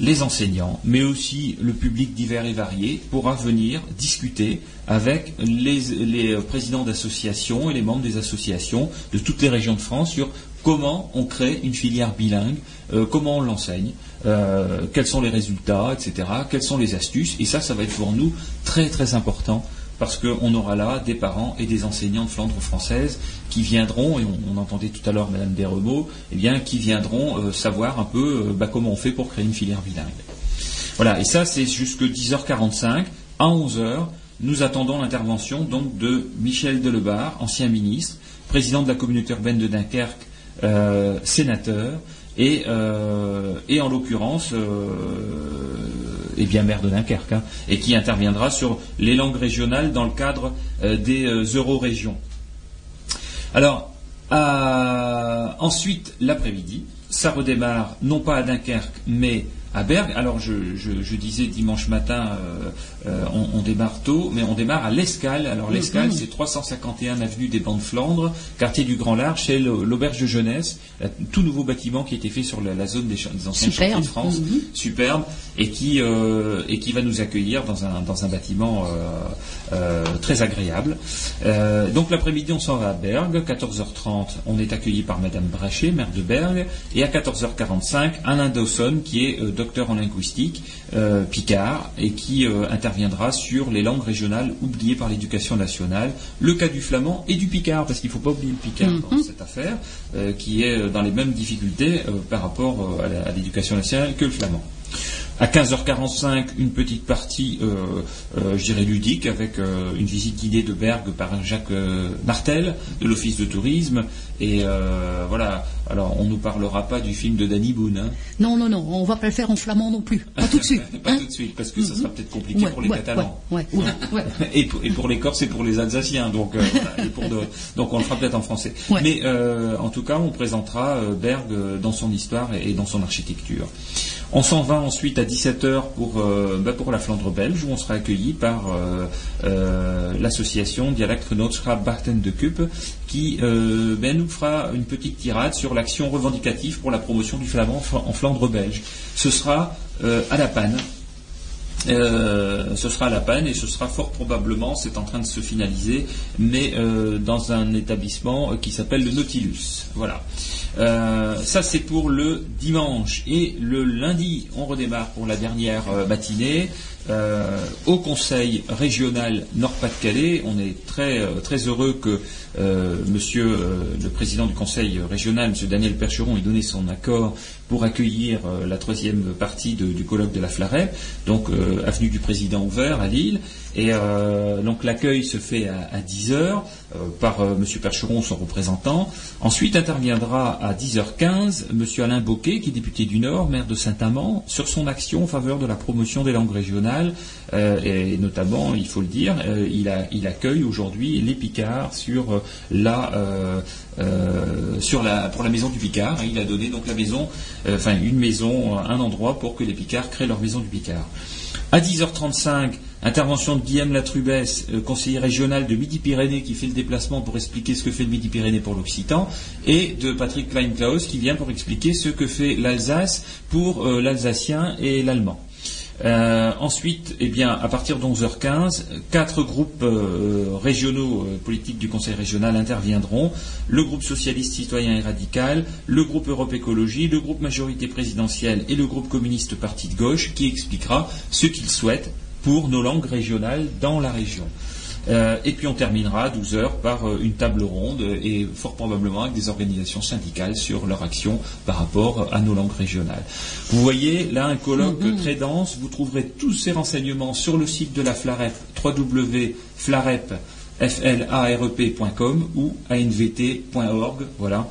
les enseignants, mais aussi le public divers et varié pourra venir discuter avec les, les, euh, présidents d'associations et les membres des associations de toutes les régions de France sur comment on crée une filière bilingue, euh, comment on l'enseigne, euh, quels sont les résultats, etc., quelles sont les astuces. Et ça, ça va être pour nous très très important parce qu'on aura là des parents et des enseignants de Flandre française qui viendront, et on, entendait tout à l'heure Madame Desremeaux, eh bien, qui viendront euh, savoir un peu bah, comment on fait pour créer une filière bilingue. Voilà, et ça c'est jusque 10h45. À 11h, nous attendons l'intervention donc de Michel Delebarre, ancien ministre, président de la communauté urbaine de Dunkerque, euh, sénateur, et, euh, et en l'occurrence, euh, eh bien maire de Dunkerque, hein, et qui interviendra sur les langues régionales dans le cadre des euro-régions. Alors, ensuite, l'après-midi, ça redémarre non pas à Dunkerque, mais à Bergue. Alors je, disais dimanche matin, euh, on, on démarre tôt, mais on démarre à l'Escale. Alors l'Escale, c'est 351 avenue des Bancs de Flandre, quartier du Grand Large, c'est le- l'auberge de jeunesse, un tout nouveau bâtiment qui a été fait sur la, la zone des, des anciens chantiers de France, Mhm. superbe, et qui euh, et qui va nous accueillir dans un dans un bâtiment euh, euh, très agréable. Euh, donc l'après-midi, on s'en va à Bergue. 14h30, on est accueilli par Madame Brachet, maire de Bergue, et à 14h45, Alain Dawson, qui est docteur en linguistique, euh, Picard, et qui euh, interviendra sur les langues régionales oubliées par l'éducation nationale, le cas du flamand et du picard, parce qu'il ne faut pas oublier le picard dans cette affaire, euh, qui est euh, dans les mêmes difficultés euh, par rapport à l'éducation nationale que le flamand. À 15h45, une petite partie, euh, euh, je dirais ludique, avec euh, une visite guidée de Bergue par Jacques Martel de l'Office de tourisme. Et voilà. Alors, on ne nous parlera pas du film de Danny Boone. hein. Non, non, non, on va pas le faire en flamand non plus. Pas tout de suite. pas hein. tout de suite, parce que ça sera peut-être compliqué Ouais, pour les ouais, Catalans. ouais. Et, pour, et pour les Corses et pour les Alsaciens, donc, voilà, et pour d'autres. donc on le fera peut-être en français. Mais en tout cas, on présentera euh, dans son histoire et, et dans son architecture. On s'en va ensuite à 17h pour, euh, bah, pour la Flandre belge, où on sera accueilli par euh, euh, l'association Dialect Genootschap Barten de Cup, qui ben, nous fera une petite tirade sur l'action revendicative pour la promotion du flamand en Flandre belge. Ce sera à la panne. Euh, ce sera la panne et ce sera fort probablement, c'est en train de se finaliser, mais euh, dans un établissement euh, qui s'appelle le Nautilus. Voilà. Ça c'est pour le dimanche et le lundi on redémarre pour la dernière matinée au Conseil régional Nord-Pas-de-Calais. On est très très heureux que euh, Monsieur euh, le président du Conseil régional, Monsieur Daniel Percheron, ait donné son accord pour accueillir euh, la troisième partie du colloque de la Flarep, donc avenue du Président ouvert à Lille. Et l'accueil se fait à, à 10 heures euh, par Monsieur Percheron, son représentant. Ensuite interviendra à 10h15 Monsieur Alain Boquet, qui est député du Nord, maire de Saint-Amand, sur son action en faveur de la promotion des langues régionales. Et notamment, il faut le dire, il, accueille aujourd'hui les Picards sur euh, euh, pour la maison du Picard. il a donné donc la maison, euh, enfin une maison, un endroit pour que les Picards créent leur maison du Picard. À 10h35, intervention de Guillaume Latrubès, conseiller régional de Midi-Pyrénées, qui fait le déplacement pour expliquer ce que fait le Midi-Pyrénées pour l'Occitan, et de Patrick Kleinklaus, qui vient pour expliquer ce que fait l'Alsace pour l'Alsacien et l'Allemand. Euh, ensuite, eh à partir de 11h15, quatre groupes euh, régionaux euh, politiques du Conseil régional interviendront. Le groupe socialiste, citoyen et radical, le groupe Europe Écologie, le groupe majorité présidentielle et le groupe communiste parti de gauche qui expliquera ce qu'ils souhaitent pour nos langues régionales dans la région. Euh, et puis on terminera à 12 heures par euh, une table ronde euh, et fort probablement avec des organisations syndicales sur leur action par rapport à nos langues régionales. Vous voyez là un colloque euh, très dense. Vous trouverez tous ces renseignements sur le site de la FLAREP www.flarep.com ou anvt.org. Voilà.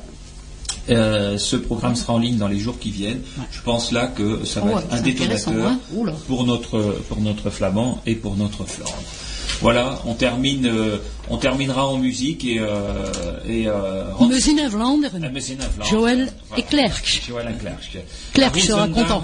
Euh, ce programme sera en ligne dans les jours qui viennent. Je pense là que ça va Oh, être un détonateur hein. Oula. pour notre pour notre flamand et pour notre Flandre. Voilà, on termine, euh, on terminera en musique et euh, et euh, Hans-. Ah. Joël Voilà. et Klerk. Joël. Klerk sera content.